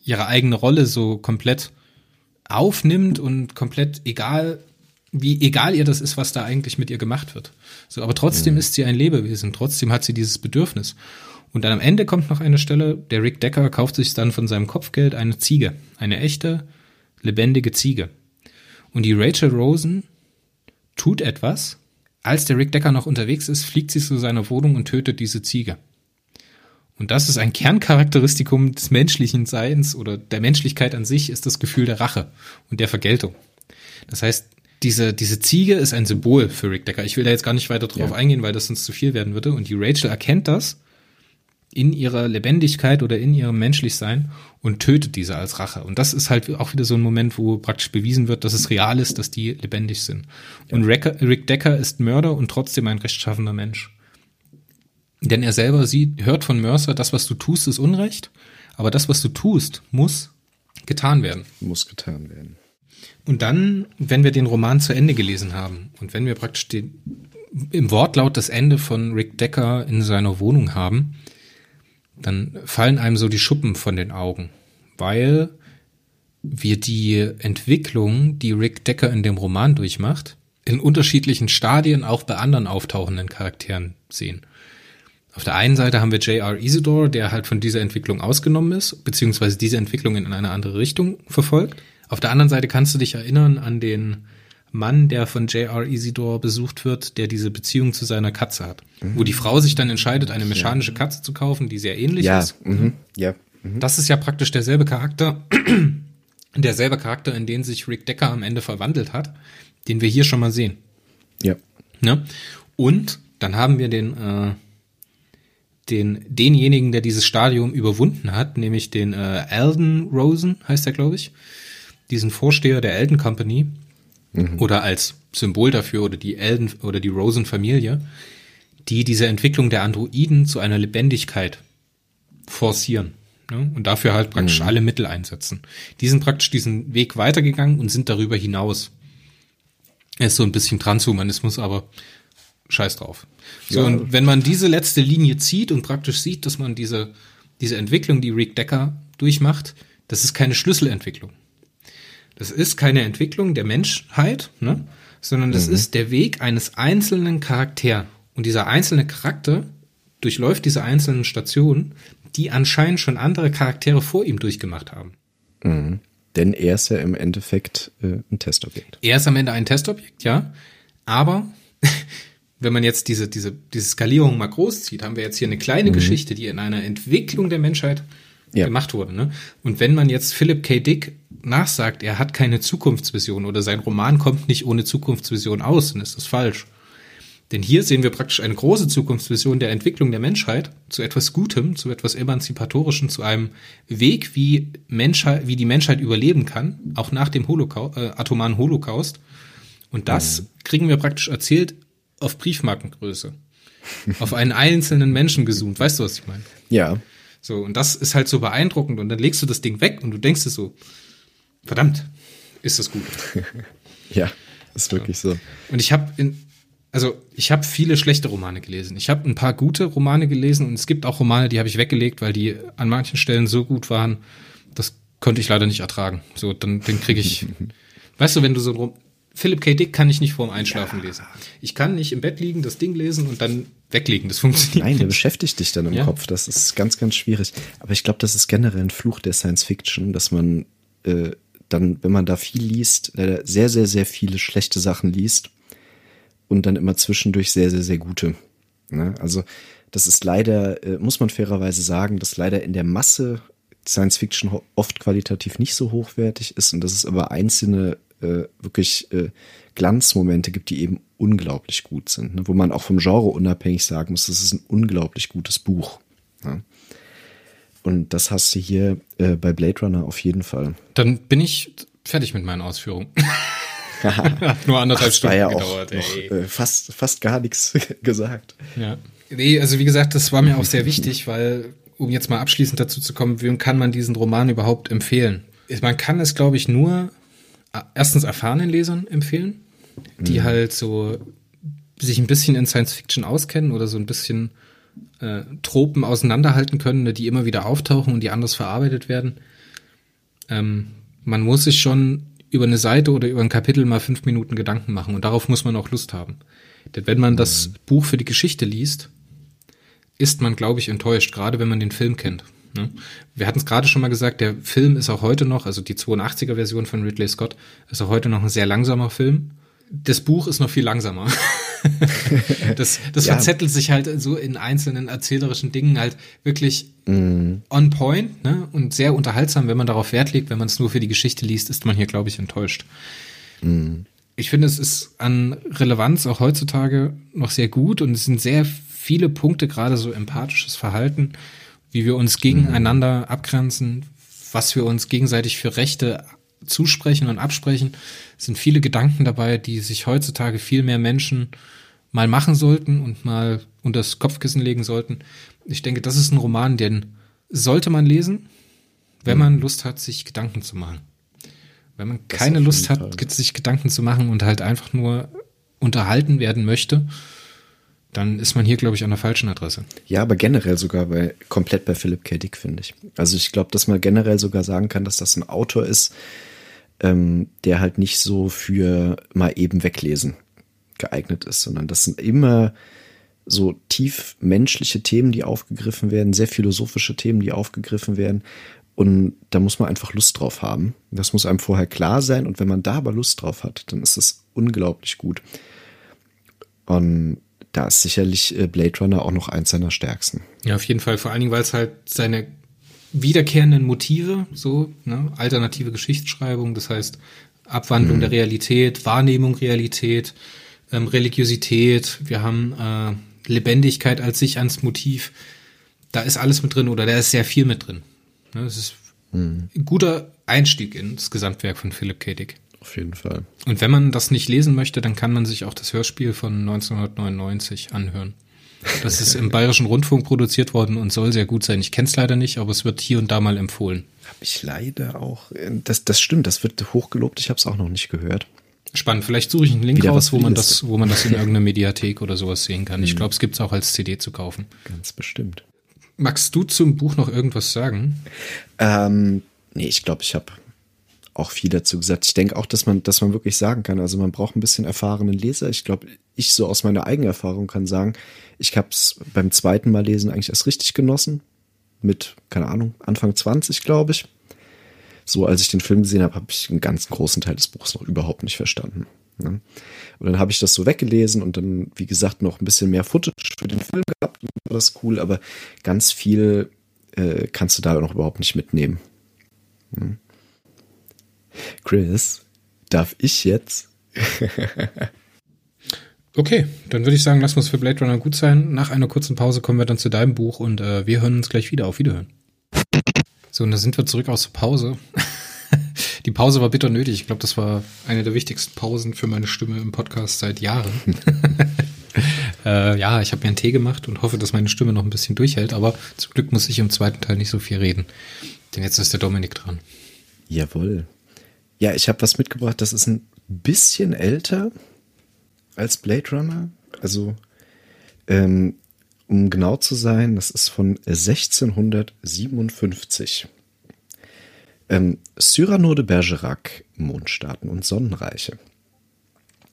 ihre eigene Rolle so komplett aufnimmt und komplett egal wie egal ihr das ist, was da eigentlich mit ihr gemacht wird. So, aber trotzdem mhm. ist sie ein Lebewesen, trotzdem hat sie dieses Bedürfnis. Und dann am Ende kommt noch eine Stelle, der Rick Decker kauft sich dann von seinem Kopfgeld eine Ziege, eine echte, lebendige Ziege. Und die Rachel Rosen tut etwas, als der Rick Decker noch unterwegs ist, fliegt sie zu seiner Wohnung und tötet diese Ziege. Und das ist ein Kerncharakteristikum des menschlichen Seins oder der Menschlichkeit an sich, ist das Gefühl der Rache und der Vergeltung. Das heißt, diese, diese Ziege ist ein Symbol für Rick Decker. Ich will da jetzt gar nicht weiter drauf ja. eingehen, weil das sonst zu viel werden würde. Und die Rachel erkennt das in ihrer Lebendigkeit oder in ihrem Menschlichsein und tötet diese als Rache. Und das ist halt auch wieder so ein Moment, wo praktisch bewiesen wird, dass es real ist, dass die lebendig sind. Ja. Und Rick, Rick Decker ist Mörder und trotzdem ein rechtschaffender Mensch. Denn er selber sieht, hört von Mercer, das, was du tust, ist Unrecht, aber das, was du tust, muss getan werden. Muss getan werden. Und dann, wenn wir den Roman zu Ende gelesen haben und wenn wir praktisch den, im Wortlaut das Ende von Rick Decker in seiner Wohnung haben, dann fallen einem so die Schuppen von den Augen, weil wir die Entwicklung, die Rick Decker in dem Roman durchmacht, in unterschiedlichen Stadien auch bei anderen auftauchenden Charakteren sehen. Auf der einen Seite haben wir J.R. Isidore, der halt von dieser Entwicklung ausgenommen ist, beziehungsweise diese Entwicklung in eine andere Richtung verfolgt. Auf der anderen Seite kannst du dich erinnern an den Mann, der von J.R. Isidore besucht wird, der diese Beziehung zu seiner Katze hat. Mhm. Wo die Frau sich dann entscheidet, eine mechanische ja. Katze zu kaufen, die sehr ähnlich ja. ist. Mhm. Ja. Mhm. Das ist ja praktisch derselbe Charakter, [CLEARS THROAT] derselbe Charakter, in den sich Rick Decker am Ende verwandelt hat, den wir hier schon mal sehen. Ja. Ne? Und dann haben wir den, äh, den, denjenigen, der dieses Stadium überwunden hat, nämlich den äh, Alden Rosen, heißt er, glaube ich diesen Vorsteher der Elden Company mhm. oder als Symbol dafür oder die Elden oder die Rosen Familie, die diese Entwicklung der Androiden zu einer Lebendigkeit forcieren. Ne? Und dafür halt praktisch mhm. alle Mittel einsetzen. Die sind praktisch diesen Weg weitergegangen und sind darüber hinaus. Er ist so ein bisschen Transhumanismus, aber scheiß drauf. So, ja. und wenn man diese letzte Linie zieht und praktisch sieht, dass man diese, diese Entwicklung, die Rick Decker durchmacht, das ist keine Schlüsselentwicklung. Das ist keine Entwicklung der Menschheit, ne? sondern das mhm. ist der Weg eines einzelnen Charakters. Und dieser einzelne Charakter durchläuft diese einzelnen Stationen, die anscheinend schon andere Charaktere vor ihm durchgemacht haben. Mhm. Denn er ist ja im Endeffekt äh, ein Testobjekt. Er ist am Ende ein Testobjekt, ja. Aber [LAUGHS] wenn man jetzt diese, diese, diese Skalierung mal groß zieht, haben wir jetzt hier eine kleine mhm. Geschichte, die in einer Entwicklung der Menschheit ja. gemacht wurde. Ne? Und wenn man jetzt Philip K. Dick nachsagt, er hat keine Zukunftsvision oder sein Roman kommt nicht ohne Zukunftsvision aus, dann ist das falsch. Denn hier sehen wir praktisch eine große Zukunftsvision der Entwicklung der Menschheit zu etwas Gutem, zu etwas Emanzipatorischem, zu einem Weg, wie, Menschheit, wie die Menschheit überleben kann, auch nach dem Holocaust, äh, atomaren Holocaust. Und das mhm. kriegen wir praktisch erzählt auf Briefmarkengröße. auf einen einzelnen Menschen gezoomt. Weißt du, was ich meine? Ja. So, und das ist halt so beeindruckend. Und dann legst du das Ding weg und du denkst dir so, verdammt, ist das gut. [LAUGHS] ja, ist wirklich so. Und ich habe in, also ich habe viele schlechte Romane gelesen. Ich habe ein paar gute Romane gelesen und es gibt auch Romane, die habe ich weggelegt, weil die an manchen Stellen so gut waren, das konnte ich leider nicht ertragen. So, dann, dann kriege ich, [LAUGHS] weißt du, wenn du so ein Philip K. Dick kann ich nicht vorm Einschlafen ja. lesen. Ich kann nicht im Bett liegen, das Ding lesen und dann weglegen. Das funktioniert. Nein, der beschäftigt dich dann im ja. Kopf. Das ist ganz, ganz schwierig. Aber ich glaube, das ist generell ein Fluch der Science Fiction, dass man äh, dann, wenn man da viel liest, sehr, sehr, sehr viele schlechte Sachen liest und dann immer zwischendurch sehr, sehr, sehr gute. Ne? Also das ist leider, äh, muss man fairerweise sagen, dass leider in der Masse Science Fiction oft qualitativ nicht so hochwertig ist und dass es aber einzelne äh, wirklich äh, Glanzmomente gibt, die eben unglaublich gut sind, ne? wo man auch vom Genre unabhängig sagen muss, das ist ein unglaublich gutes Buch. Ne? Und das hast du hier äh, bei Blade Runner auf jeden Fall. Dann bin ich fertig mit meinen Ausführungen. Hat [LAUGHS] nur anderthalb Ach, Stunden ja gedauert. Noch, äh, fast, fast gar nichts [LAUGHS] gesagt. Ja. Nee, also wie gesagt, das war mir auch sehr wichtig, weil, um jetzt mal abschließend dazu zu kommen, wem kann man diesen Roman überhaupt empfehlen? Man kann es, glaube ich, nur äh, erstens erfahrenen Lesern empfehlen, die mhm. halt so sich ein bisschen in Science Fiction auskennen oder so ein bisschen äh, Tropen auseinanderhalten können, ne, die immer wieder auftauchen und die anders verarbeitet werden. Ähm, man muss sich schon über eine Seite oder über ein Kapitel mal fünf Minuten Gedanken machen und darauf muss man auch Lust haben. Denn wenn man das mhm. Buch für die Geschichte liest, ist man, glaube ich, enttäuscht, gerade wenn man den Film kennt. Ne? Wir hatten es gerade schon mal gesagt, der Film ist auch heute noch, also die 82er Version von Ridley Scott, ist auch heute noch ein sehr langsamer Film. Das Buch ist noch viel langsamer. [LAUGHS] das das ja. verzettelt sich halt so in einzelnen erzählerischen Dingen halt wirklich mm. on point ne? und sehr unterhaltsam, wenn man darauf Wert legt. Wenn man es nur für die Geschichte liest, ist man hier, glaube ich, enttäuscht. Mm. Ich finde, es ist an Relevanz auch heutzutage noch sehr gut und es sind sehr viele Punkte, gerade so empathisches Verhalten, wie wir uns gegeneinander mm. abgrenzen, was wir uns gegenseitig für Rechte zusprechen und absprechen, sind viele Gedanken dabei, die sich heutzutage viel mehr Menschen mal machen sollten und mal unter das Kopfkissen legen sollten. Ich denke, das ist ein Roman, den sollte man lesen, wenn man Lust hat, sich Gedanken zu machen. Wenn man das keine Lust hat, Fall. sich Gedanken zu machen und halt einfach nur unterhalten werden möchte, dann ist man hier, glaube ich, an der falschen Adresse. Ja, aber generell sogar bei, komplett bei Philip K. Dick, finde ich. Also ich glaube, dass man generell sogar sagen kann, dass das ein Autor ist, ähm, der halt nicht so für mal eben weglesen geeignet ist, sondern das sind immer so tief menschliche Themen, die aufgegriffen werden, sehr philosophische Themen, die aufgegriffen werden. Und da muss man einfach Lust drauf haben. Das muss einem vorher klar sein. Und wenn man da aber Lust drauf hat, dann ist es unglaublich gut. Und da ist sicherlich äh, Blade Runner auch noch eins seiner stärksten. Ja, auf jeden Fall. Vor allen Dingen, weil es halt seine wiederkehrenden Motive, so, ne, alternative Geschichtsschreibung, das heißt Abwandlung mhm. der Realität, Wahrnehmung Realität, ähm, Religiosität, wir haben äh, Lebendigkeit als sich ans Motiv. Da ist alles mit drin oder da ist sehr viel mit drin. Ne, das ist mhm. ein guter Einstieg ins Gesamtwerk von Philip K. Dick. Auf jeden Fall. Und wenn man das nicht lesen möchte, dann kann man sich auch das Hörspiel von 1999 anhören. Das ist im Bayerischen Rundfunk produziert worden und soll sehr gut sein. Ich kenne es leider nicht, aber es wird hier und da mal empfohlen. Habe ich leider auch. Das, das stimmt, das wird hochgelobt. Ich habe es auch noch nicht gehört. Spannend. Vielleicht suche ich einen Link Wieder raus, wo man das, wo man das in irgendeiner Mediathek oder sowas sehen kann. Ich hm. glaube, es gibt es auch als CD zu kaufen. Ganz bestimmt. Magst du zum Buch noch irgendwas sagen? Ähm, nee, ich glaube, ich habe auch viel dazu gesagt. Ich denke auch, dass man, dass man wirklich sagen kann, also man braucht ein bisschen erfahrenen Leser. Ich glaube, ich so aus meiner eigenen Erfahrung kann sagen, ich habe es beim zweiten Mal lesen eigentlich erst richtig genossen. mit, keine Ahnung, Anfang 20, glaube ich. So, als ich den Film gesehen habe, habe ich einen ganz großen Teil des Buchs noch überhaupt nicht verstanden. Ne? Und dann habe ich das so weggelesen und dann, wie gesagt, noch ein bisschen mehr Footage für den Film gehabt. Und war das cool, aber ganz viel äh, kannst du da noch überhaupt nicht mitnehmen. Hm. Chris, darf ich jetzt? [LAUGHS] okay, dann würde ich sagen, lass uns für Blade Runner gut sein. Nach einer kurzen Pause kommen wir dann zu deinem Buch und äh, wir hören uns gleich wieder. Auf Wiederhören. So, und da sind wir zurück aus der Pause. [LAUGHS] Die Pause war bitter nötig. Ich glaube, das war eine der wichtigsten Pausen für meine Stimme im Podcast seit Jahren. [LAUGHS] äh, ja, ich habe mir einen Tee gemacht und hoffe, dass meine Stimme noch ein bisschen durchhält. Aber zum Glück muss ich im zweiten Teil nicht so viel reden. Denn jetzt ist der Dominik dran. Jawohl. Ja, ich habe was mitgebracht, das ist ein bisschen älter als Blade Runner. Also, ähm, um genau zu sein, das ist von 1657. Ähm, Cyrano de Bergerac, Mondstaaten und Sonnenreiche.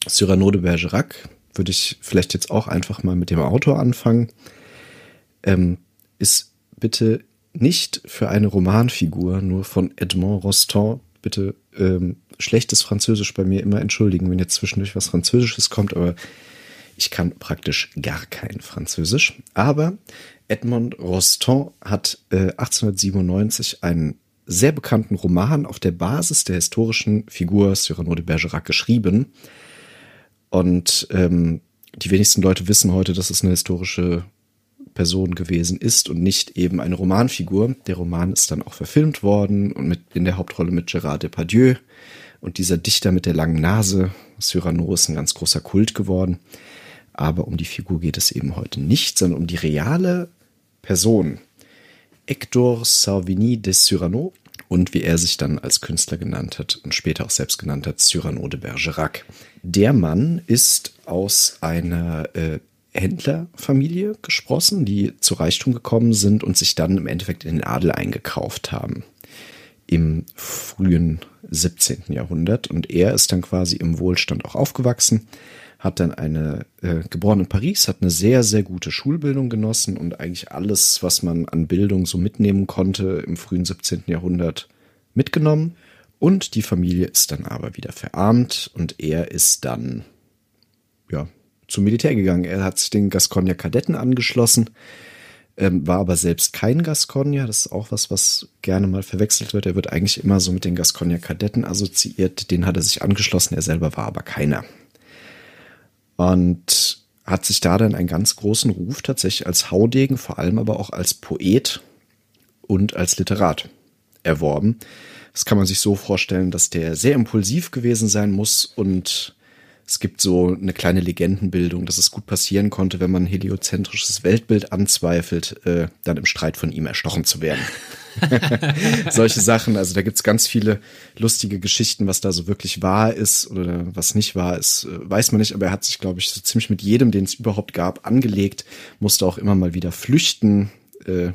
Cyrano de Bergerac würde ich vielleicht jetzt auch einfach mal mit dem Autor anfangen. Ähm, ist bitte nicht für eine Romanfigur, nur von Edmond Rostand. Bitte ähm, schlechtes Französisch bei mir immer entschuldigen, wenn jetzt zwischendurch was Französisches kommt, aber ich kann praktisch gar kein Französisch. Aber Edmond Rostand hat äh, 1897 einen sehr bekannten Roman auf der Basis der historischen Figur Cyrano de Bergerac geschrieben. Und ähm, die wenigsten Leute wissen heute, dass es eine historische Person gewesen ist und nicht eben eine Romanfigur. Der Roman ist dann auch verfilmt worden und mit in der Hauptrolle mit Gérard Depardieu. Und dieser Dichter mit der langen Nase, Cyrano, ist ein ganz großer Kult geworden. Aber um die Figur geht es eben heute nicht, sondern um die reale Person. Hector Salvini de Cyrano und wie er sich dann als Künstler genannt hat und später auch selbst genannt hat, Cyrano de Bergerac. Der Mann ist aus einer äh, Händlerfamilie gesprossen, die zu Reichtum gekommen sind und sich dann im Endeffekt in den Adel eingekauft haben. Im frühen 17. Jahrhundert. Und er ist dann quasi im Wohlstand auch aufgewachsen, hat dann eine, äh, geboren in Paris, hat eine sehr, sehr gute Schulbildung genossen und eigentlich alles, was man an Bildung so mitnehmen konnte im frühen 17. Jahrhundert mitgenommen. Und die Familie ist dann aber wieder verarmt und er ist dann, ja, zum Militär gegangen. Er hat sich den Gasconia Kadetten angeschlossen, ähm, war aber selbst kein Gasconia. Das ist auch was, was gerne mal verwechselt wird. Er wird eigentlich immer so mit den Gasconia Kadetten assoziiert. Den hat er sich angeschlossen. Er selber war aber keiner. Und hat sich da dann einen ganz großen Ruf tatsächlich als Haudegen, vor allem aber auch als Poet und als Literat erworben. Das kann man sich so vorstellen, dass der sehr impulsiv gewesen sein muss und es gibt so eine kleine Legendenbildung, dass es gut passieren konnte, wenn man heliozentrisches Weltbild anzweifelt, äh, dann im Streit von ihm erstochen zu werden. [LAUGHS] Solche Sachen, also da gibt's ganz viele lustige Geschichten, was da so wirklich wahr ist oder was nicht wahr ist, äh, weiß man nicht, aber er hat sich, glaube ich, so ziemlich mit jedem, den es überhaupt gab, angelegt, musste auch immer mal wieder flüchten. Äh,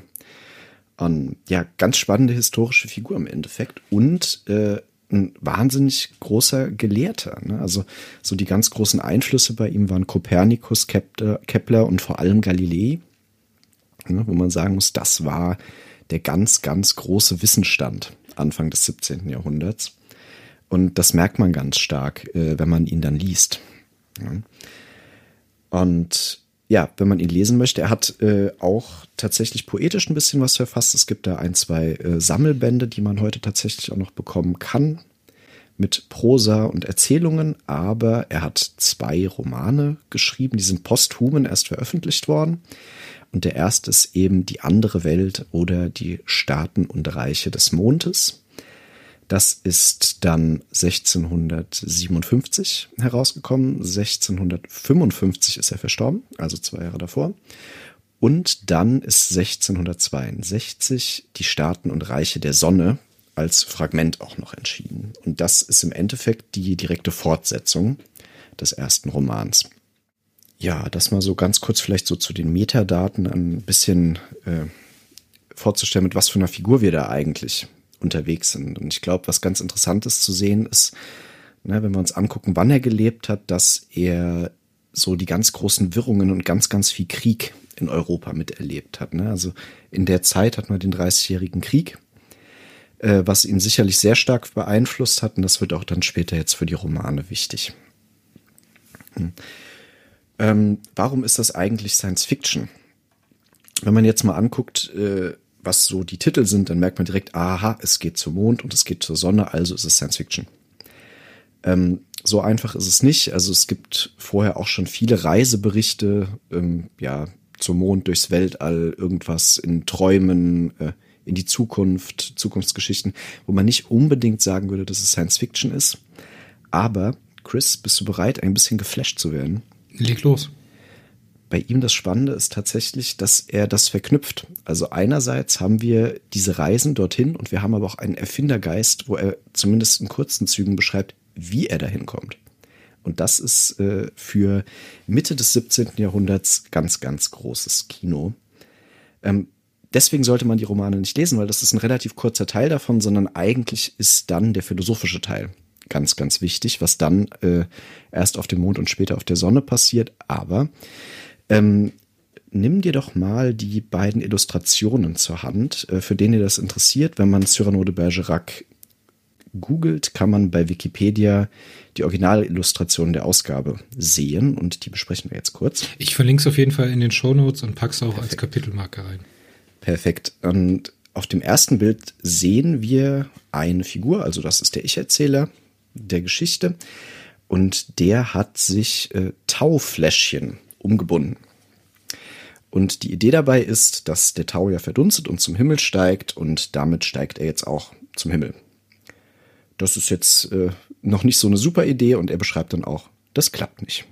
an, ja, ganz spannende historische Figur im Endeffekt und äh, ein wahnsinnig großer Gelehrter. Ne? Also so die ganz großen Einflüsse bei ihm waren Kopernikus, Kepler, und vor allem Galilei, ne? wo man sagen muss, das war der ganz, ganz große Wissensstand Anfang des 17. Jahrhunderts. Und das merkt man ganz stark, äh, wenn man ihn dann liest. Und ja, wenn man ihn lesen möchte, er hat äh, auch tatsächlich poetisch ein bisschen was verfasst. Es gibt da ein, zwei äh, Sammelbände, die man heute tatsächlich auch noch bekommen kann mit Prosa und Erzählungen, aber er hat zwei Romane geschrieben, die sind posthumen erst veröffentlicht worden. Und der erste ist eben Die andere Welt oder die Staaten und Reiche des Mondes. Das ist dann 1657 herausgekommen. 1655 ist er verstorben, also zwei Jahre davor. Und dann ist 1662 die Staaten und Reiche der Sonne als Fragment auch noch entschieden. Und das ist im Endeffekt die direkte Fortsetzung des ersten Romans. Ja, das mal so ganz kurz vielleicht so zu den Metadaten ein bisschen äh, vorzustellen, mit was für einer Figur wir da eigentlich unterwegs sind. Und ich glaube, was ganz interessant ist zu sehen, ist, ne, wenn wir uns angucken, wann er gelebt hat, dass er so die ganz großen Wirrungen und ganz, ganz viel Krieg in Europa miterlebt hat. Ne? Also in der Zeit hat man den Dreißigjährigen Krieg, äh, was ihn sicherlich sehr stark beeinflusst hat und das wird auch dann später jetzt für die Romane wichtig. Hm. Ähm, warum ist das eigentlich Science Fiction? Wenn man jetzt mal anguckt, äh, was so die Titel sind, dann merkt man direkt, aha, es geht zum Mond und es geht zur Sonne, also ist es Science Fiction. Ähm, so einfach ist es nicht. Also es gibt vorher auch schon viele Reiseberichte, ähm, ja, zum Mond, durchs Weltall, irgendwas in Träumen, äh, in die Zukunft, Zukunftsgeschichten, wo man nicht unbedingt sagen würde, dass es Science Fiction ist. Aber, Chris, bist du bereit, ein bisschen geflasht zu werden? Leg los. Bei ihm das Spannende ist tatsächlich, dass er das verknüpft. Also einerseits haben wir diese Reisen dorthin und wir haben aber auch einen Erfindergeist, wo er zumindest in kurzen Zügen beschreibt, wie er dahin kommt. Und das ist äh, für Mitte des 17. Jahrhunderts ganz, ganz großes Kino. Ähm, deswegen sollte man die Romane nicht lesen, weil das ist ein relativ kurzer Teil davon, sondern eigentlich ist dann der philosophische Teil ganz, ganz wichtig, was dann äh, erst auf dem Mond und später auf der Sonne passiert. Aber ähm, nimm dir doch mal die beiden Illustrationen zur Hand, äh, für den ihr das interessiert. Wenn man Cyrano de Bergerac googelt, kann man bei Wikipedia die Originalillustration der Ausgabe sehen und die besprechen wir jetzt kurz. Ich verlinke es auf jeden Fall in den Show Notes und pack's auch Perfekt. als Kapitelmarke rein. Perfekt. Und auf dem ersten Bild sehen wir eine Figur, also das ist der Ich-Erzähler der Geschichte und der hat sich äh, Taufläschchen umgebunden. Und die Idee dabei ist, dass der Tau ja verdunstet und zum Himmel steigt und damit steigt er jetzt auch zum Himmel das ist jetzt äh, noch nicht so eine super Idee und er beschreibt dann auch, das klappt nicht.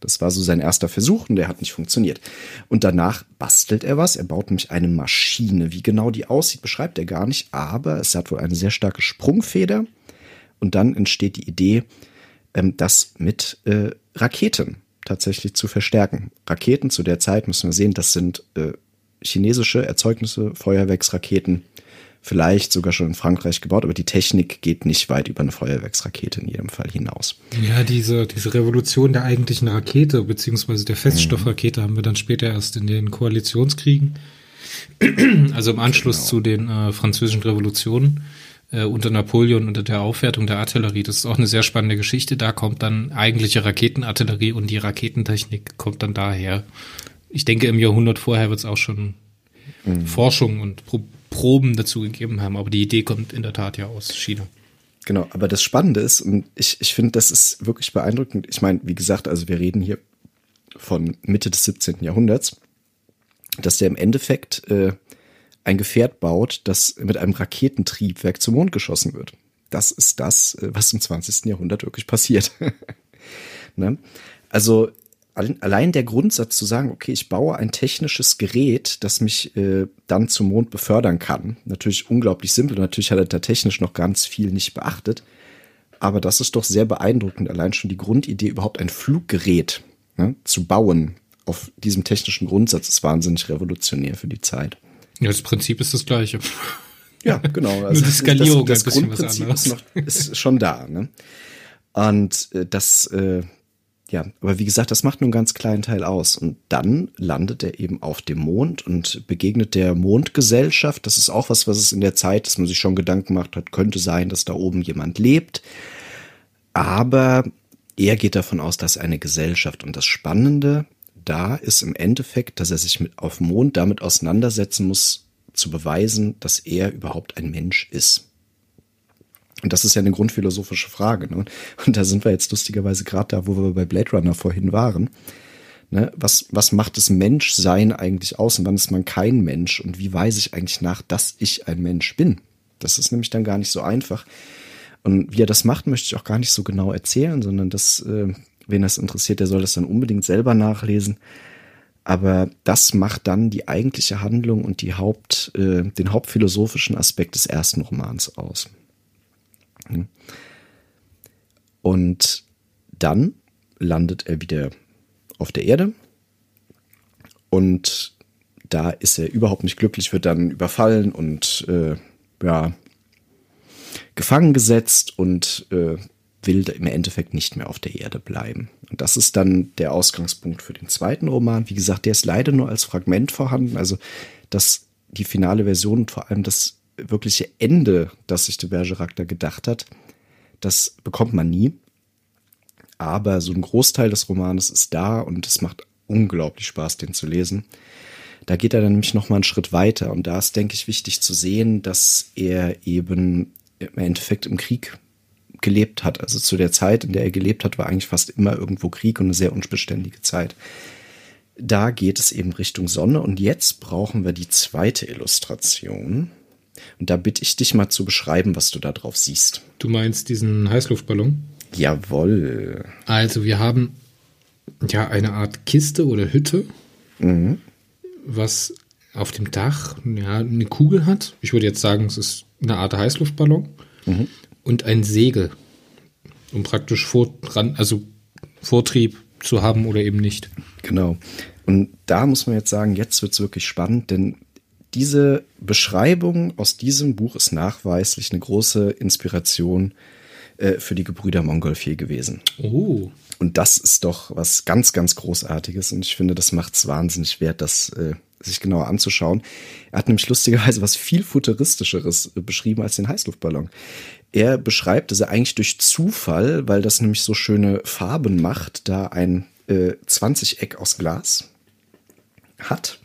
Das war so sein erster Versuch und der hat nicht funktioniert. Und danach bastelt er was. Er baut nämlich eine Maschine. Wie genau die aussieht, beschreibt er gar nicht, aber es hat wohl eine sehr starke Sprungfeder. Und dann entsteht die Idee, ähm, das mit äh, Raketen tatsächlich zu verstärken. Raketen zu der Zeit müssen wir sehen, das sind äh, chinesische Erzeugnisse, Feuerwerksraketen vielleicht sogar schon in Frankreich gebaut, aber die Technik geht nicht weit über eine Feuerwerksrakete in jedem Fall hinaus. Ja, diese, diese Revolution der eigentlichen Rakete, beziehungsweise der Feststoffrakete, mhm. haben wir dann später erst in den Koalitionskriegen, [CLEARS THROAT] also im Anschluss genau. zu den äh, französischen Revolutionen äh, unter Napoleon, unter der Aufwertung der Artillerie. Das ist auch eine sehr spannende Geschichte. Da kommt dann eigentliche Raketenartillerie und die Raketentechnik kommt dann daher. Ich denke, im Jahrhundert vorher wird es auch schon mhm. Forschung und Pro Proben dazu gegeben haben. Aber die Idee kommt in der Tat ja aus China. Genau, aber das Spannende ist, und ich, ich finde, das ist wirklich beeindruckend. Ich meine, wie gesagt, also wir reden hier von Mitte des 17. Jahrhunderts, dass der im Endeffekt äh, ein Gefährt baut, das mit einem Raketentriebwerk zum Mond geschossen wird. Das ist das, äh, was im 20. Jahrhundert wirklich passiert. [LAUGHS] ne? Also allein der Grundsatz zu sagen, okay, ich baue ein technisches Gerät, das mich äh, dann zum Mond befördern kann, natürlich unglaublich simpel. Natürlich hat er da technisch noch ganz viel nicht beachtet. Aber das ist doch sehr beeindruckend, allein schon die Grundidee, überhaupt ein Fluggerät ne, zu bauen auf diesem technischen Grundsatz ist wahnsinnig revolutionär für die Zeit. Ja, das Prinzip ist das gleiche. Ja, genau. [LAUGHS] Also Nur die Skalierung das, das, das Grundprinzip ist, noch, ist schon da. Ne? Und äh, das äh, ja, aber wie gesagt, das macht nur einen ganz kleinen Teil aus. Und dann landet er eben auf dem Mond und begegnet der Mondgesellschaft. Das ist auch was, was es in der Zeit, dass man sich schon Gedanken gemacht hat, könnte sein, dass da oben jemand lebt. Aber er geht davon aus, dass eine Gesellschaft. Und das Spannende da ist im Endeffekt, dass er sich mit auf Mond damit auseinandersetzen muss, zu beweisen, dass er überhaupt ein Mensch ist. Und das ist ja eine grundphilosophische Frage. Ne? Und da sind wir jetzt lustigerweise gerade da, wo wir bei Blade Runner vorhin waren. Ne? Was, was macht das Menschsein eigentlich aus und wann ist man kein Mensch? Und wie weiß ich eigentlich nach, dass ich ein Mensch bin? Das ist nämlich dann gar nicht so einfach. Und wie er das macht, möchte ich auch gar nicht so genau erzählen, sondern das, äh, wen das interessiert, der soll das dann unbedingt selber nachlesen. Aber das macht dann die eigentliche Handlung und die Haupt, äh, den hauptphilosophischen Aspekt des ersten Romans aus. Und dann landet er wieder auf der Erde und da ist er überhaupt nicht glücklich, wird dann überfallen und äh, ja gefangen gesetzt und äh, will im Endeffekt nicht mehr auf der Erde bleiben. Und das ist dann der Ausgangspunkt für den zweiten Roman. Wie gesagt, der ist leider nur als Fragment vorhanden. Also das, die finale Version und vor allem das wirkliche Ende, das sich de Bergerac da gedacht hat, das bekommt man nie. Aber so ein Großteil des Romanes ist da und es macht unglaublich Spaß, den zu lesen. Da geht er dann nämlich noch mal einen Schritt weiter und da ist, denke ich, wichtig zu sehen, dass er eben im Endeffekt im Krieg gelebt hat. Also zu der Zeit, in der er gelebt hat, war eigentlich fast immer irgendwo Krieg und eine sehr unbeständige Zeit. Da geht es eben Richtung Sonne und jetzt brauchen wir die zweite Illustration. Und da bitte ich dich mal zu beschreiben, was du da drauf siehst. Du meinst diesen Heißluftballon? Jawoll. Also wir haben ja eine Art Kiste oder Hütte, mhm. was auf dem Dach ja, eine Kugel hat. Ich würde jetzt sagen, es ist eine Art Heißluftballon mhm. Und ein Segel, um praktisch vor, also Vortrieb zu haben oder eben nicht. Genau. Und da muss man jetzt sagen, jetzt wird es wirklich spannend, denn diese Beschreibung aus diesem Buch ist nachweislich eine große Inspiration äh, für die Gebrüder Montgolfier gewesen. Oh. Und das ist doch was ganz, ganz Großartiges. Und ich finde, das macht es wahnsinnig wert, das äh, sich genauer anzuschauen. Er hat nämlich lustigerweise was viel futuristischeres äh, beschrieben als den Heißluftballon. Er beschreibt, dass er eigentlich durch Zufall, weil das nämlich so schöne Farben macht, da ein äh, 20-Eck aus Glas hat.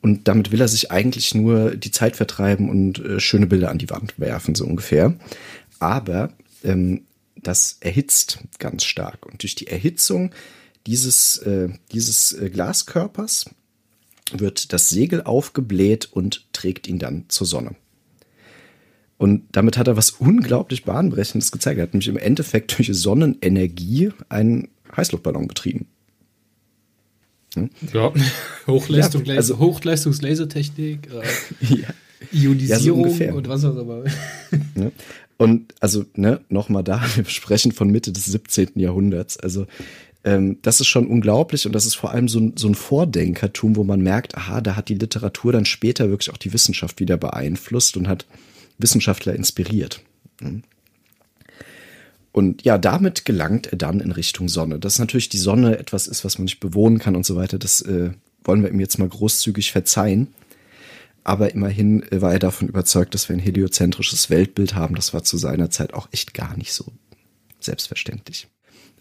Und damit will er sich eigentlich nur die Zeit vertreiben und äh, schöne Bilder an die Wand werfen, so ungefähr. Aber ähm, das erhitzt ganz stark. Und durch die Erhitzung dieses, äh, dieses äh, Glaskörpers wird das Segel aufgebläht und trägt ihn dann zur Sonne. Und damit hat er was unglaublich Bahnbrechendes gezeigt. Er hat nämlich im Endeffekt durch Sonnenenergie einen Heißluftballon betrieben. Hm? Ja, [LAUGHS] Hochleistung, ja, also Hochleistungslasertechnik, äh, [LAUGHS] ja. Ionisierung ja, so und was auch immer. Ja. [LAUGHS] Und also, ne, nochmal da, wir sprechen von Mitte des 17. Jahrhunderts. Also, ähm, das ist schon unglaublich und das ist vor allem so ein, so ein Vordenkertum, wo man merkt, aha, da hat die Literatur dann später wirklich auch die Wissenschaft wieder beeinflusst und hat Wissenschaftler inspiriert. Und ja, damit gelangt er dann in Richtung Sonne. Dass natürlich die Sonne etwas ist, was man nicht bewohnen kann und so weiter, das äh, wollen wir ihm jetzt mal großzügig verzeihen. Aber immerhin äh, war er davon überzeugt, dass wir ein heliozentrisches Weltbild haben. Das war zu seiner Zeit auch echt gar nicht so selbstverständlich.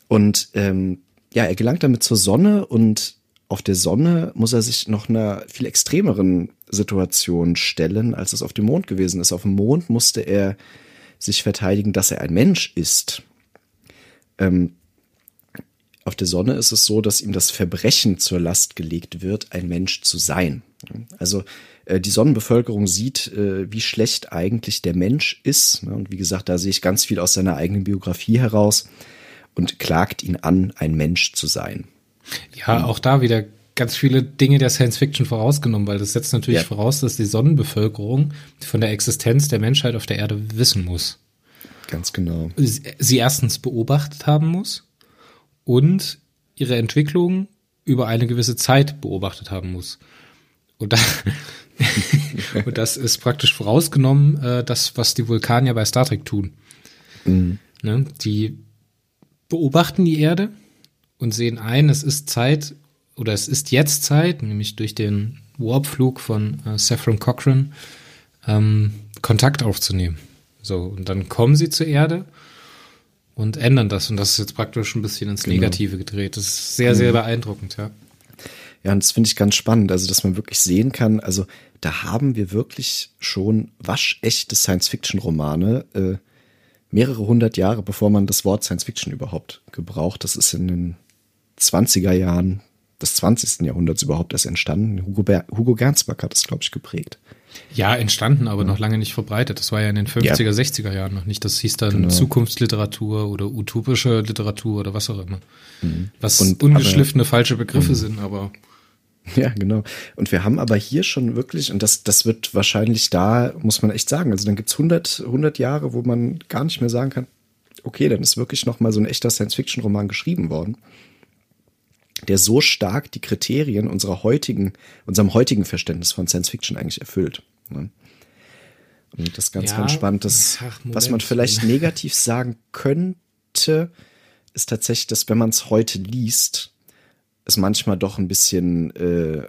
Und ähm, ja, er gelangt damit zur Sonne und auf der Sonne muss er sich noch einer viel extremeren Situation stellen, als es auf dem Mond gewesen ist. Auf dem Mond musste er sich verteidigen, dass er ein Mensch ist. Ähm, auf der Sonne ist es so, dass ihm das Verbrechen zur Last gelegt wird, ein Mensch zu sein. Also äh, die Sonnenbevölkerung sieht, äh, wie schlecht eigentlich der Mensch ist. Ne? Und wie gesagt, da sehe ich ganz viel aus seiner eigenen Biografie heraus und klagt ihn an, ein Mensch zu sein. Ja, auch da wieder ganz viele Dinge der Science Fiction vorausgenommen, weil das setzt natürlich ja. voraus, dass die Sonnenbevölkerung von der Existenz der Menschheit auf der Erde wissen muss. Ganz genau. Sie erstens beobachtet haben muss und ihre Entwicklung über eine gewisse Zeit beobachtet haben muss. Und, da, [LAUGHS] und das ist praktisch vorausgenommen, äh, das, was die Vulkanier bei Star Trek tun. Mhm. Ne? Die beobachten die Erde und sehen ein, es ist Zeit oder es ist jetzt Zeit, nämlich durch den Warpflug von äh, Saffron Cochrane, ähm, Kontakt aufzunehmen. So, und dann kommen sie zur Erde und ändern das. Und das ist jetzt praktisch ein bisschen ins genau. Negative genau. gedreht. Das ist sehr, sehr mhm. beeindruckend, ja. Ja, und das finde ich ganz spannend, also dass man wirklich sehen kann, also da haben wir wirklich schon waschechte Science-Fiction-Romane, äh, mehrere hundert Jahre, bevor man das Wort Science-Fiction überhaupt gebraucht. Das ist in den 20er Jahren des 20. Jahrhunderts überhaupt erst entstanden. Hugo, Ber Hugo Gernsback hat es, glaube ich, geprägt. Ja, entstanden, aber ja. noch lange nicht verbreitet. Das war ja in den 50er, ja. 60er Jahren noch nicht. Das hieß dann genau. Zukunftsliteratur oder utopische Literatur oder was auch immer. Mhm. Was Und, ungeschliffene aber, falsche Begriffe mhm. sind, aber. Ja, genau. Und wir haben aber hier schon wirklich, und das, das wird wahrscheinlich da, muss man echt sagen, also dann gibt's 100, 100 Jahre, wo man gar nicht mehr sagen kann, okay, dann ist wirklich noch mal so ein echter Science-Fiction-Roman geschrieben worden der so stark die Kriterien unserer heutigen, unserem heutigen Verständnis von Science Fiction eigentlich erfüllt. Ne? Und das ist ganz, ja, ganz spannend. Das, ach, was man vielleicht negativ sagen könnte, ist tatsächlich, dass wenn man es heute liest, es manchmal doch ein bisschen äh,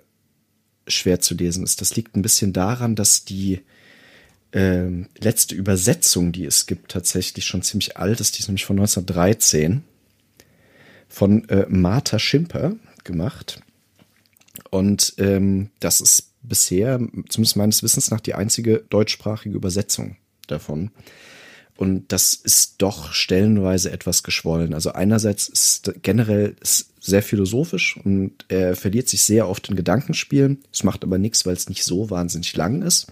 schwer zu lesen ist. Das liegt ein bisschen daran, dass die äh, letzte Übersetzung, die es gibt, tatsächlich schon ziemlich alt ist. Die ist nämlich von 1913 von äh, Martha Schimper gemacht. Und ähm, das ist bisher, zumindest meines Wissens nach, die einzige deutschsprachige Übersetzung davon. Und das ist doch stellenweise etwas geschwollen. Also einerseits ist generell ist sehr philosophisch und er verliert sich sehr oft in Gedankenspielen. Es macht aber nichts, weil es nicht so wahnsinnig lang ist.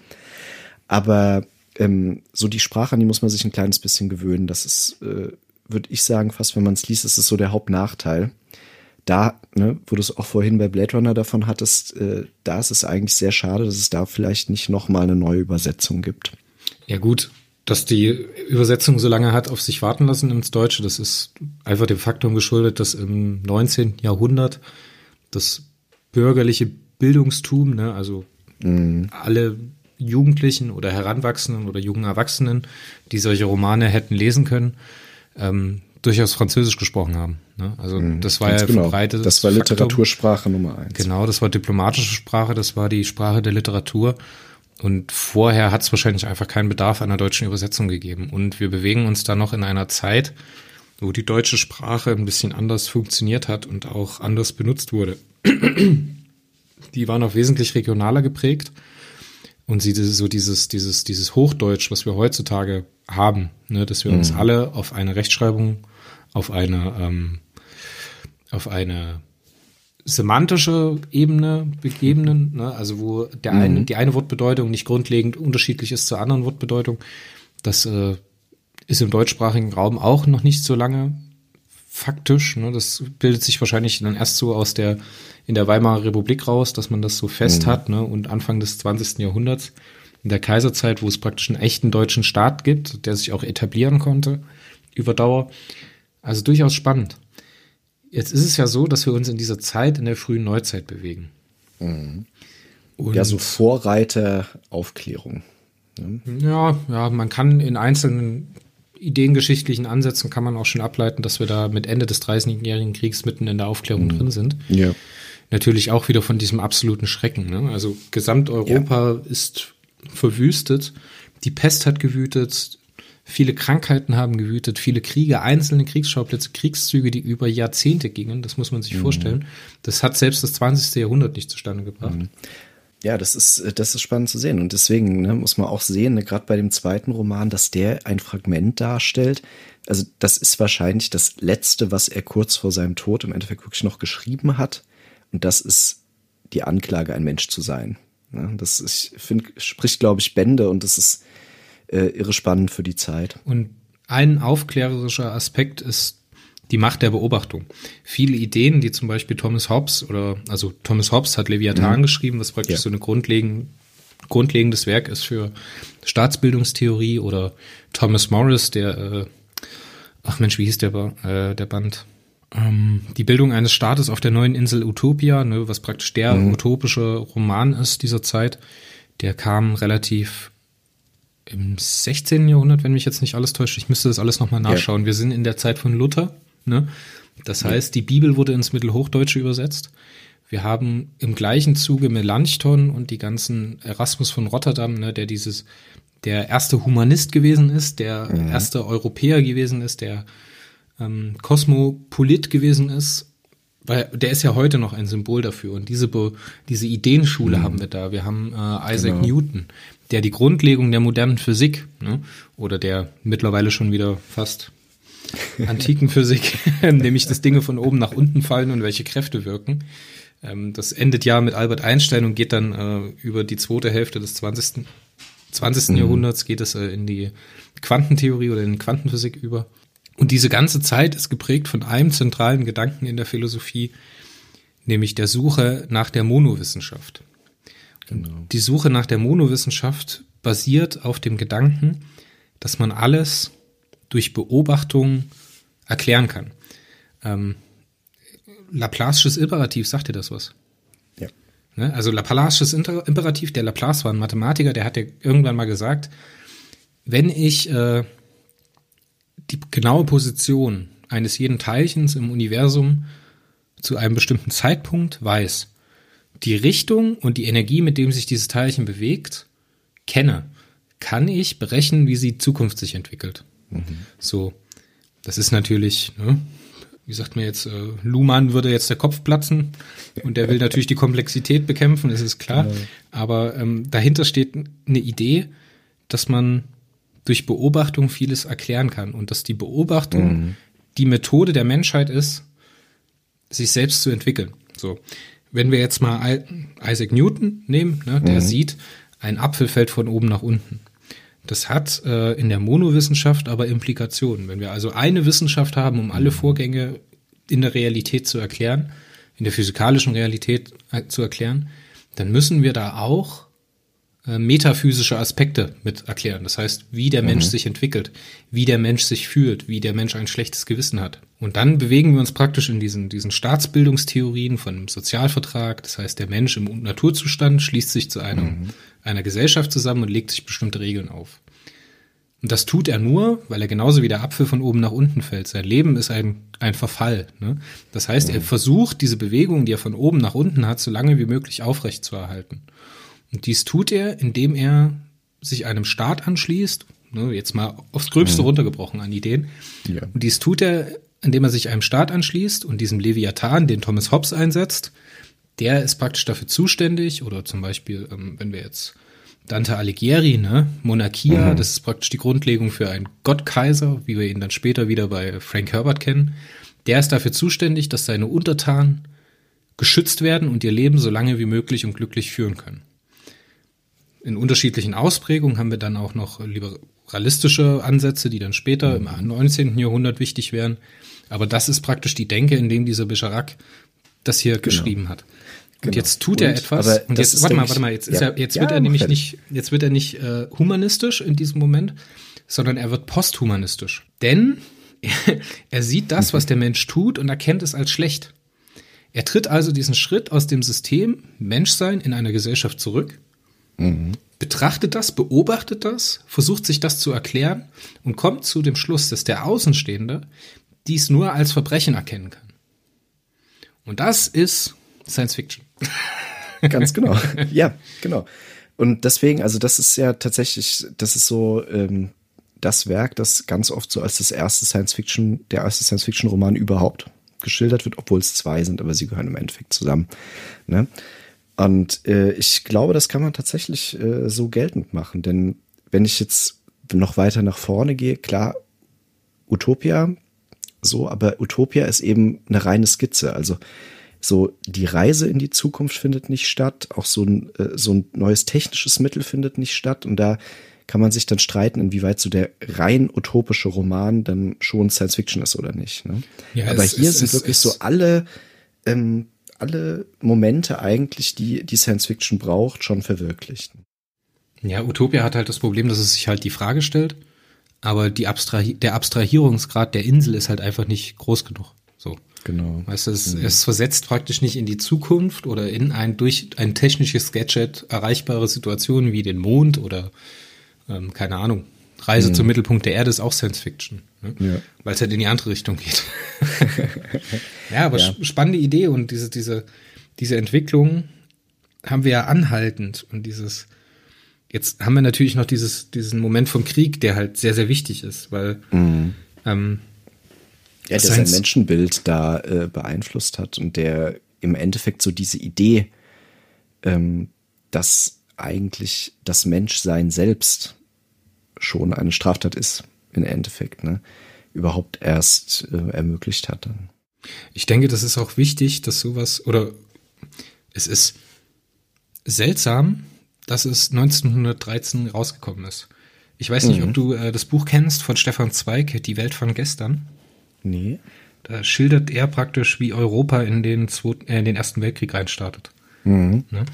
Aber ähm, so die Sprache, an die muss man sich ein kleines bisschen gewöhnen. Das ist, äh, würde ich sagen, fast wenn man es liest, ist es so der Hauptnachteil. Da, ne, wo du es auch vorhin bei Blade Runner davon hattest, äh, da ist es eigentlich sehr schade, dass es da vielleicht nicht nochmal eine neue Übersetzung gibt. Ja gut, dass die Übersetzung so lange hat auf sich warten lassen ins Deutsche, das ist einfach dem Faktum geschuldet, dass im 19. Jahrhundert das bürgerliche Bildungstum, ne, also mhm. alle Jugendlichen oder Heranwachsenden oder jungen Erwachsenen, die solche Romane hätten lesen können, ähm, durchaus Französisch gesprochen haben. Ne? Also mhm, das war ja genau. verbreitet. Das war Literatursprache Faktum. Nummer eins. Genau, das war diplomatische Sprache, das war die Sprache der Literatur. Und vorher hat es wahrscheinlich einfach keinen Bedarf einer deutschen Übersetzung gegeben. Und wir bewegen uns da noch in einer Zeit, wo die deutsche Sprache ein bisschen anders funktioniert hat und auch anders benutzt wurde. [CLEARS THROAT] Die war noch wesentlich regionaler geprägt. Und sie so dieses, dieses, dieses Hochdeutsch, was wir heutzutage haben, ne, dass wir mhm. uns alle auf eine Rechtschreibung, auf eine, ähm, auf eine semantische Ebene begeben, ne? also wo der mhm. eine, die eine Wortbedeutung nicht grundlegend unterschiedlich ist zur anderen Wortbedeutung. Das äh, ist im deutschsprachigen Raum auch noch nicht so lange faktisch. Ne? Das bildet sich wahrscheinlich dann erst so aus der in der Weimarer Republik raus, dass man das so fest mhm. hat ne? und Anfang des 20. Jahrhunderts in der Kaiserzeit, wo es praktisch einen echten deutschen Staat gibt, der sich auch etablieren konnte über Dauer. Also durchaus spannend. Jetzt ist es ja so, dass wir uns in dieser Zeit in der frühen Neuzeit bewegen. Mhm. ja, so Vorreiter Aufklärung. Ne? Ja, ja, man kann in einzelnen ideengeschichtlichen Ansätzen kann man auch schon ableiten, dass wir da mit Ende des 30-jährigen Kriegs mitten in der Aufklärung mhm. drin sind. Ja. Natürlich auch wieder von diesem absoluten Schrecken. Ne? Also Gesamteuropa ja. ist verwüstet. Die Pest hat gewütet, Viele Krankheiten haben gewütet, viele Kriege, einzelne Kriegsschauplätze, Kriegszüge, die über Jahrzehnte gingen. Das muss man sich mhm. vorstellen. Das hat selbst das 20. Jahrhundert nicht zustande gebracht. Mhm. Ja, das ist, das ist spannend zu sehen. Und deswegen ne, muss man auch sehen, ne, gerade bei dem zweiten Roman, dass der ein Fragment darstellt. Also, das ist wahrscheinlich das Letzte, was er kurz vor seinem Tod im Endeffekt wirklich noch geschrieben hat. Und das ist die Anklage, ein Mensch zu sein. Ja, das ist, ich finde, spricht, glaube ich, Bände und das ist äh, irre spannend für die Zeit. Und ein aufklärerischer Aspekt ist die Macht der Beobachtung. Viele Ideen, die zum Beispiel Thomas Hobbes oder also Thomas Hobbes hat Leviathan mhm. geschrieben, was praktisch ja. so eine grundlegend, grundlegendes Werk ist für Staatsbildungstheorie oder Thomas Morris, der äh, ach Mensch, wie hieß der äh, der Band? Ähm, die Bildung eines Staates auf der neuen Insel Utopia, ne, was praktisch der mhm. utopische Roman ist dieser Zeit. Der kam relativ im 16. Jahrhundert, wenn mich jetzt nicht alles täuscht. Ich müsste das alles nochmal nachschauen. Ja. Wir sind in der Zeit von Luther. Ne? Das heißt, die Bibel wurde ins Mittelhochdeutsche übersetzt. Wir haben im gleichen Zuge Melanchthon und die ganzen Erasmus von Rotterdam, ne, der dieses, der erste Humanist gewesen ist, der mhm. erste Europäer gewesen ist, der ähm, Kosmopolit gewesen ist, weil der ist ja heute noch ein Symbol dafür. Und diese, diese Ideenschule mhm. haben wir da. Wir haben äh, Isaac genau. Newton der die Grundlegung der modernen Physik ne, oder der mittlerweile schon wieder fast [LAUGHS] antiken Physik, [LAUGHS] nämlich dass Dinge von oben nach unten fallen und welche Kräfte wirken. Ähm, das endet ja mit Albert Einstein und geht dann äh, über die zweite Hälfte des 20. 20. Mhm. Jahrhunderts geht es äh, in die Quantentheorie oder in die Quantenphysik über. Und diese ganze Zeit ist geprägt von einem zentralen Gedanken in der Philosophie, nämlich der Suche nach der Monowissenschaft. Genau. Die Suche nach der Monowissenschaft basiert auf dem Gedanken, dass man alles durch Beobachtung erklären kann. Ähm, Laplace'sches Imperativ, sagt dir das was? Ja. Ne? Also Laplace'sches Imperativ, der Laplace war ein Mathematiker, der hat ja irgendwann mal gesagt, wenn ich äh, die genaue Position eines jeden Teilchens im Universum zu einem bestimmten Zeitpunkt weiß, die Richtung und die Energie, mit dem sich dieses Teilchen bewegt, kenne, kann ich berechnen, wie sie Zukunft sich entwickelt. Mhm. So, das ist natürlich, ne, wie sagt man jetzt, äh, Luhmann würde jetzt der Kopf platzen und der will natürlich die Komplexität bekämpfen, das ist klar. Genau. Aber ähm, dahinter steht eine Idee, dass man durch Beobachtung vieles erklären kann und dass die Beobachtung mhm. die Methode der Menschheit ist, sich selbst zu entwickeln. So, wenn wir jetzt mal Isaac Newton nehmen, ne, der mhm. sieht, ein Apfel fällt von oben nach unten. Das hat äh, in der Monowissenschaft aber Implikationen. Wenn wir also eine Wissenschaft haben, um alle Vorgänge in der Realität zu erklären, in der physikalischen Realität äh, zu erklären, dann müssen wir da auch metaphysische Aspekte mit erklären. Das heißt, wie der Mensch mhm. sich entwickelt, wie der Mensch sich fühlt, wie der Mensch ein schlechtes Gewissen hat. Und dann bewegen wir uns praktisch in diesen, diesen Staatsbildungstheorien von einem Sozialvertrag. Das heißt, der Mensch im Naturzustand schließt sich zu einem, mhm. einer Gesellschaft zusammen und legt sich bestimmte Regeln auf. Und das tut er nur, weil er genauso wie der Apfel von oben nach unten fällt. Sein Leben ist ein, ein Verfall. Ne? Das heißt, mhm. er versucht, diese Bewegung, die er von oben nach unten hat, so lange wie möglich aufrecht zu erhalten. Und dies tut er, indem er sich einem Staat anschließt, ne, jetzt mal aufs Gröbste mhm. runtergebrochen an Ideen. Ja. Und dies tut er, indem er sich einem Staat anschließt und diesem Leviathan, den Thomas Hobbes einsetzt, der ist praktisch dafür zuständig, oder zum Beispiel, ähm, wenn wir jetzt Dante Alighieri, ne, Monarchia, mhm. das ist praktisch die Grundlegung für einen Gottkaiser, wie wir ihn dann später wieder bei Frank Herbert kennen. Der ist dafür zuständig, dass seine Untertanen geschützt werden und ihr Leben so lange wie möglich und glücklich führen können in unterschiedlichen Ausprägungen haben wir dann auch noch liberalistische Ansätze, die dann später im 19. Jahrhundert wichtig wären. Aber das ist praktisch die Denke, in dem dieser Bejarak das hier genau. geschrieben hat. Und genau. jetzt tut er etwas. Und jetzt, warte mal, warte mal, jetzt, ja. er, jetzt ja, wird er nämlich nicht, jetzt wird er nicht äh, humanistisch in diesem Moment, sondern er wird posthumanistisch. Denn er, [LAUGHS] er sieht das, was der Mensch tut und erkennt es als schlecht. Er tritt also diesen Schritt aus dem System Menschsein in einer Gesellschaft zurück Mhm. Betrachtet das, beobachtet das, versucht sich das zu erklären und kommt zu dem Schluss, dass der Außenstehende dies nur als Verbrechen erkennen kann. Und das ist Science Fiction. [LAUGHS] Ganz genau. [LAUGHS] Ja, genau. Und deswegen, also das ist ja tatsächlich, das ist so ähm, das Werk, das ganz oft so als das erste Science Fiction, der erste Science Fiction Roman überhaupt geschildert wird, obwohl es zwei sind, aber sie gehören im Endeffekt zusammen. Ne? Und äh, ich glaube, das kann man tatsächlich äh, so geltend machen. Denn wenn ich jetzt noch weiter nach vorne gehe, klar, Utopia, so, aber Utopia ist eben eine reine Skizze. Also so die Reise in die Zukunft findet nicht statt, auch so ein, äh, so ein neues technisches Mittel findet nicht statt. Und da kann man sich dann streiten, inwieweit so der rein utopische Roman dann schon Science Fiction ist oder nicht. Ne? Ja, aber es, hier es, sind es, wirklich so alle ähm, alle Momente eigentlich, die die Science Fiction braucht, schon verwirklicht. Ja, Utopia hat halt das Problem, dass es sich halt die Frage stellt, aber die Abstrahi der Abstrahierungsgrad der Insel ist halt einfach nicht groß genug. So. Genau. Weißt du, es, mhm. es versetzt praktisch nicht in die Zukunft oder in ein durch ein technisches Gadget erreichbare Situation wie den Mond oder ähm, keine Ahnung, Reise mhm. zum Mittelpunkt der Erde ist auch Science Fiction, ne? ja. weil es halt in die andere Richtung geht. [LAUGHS] ja, aber ja. spannende Idee und diese, diese, diese Entwicklung haben wir ja anhaltend und dieses, jetzt haben wir natürlich noch dieses, diesen Moment vom Krieg, der halt sehr, sehr wichtig ist, weil mhm. ähm, ja, der sein Menschenbild da äh, beeinflusst hat und der im Endeffekt so diese Idee, ähm, dass eigentlich das Menschsein selbst schon eine Straftat ist, im Endeffekt, ne, überhaupt erst äh, ermöglicht hat dann. Ich denke, das ist auch wichtig, dass sowas, oder es ist seltsam, dass es 1913 rausgekommen ist. Ich weiß nicht, mhm. ob du äh, das Buch kennst von Stefan Zweig, Die Welt von gestern. Nee. Da schildert er praktisch, wie Europa in den, zweiten, äh, in den Ersten Weltkrieg reinstartet. Mhm. Ne?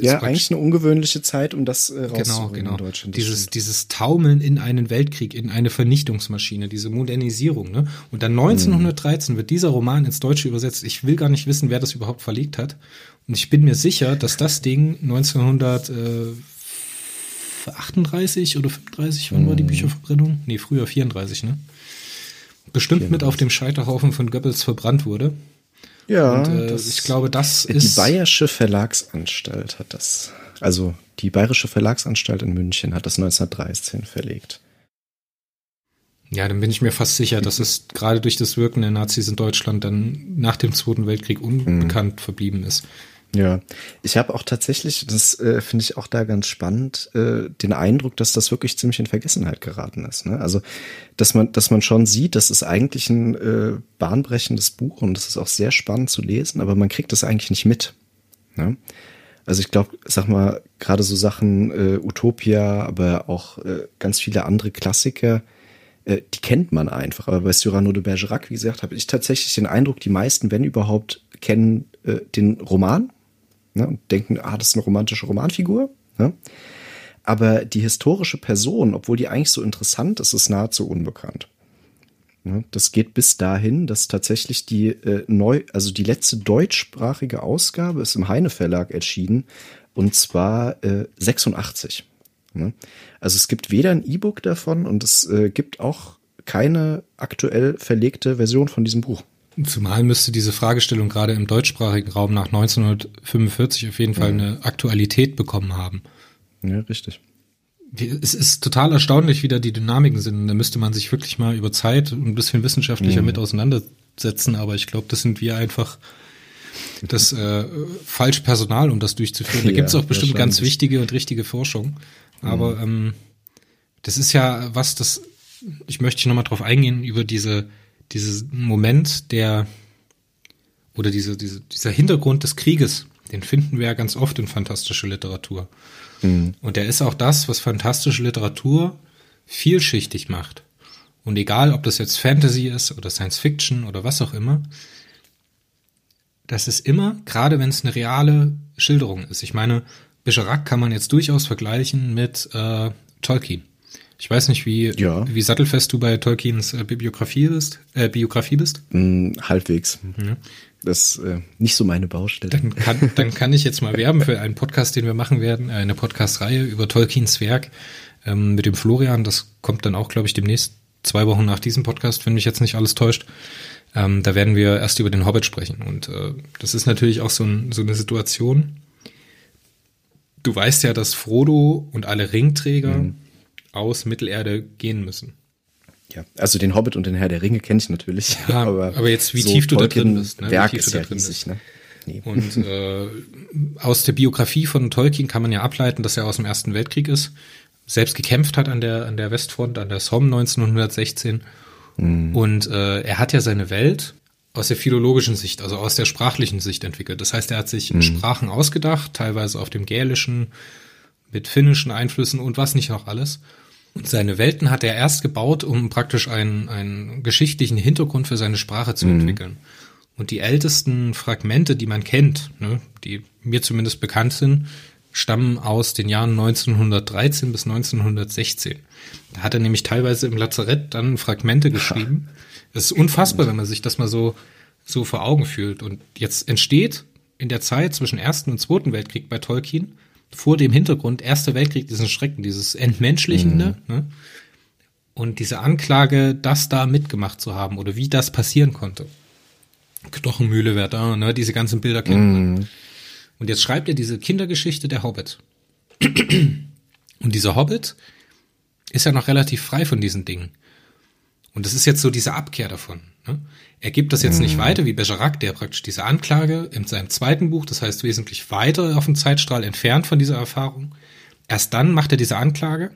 ja, eigentlich eine ungewöhnliche Zeit, um das äh, genau, genau. in Deutschland. Dieses, dieses Taumeln in einen Weltkrieg, in eine Vernichtungsmaschine, diese Modernisierung. Ne? Und dann 1913 mhm. wird dieser Roman ins Deutsche übersetzt. Ich will gar nicht wissen, wer das überhaupt verlegt hat. Und ich bin mir sicher, dass das Ding 1938 oder 35, wann mhm. war die mhm. Bücherverbrennung? Nee, früher 34, ne? bestimmt mit auf dem Scheiterhaufen von Goebbels verbrannt wurde. Ja, Und, äh, ich glaube, das die ist Bayerische Verlagsanstalt hat das, also die Bayerische Verlagsanstalt in München hat das 1913 verlegt. Ja, dann bin ich mir fast sicher, dass es gerade durch das Wirken der Nazis in Deutschland dann nach dem Zweiten Weltkrieg unbekannt verblieben ist. Ja, ich habe auch tatsächlich, das äh, finde ich auch da ganz spannend, äh, den Eindruck, dass das wirklich ziemlich in Vergessenheit geraten ist. Ne? Also, dass man, dass man schon sieht, das ist eigentlich ein äh, bahnbrechendes Buch und das ist auch sehr spannend zu lesen, aber man kriegt das eigentlich nicht mit. Ne? Also ich glaube, sag mal, gerade so Sachen äh, Utopia, aber auch äh, ganz viele andere Klassiker, äh, die kennt man einfach. Aber bei Cyrano de Bergerac, wie gesagt, habe ich tatsächlich den Eindruck, die meisten, wenn überhaupt, kennen den Roman ne, und denken, ah, das ist eine romantische Romanfigur. Ne? Aber die historische Person, obwohl die eigentlich so interessant ist, ist nahezu unbekannt. Ne? Das geht bis dahin, dass tatsächlich die äh, neu, also die letzte deutschsprachige Ausgabe ist im Heine Verlag erschienen und zwar äh, 86. Ne? Also es gibt weder ein E-Book davon und es äh, gibt auch keine aktuell verlegte Version von diesem Buch. Zumal müsste diese Fragestellung gerade im deutschsprachigen Raum nach 1945 auf jeden Fall eine Aktualität bekommen haben. Ja, richtig. Es ist total erstaunlich, wie da die Dynamiken sind. Da müsste man sich wirklich mal über Zeit ein bisschen wissenschaftlicher mit auseinandersetzen. Aber ich glaube, das sind wir einfach das äh, falsch Personal, um das durchzuführen. Da Ja, gibt es auch bestimmt ganz wichtige und richtige Forschung. Aber ähm, das ist ja was, das ich möchte nochmal drauf eingehen über diese dieses Moment der oder diese, diese dieser Hintergrund des Krieges. Den finden wir ja ganz oft in fantastischer Literatur. Und der ist auch das, was fantastische Literatur vielschichtig macht. Und egal, ob das jetzt Fantasy ist oder Science Fiction oder was auch immer, das ist immer, gerade wenn es eine reale Schilderung ist. Ich meine, Bergerac kann man jetzt durchaus vergleichen mit äh, Tolkien. Ich weiß nicht, wie, Ja. wie sattelfest du bei Tolkiens äh, Bibliografie bist, äh, Biografie bist. Hm, halbwegs. Das ist äh, nicht so meine Baustelle. Dann kann, dann kann ich jetzt mal werben für einen Podcast, den wir machen werden, äh, eine Podcast-Reihe über Tolkiens Werk ähm, mit dem Florian. Das kommt dann auch, glaube ich, demnächst zwei Wochen nach diesem Podcast, wenn mich jetzt nicht alles täuscht. Ähm, da werden wir erst über den Hobbit sprechen. Und äh, das ist natürlich auch so, ein, so eine Situation. Du weißt ja, dass Frodo und alle Ringträger aus Mittelerde gehen müssen. Ja, also den Hobbit und den Herr der Ringe kenne ich natürlich. Ja, [LAUGHS] aber jetzt, wie tief du da drin bist, ne? Wie Werk ist da ja drin riesig, ne? Nee. Und [LAUGHS] äh, aus der Biografie von Tolkien kann man ja ableiten, dass er aus dem Ersten Weltkrieg ist, selbst gekämpft hat an der, an der Westfront, an der Somme 1916. Und äh, er hat ja seine Welt aus der philologischen Sicht, also aus der sprachlichen Sicht entwickelt. Das heißt, er hat sich Sprachen ausgedacht, teilweise auf dem Gälischen, mit finnischen Einflüssen und was nicht noch alles. Und seine Welten hat er erst gebaut, um praktisch einen, einen geschichtlichen Hintergrund für seine Sprache zu entwickeln. Und die ältesten Fragmente, die man kennt, ne, die mir zumindest bekannt sind, stammen aus den Jahren 1913 bis 1916. Da hat er nämlich teilweise im Lazarett dann Fragmente geschrieben. Es ist unfassbar, wenn man sich das mal so, so vor Augen fühlt. Und jetzt entsteht in der Zeit zwischen Ersten und Zweiten Weltkrieg bei Tolkien vor dem Hintergrund Erster Weltkrieg diesen Schrecken, dieses Entmenschlichende, ne? Und diese Anklage, das da mitgemacht zu haben oder wie das passieren konnte. Knochenmühle Verdun, ne? Diese ganzen Bilder kennt man. Und jetzt schreibt er diese Kindergeschichte der Hobbit. [CLEARS THROAT] Und dieser Hobbit ist ja noch relativ frei von diesen Dingen. Und das ist jetzt so diese Abkehr davon. Ne? Er gibt das jetzt nicht weiter wie Bergerac, der praktisch diese Anklage in seinem zweiten Buch, das heißt wesentlich weiter auf dem Zeitstrahl entfernt von dieser Erfahrung. Erst dann macht er diese Anklage.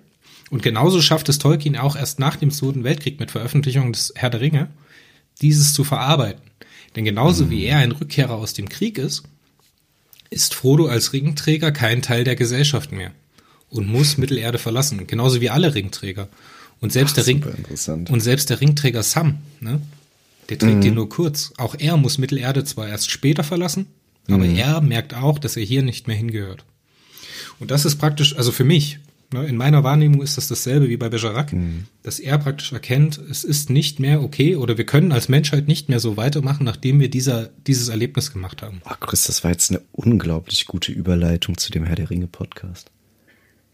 Und genauso schafft es Tolkien auch erst nach dem Zweiten Weltkrieg mit Veröffentlichung des Herr der Ringe, dieses zu verarbeiten. Denn genauso wie er ein Rückkehrer aus dem Krieg ist, ist Frodo als Ringträger kein Teil der Gesellschaft mehr und muss Mittelerde verlassen, genauso wie alle Ringträger. Und selbst der Ring und selbst der Ringträger Sam, ne, der trägt ihn nur kurz. Auch er muss Mittelerde zwar erst später verlassen, aber er merkt auch, dass er hier nicht mehr hingehört. Und das ist praktisch, also für mich, ne, in meiner Wahrnehmung ist das dasselbe wie bei Bergerac, dass er praktisch erkennt, es ist nicht mehr okay oder wir können als Menschheit nicht mehr so weitermachen, nachdem wir dieser, dieses Erlebnis gemacht haben. Oh, Chris, das war jetzt eine unglaublich gute Überleitung zu dem Herr der Ringe Podcast.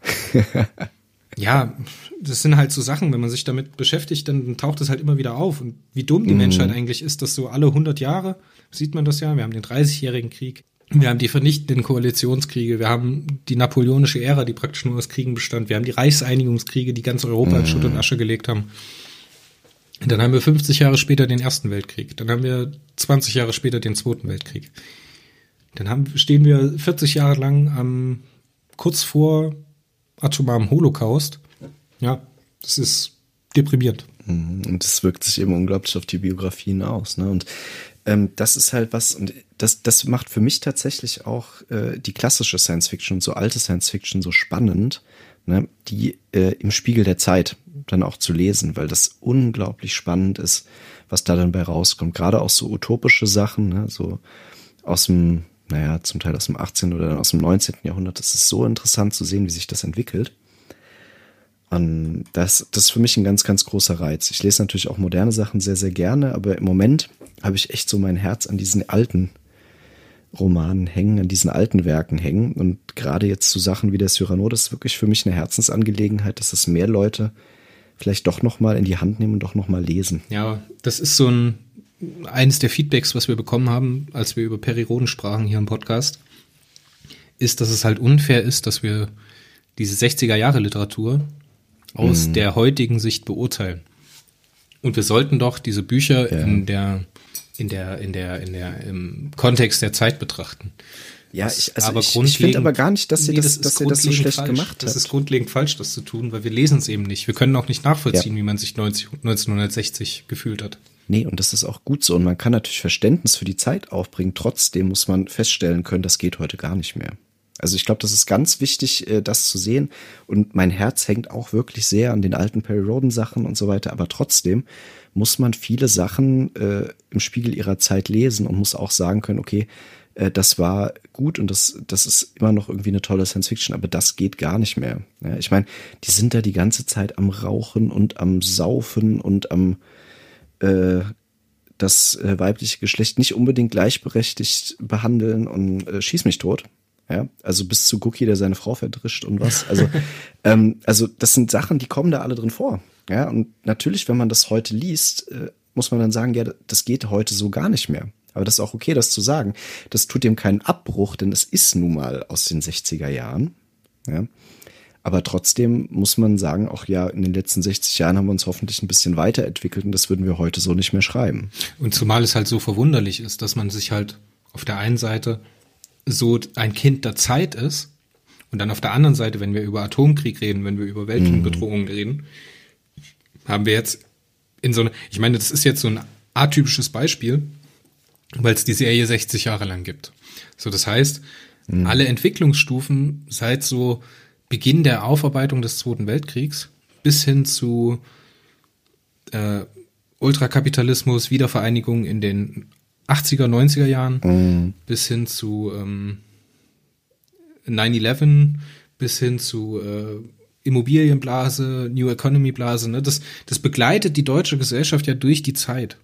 [LAUGHS] ja, das sind halt so Sachen, wenn man sich damit beschäftigt, dann taucht es halt immer wieder auf. Und wie dumm die mhm. Menschheit eigentlich ist, dass so alle 100 Jahre, sieht man das ja, wir haben den 30-jährigen Krieg, wir haben die vernichtenden Koalitionskriege, wir haben die napoleonische Ära, die praktisch nur aus Kriegen bestand, wir haben die Reichseinigungskriege, die ganz Europa in Schutt und Asche gelegt haben. Und dann haben wir 50 Jahre später den Ersten Weltkrieg, dann haben wir 20 Jahre später den Zweiten Weltkrieg. Dann haben, stehen wir 40 Jahre lang am, kurz vor atomaren Holocaust. Ja, das ist deprimierend. Mhm. Und das wirkt sich eben unglaublich auf die Biografien aus. Ne? Und ähm, das ist halt was, und das, das macht für mich tatsächlich auch äh, die klassische Science Fiction und so alte Science Fiction so spannend, ne? die äh, im Spiegel der Zeit dann auch zu lesen, weil das unglaublich spannend ist, was da dann bei rauskommt. Gerade auch so utopische Sachen, ne? so aus dem naja, zum Teil aus dem 18. oder aus dem 19. Jahrhundert. Das ist so interessant zu sehen, wie sich das entwickelt. Und das, das ist für mich ein ganz, ganz großer Reiz. Ich lese natürlich auch moderne Sachen sehr, sehr gerne, aber im Moment habe ich echt so mein Herz an diesen alten Romanen hängen, an diesen alten Werken hängen. Und gerade jetzt zu Sachen wie der Cyrano, das ist wirklich für mich eine Herzensangelegenheit, dass es mehr Leute vielleicht doch nochmal in die Hand nehmen und doch nochmal lesen. Ja, das ist so ein, eines der Feedbacks, was wir bekommen haben, als wir über Periroden sprachen hier im Podcast, ist, dass es halt unfair ist, dass wir diese 60er Jahre Literatur aus mhm. der heutigen Sicht beurteilen. Und wir sollten doch diese Bücher ja. in der in der in der in der im Kontext der Zeit betrachten. Ja, ich, also aber ich, ich finde aber gar nicht, dass sie nee, das, das dass das so schlecht falsch. gemacht hat. Das ist grundlegend falsch, das zu tun, weil wir lesen es eben nicht. Wir können auch nicht nachvollziehen, ja. wie man sich 90, 1960 gefühlt hat. Nee, und das ist auch gut so. Und man kann natürlich Verständnis für die Zeit aufbringen. Trotzdem muss man feststellen können, das geht heute gar nicht mehr. Also ich glaube, das ist ganz wichtig, äh, das zu sehen. Und mein Herz hängt auch wirklich sehr an den alten Perry Roden Sachen und so weiter. Aber trotzdem muss man viele Sachen äh, im Spiegel ihrer Zeit lesen und muss auch sagen können, okay, äh, das war gut und das, das ist immer noch irgendwie eine tolle Science Fiction, aber das geht gar nicht mehr. Ja, ich meine, die sind da die ganze Zeit am Rauchen und am Saufen und am äh, das äh, weibliche Geschlecht nicht unbedingt gleichberechtigt behandeln und äh, schieß mich tot. Ja, also bis zu Cookie, der seine Frau verdrischt und was. Also, [LAUGHS] ähm, also das sind Sachen, die kommen da alle drin vor. Ja, und natürlich, wenn man das heute liest, äh, muss man dann sagen, ja, das geht heute so gar nicht mehr. Aber das ist auch okay, das zu sagen. Das tut dem keinen Abbruch, denn es ist nun mal aus den 60er Jahren. Ja. Aber trotzdem muss man sagen, auch ja, in den letzten 60 Jahren haben wir uns hoffentlich ein bisschen weiterentwickelt und das würden wir heute so nicht mehr schreiben. Und zumal es halt so verwunderlich ist, dass man sich halt auf der einen Seite so ein Kind der Zeit ist und dann auf der anderen Seite, wenn wir über Atomkrieg reden, wenn wir über Weltbedrohungen mhm. reden, haben wir jetzt in so eine, ich meine, das ist jetzt so ein atypisches Beispiel, weil es die Serie 60 Jahre lang gibt. So, das heißt, mhm. alle Entwicklungsstufen seit so Beginn der Aufarbeitung des Zweiten Weltkriegs bis hin zu äh, Ultrakapitalismus, Wiedervereinigung in den 80er, 90er Jahren, mhm. bis hin zu ähm, 9-11, bis hin zu äh, Immobilienblase, New Economy Blase. Ne? Das, das begleitet die deutsche Gesellschaft ja durch die Zeit.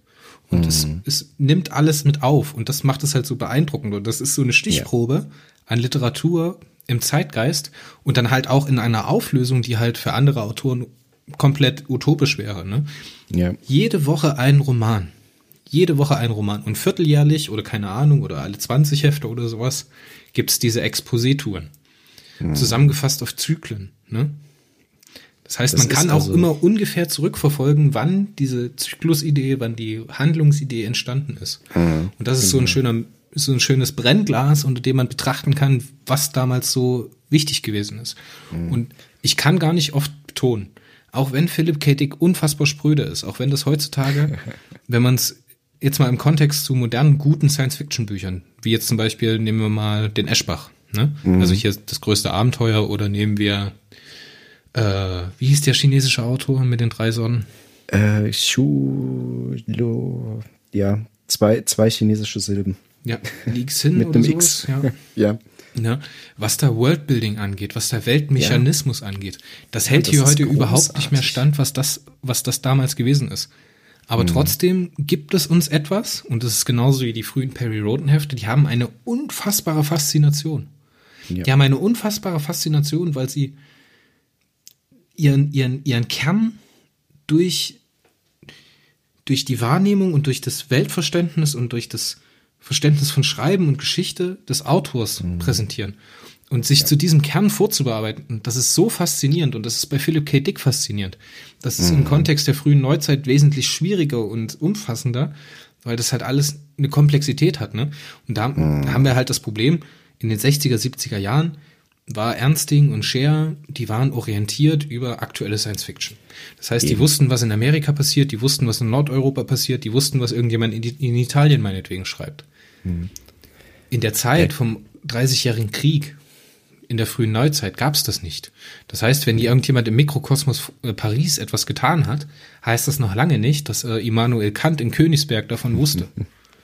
Und mhm. es, es nimmt alles mit auf. Und das macht es halt so beeindruckend. Und das ist so eine Stichprobe ja. an Literatur, im Zeitgeist und dann halt auch in einer Auflösung, die halt für andere Autoren komplett utopisch wäre. Ne? Ja. Jede Woche ein Roman. Jede Woche ein Roman. Und vierteljährlich oder keine Ahnung oder alle 20 Hefte oder sowas gibt's diese Exposé-Touren. Mhm. Zusammengefasst auf Zyklen. Ne? Das heißt, das man kann auch also immer ungefähr zurückverfolgen, wann diese Zyklusidee, wann die Handlungsidee entstanden ist. Mhm. Und das ist so ein genau. schöner so ein schönes Brennglas, unter dem man betrachten kann, was damals so wichtig gewesen ist. Mhm. Und ich kann gar nicht oft betonen, auch wenn Philipp K. Dick unfassbar spröde ist, auch wenn das heutzutage, [LAUGHS] wenn man es jetzt mal im Kontext zu modernen, guten Science-Fiction-Büchern, wie jetzt zum Beispiel nehmen wir mal den Eschbach, ne? Mhm. also hier das größte Abenteuer oder nehmen wir, äh, wie hieß der chinesische Autor mit den drei Sonnen? Äh, Shulo, ja, zwei, zwei chinesische Silben. Ja, [LAUGHS] Leaks hin mit einem X. Ja. [LAUGHS] ja. Ja, was da Worldbuilding angeht, was da Weltmechanismus ja. angeht, das hält ja, das hier heute großartig. überhaupt nicht mehr stand, was das, was das damals gewesen ist. Aber mhm. trotzdem gibt es uns etwas, und das ist genauso wie die frühen Perry Roden Hefte, die haben eine unfassbare Faszination. Ja. Die haben eine unfassbare Faszination, weil sie ihren, ihren, ihren Kern durch, durch die Wahrnehmung und durch das Weltverständnis und durch das Verständnis von Schreiben und Geschichte des Autors mhm. präsentieren. Und sich ja. zu diesem Kern vorzubearbeiten, das ist so faszinierend und das ist bei Philip K. Dick faszinierend. Das ist mhm. im Kontext der frühen Neuzeit wesentlich schwieriger und umfassender, weil das halt alles eine Komplexität hat. Ne? Und da, mhm. haben wir halt das Problem, in den 60er, 70er Jahren war Ernsting und Scheer, die waren orientiert über aktuelle Science Fiction. Das heißt, Eben. die wussten, was in Amerika passiert, die wussten, was in Nordeuropa passiert, die wussten, was irgendjemand in, in Italien meinetwegen schreibt. Mhm. In der Zeit vom 30-jährigen Krieg, in der frühen Neuzeit, gab es das nicht. Das heißt, wenn irgendjemand im Mikrokosmos äh, Paris etwas getan hat, heißt das noch lange nicht, dass äh, Immanuel Kant in Königsberg davon wusste.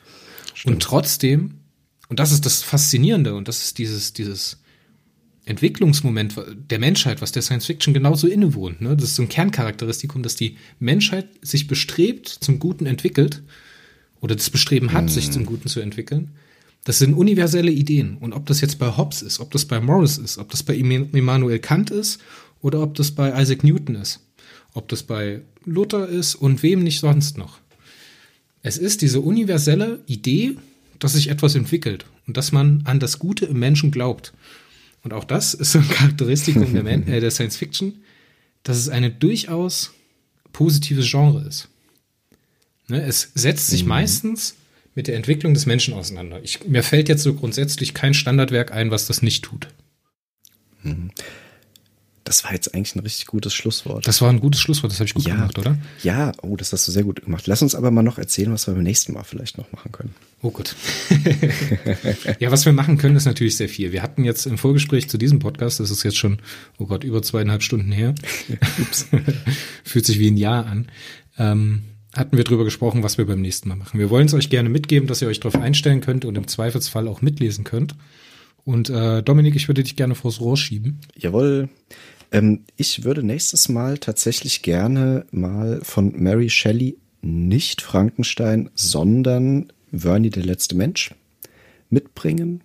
[LAUGHS] und trotzdem, und das ist das Faszinierende, und das ist dieses, dieses Entwicklungsmoment der Menschheit, was der Science Fiction genauso innewohnt. Ne? Das ist so ein Kerncharakteristikum, dass die Menschheit sich bestrebt, zum Guten entwickelt oder das Bestreben hat, mhm. sich zum Guten zu entwickeln. Das sind universelle Ideen. Und ob das jetzt bei Hobbes ist, ob das bei Morris ist, ob das bei Immanuel Kant ist oder ob das bei Isaac Newton ist, ob das bei Luther ist und wem nicht sonst noch. Es ist diese universelle Idee, dass sich etwas entwickelt und dass man an das Gute im Menschen glaubt. Und auch das ist so ein Charakteristikum der, [LAUGHS] äh, der Science Fiction, dass es eine durchaus positives Genre ist. Ne, es setzt sich mhm. meistens mit der Entwicklung des Menschen auseinander. Ich, mir fällt jetzt so grundsätzlich kein Standardwerk ein, was das nicht tut. Mhm. Das war jetzt eigentlich ein richtig gutes Schlusswort. Das war ein gutes Schlusswort, das habe ich gut ja, gemacht, oder? Ja, oh, das hast du sehr gut gemacht. Lass uns aber mal noch erzählen, was wir beim nächsten Mal vielleicht noch machen können. Oh gut. [LAUGHS] ja, was wir machen können, ist natürlich sehr viel. Wir hatten jetzt im Vorgespräch zu diesem Podcast, das ist jetzt schon, oh Gott, über zweieinhalb Stunden her. [LAUGHS] [LAUGHS] Fühlt sich wie ein Jahr an. Ähm, hatten wir drüber gesprochen, was wir beim nächsten Mal machen. Wir wollen es euch gerne mitgeben, dass ihr euch darauf einstellen könnt und im Zweifelsfall auch mitlesen könnt. Und äh, Dominik, ich würde dich gerne vors Rohr schieben. Jawohl. Ähm, ich würde nächstes Mal tatsächlich gerne mal von Mary Shelley nicht Frankenstein, sondern Vernie der letzte Mensch mitbringen.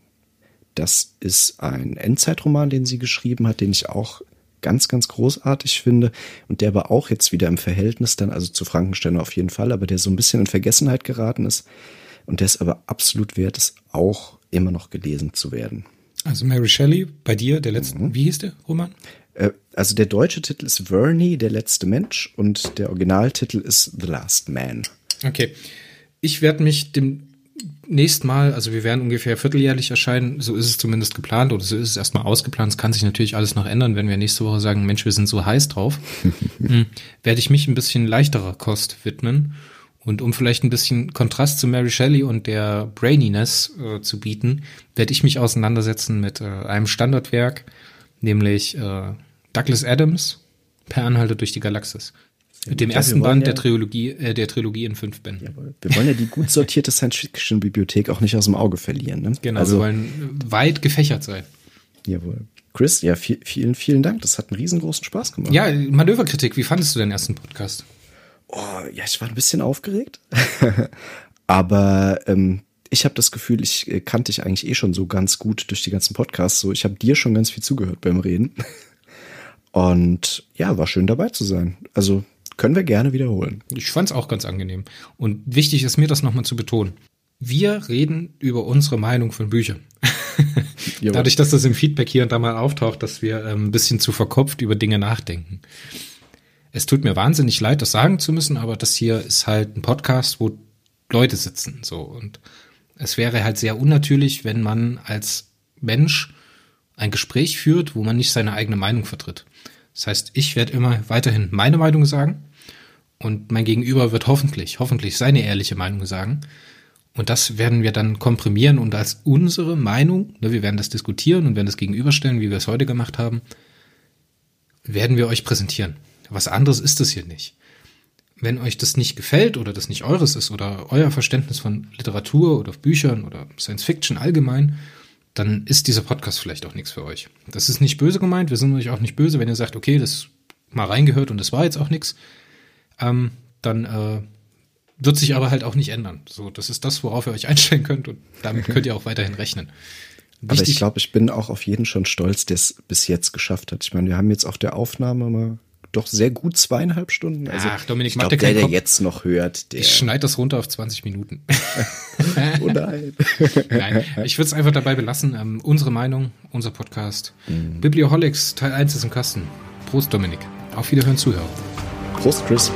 Das ist ein Endzeitroman, den sie geschrieben hat, den ich auch ganz, ganz großartig finde und der aber auch jetzt wieder im Verhältnis dann, also zu Frankenstein auf jeden Fall, aber der so ein bisschen in Vergessenheit geraten ist und der ist aber absolut wert, ist auch immer noch gelesen zu werden. Also Mary Shelley, bei dir, der letzte, mhm. wie hieß der Roman? Äh, also der deutsche Titel ist Vernie, der letzte Mensch und der Originaltitel ist The Last Man. Okay. Ich werde mich dem nächsten Mal, also wir werden ungefähr vierteljährlich erscheinen, so ist es zumindest geplant oder so ist es erstmal ausgeplant. Es kann sich natürlich alles noch ändern, wenn wir nächste Woche sagen, Mensch, wir sind so heiß drauf, [LAUGHS] hm, werde ich mich ein bisschen leichterer Kost widmen. Und um vielleicht ein bisschen Kontrast zu Mary Shelley und der Braininess äh, zu bieten, werde ich mich auseinandersetzen mit äh, einem Standardwerk, nämlich äh, Douglas Adams, Per Anhalte durch die Galaxis. Mit dem ersten Band ja, der Trilogie, äh, der Trilogie in fünf Bänden. Jawohl. Wir wollen ja die [LAUGHS] gut sortierte Science-Fiction-Bibliothek auch nicht aus dem Auge verlieren. Ne? Genau, also, wir wollen weit gefächert sein. Jawohl. Chris, ja, viel, vielen, vielen Dank. Das hat einen riesengroßen Spaß gemacht. Ja, Manöverkritik, wie fandest du den ersten Podcast? Oh, ja, ich war ein bisschen aufgeregt. [LAUGHS] Aber ähm, ich habe das Gefühl, ich äh, kannte dich eigentlich eh schon so ganz gut durch die ganzen Podcasts. So, ich habe dir schon ganz viel zugehört beim Reden. [LAUGHS] Und ja, war schön dabei zu sein. Also können wir gerne wiederholen. Ich fand es auch ganz angenehm. Und wichtig ist mir das nochmal zu betonen. Wir reden über unsere Meinung von Büchern. [LAUGHS] Dadurch, dass das im Feedback hier und da mal auftaucht, dass wir ähm, ein bisschen zu verkopft über Dinge nachdenken. Es tut mir wahnsinnig leid, das sagen zu müssen, aber das hier ist halt ein Podcast, wo Leute sitzen, so. Und es wäre halt sehr unnatürlich, wenn man als Mensch ein Gespräch führt, wo man nicht seine eigene Meinung vertritt. Das heißt, ich werde immer weiterhin meine Meinung sagen und mein Gegenüber wird hoffentlich, hoffentlich seine ehrliche Meinung sagen. Und das werden wir dann komprimieren und als unsere Meinung, ne, wir werden das diskutieren und werden das gegenüberstellen, wie wir es heute gemacht haben, werden wir euch präsentieren. Was anderes ist es hier nicht. Wenn euch das nicht gefällt oder das nicht eures ist oder euer Verständnis von Literatur oder Büchern oder Science Fiction allgemein, dann ist dieser Podcast vielleicht auch nichts für euch. Das ist nicht böse gemeint, wir sind euch auch nicht böse, wenn ihr sagt, okay, das mal reingehört und das war jetzt auch nichts ähm, dann äh, wird sich aber halt auch nicht ändern. So, das ist das, worauf ihr euch [LAUGHS] einstellen könnt und damit könnt ihr auch weiterhin rechnen. Wichtig, aber ich glaube, ich bin auch auf jeden schon stolz, der es bis jetzt geschafft hat. Ich meine, wir haben jetzt auf der Aufnahme mal doch sehr gut zweieinhalb Stunden. Also, Ach, Dominik, ich glaub, der, der Kopf. jetzt noch hört, der. Ich schneide das runter auf 20 Minuten. [LAUGHS] oh nein. [LAUGHS] Nein, ich würde es einfach dabei belassen. Ähm, unsere Meinung, unser Podcast. Biblioholics, Teil 1 ist im Kasten. Prost, Dominik. Auf Wiederhören, Zuhörer. Prost, Chris.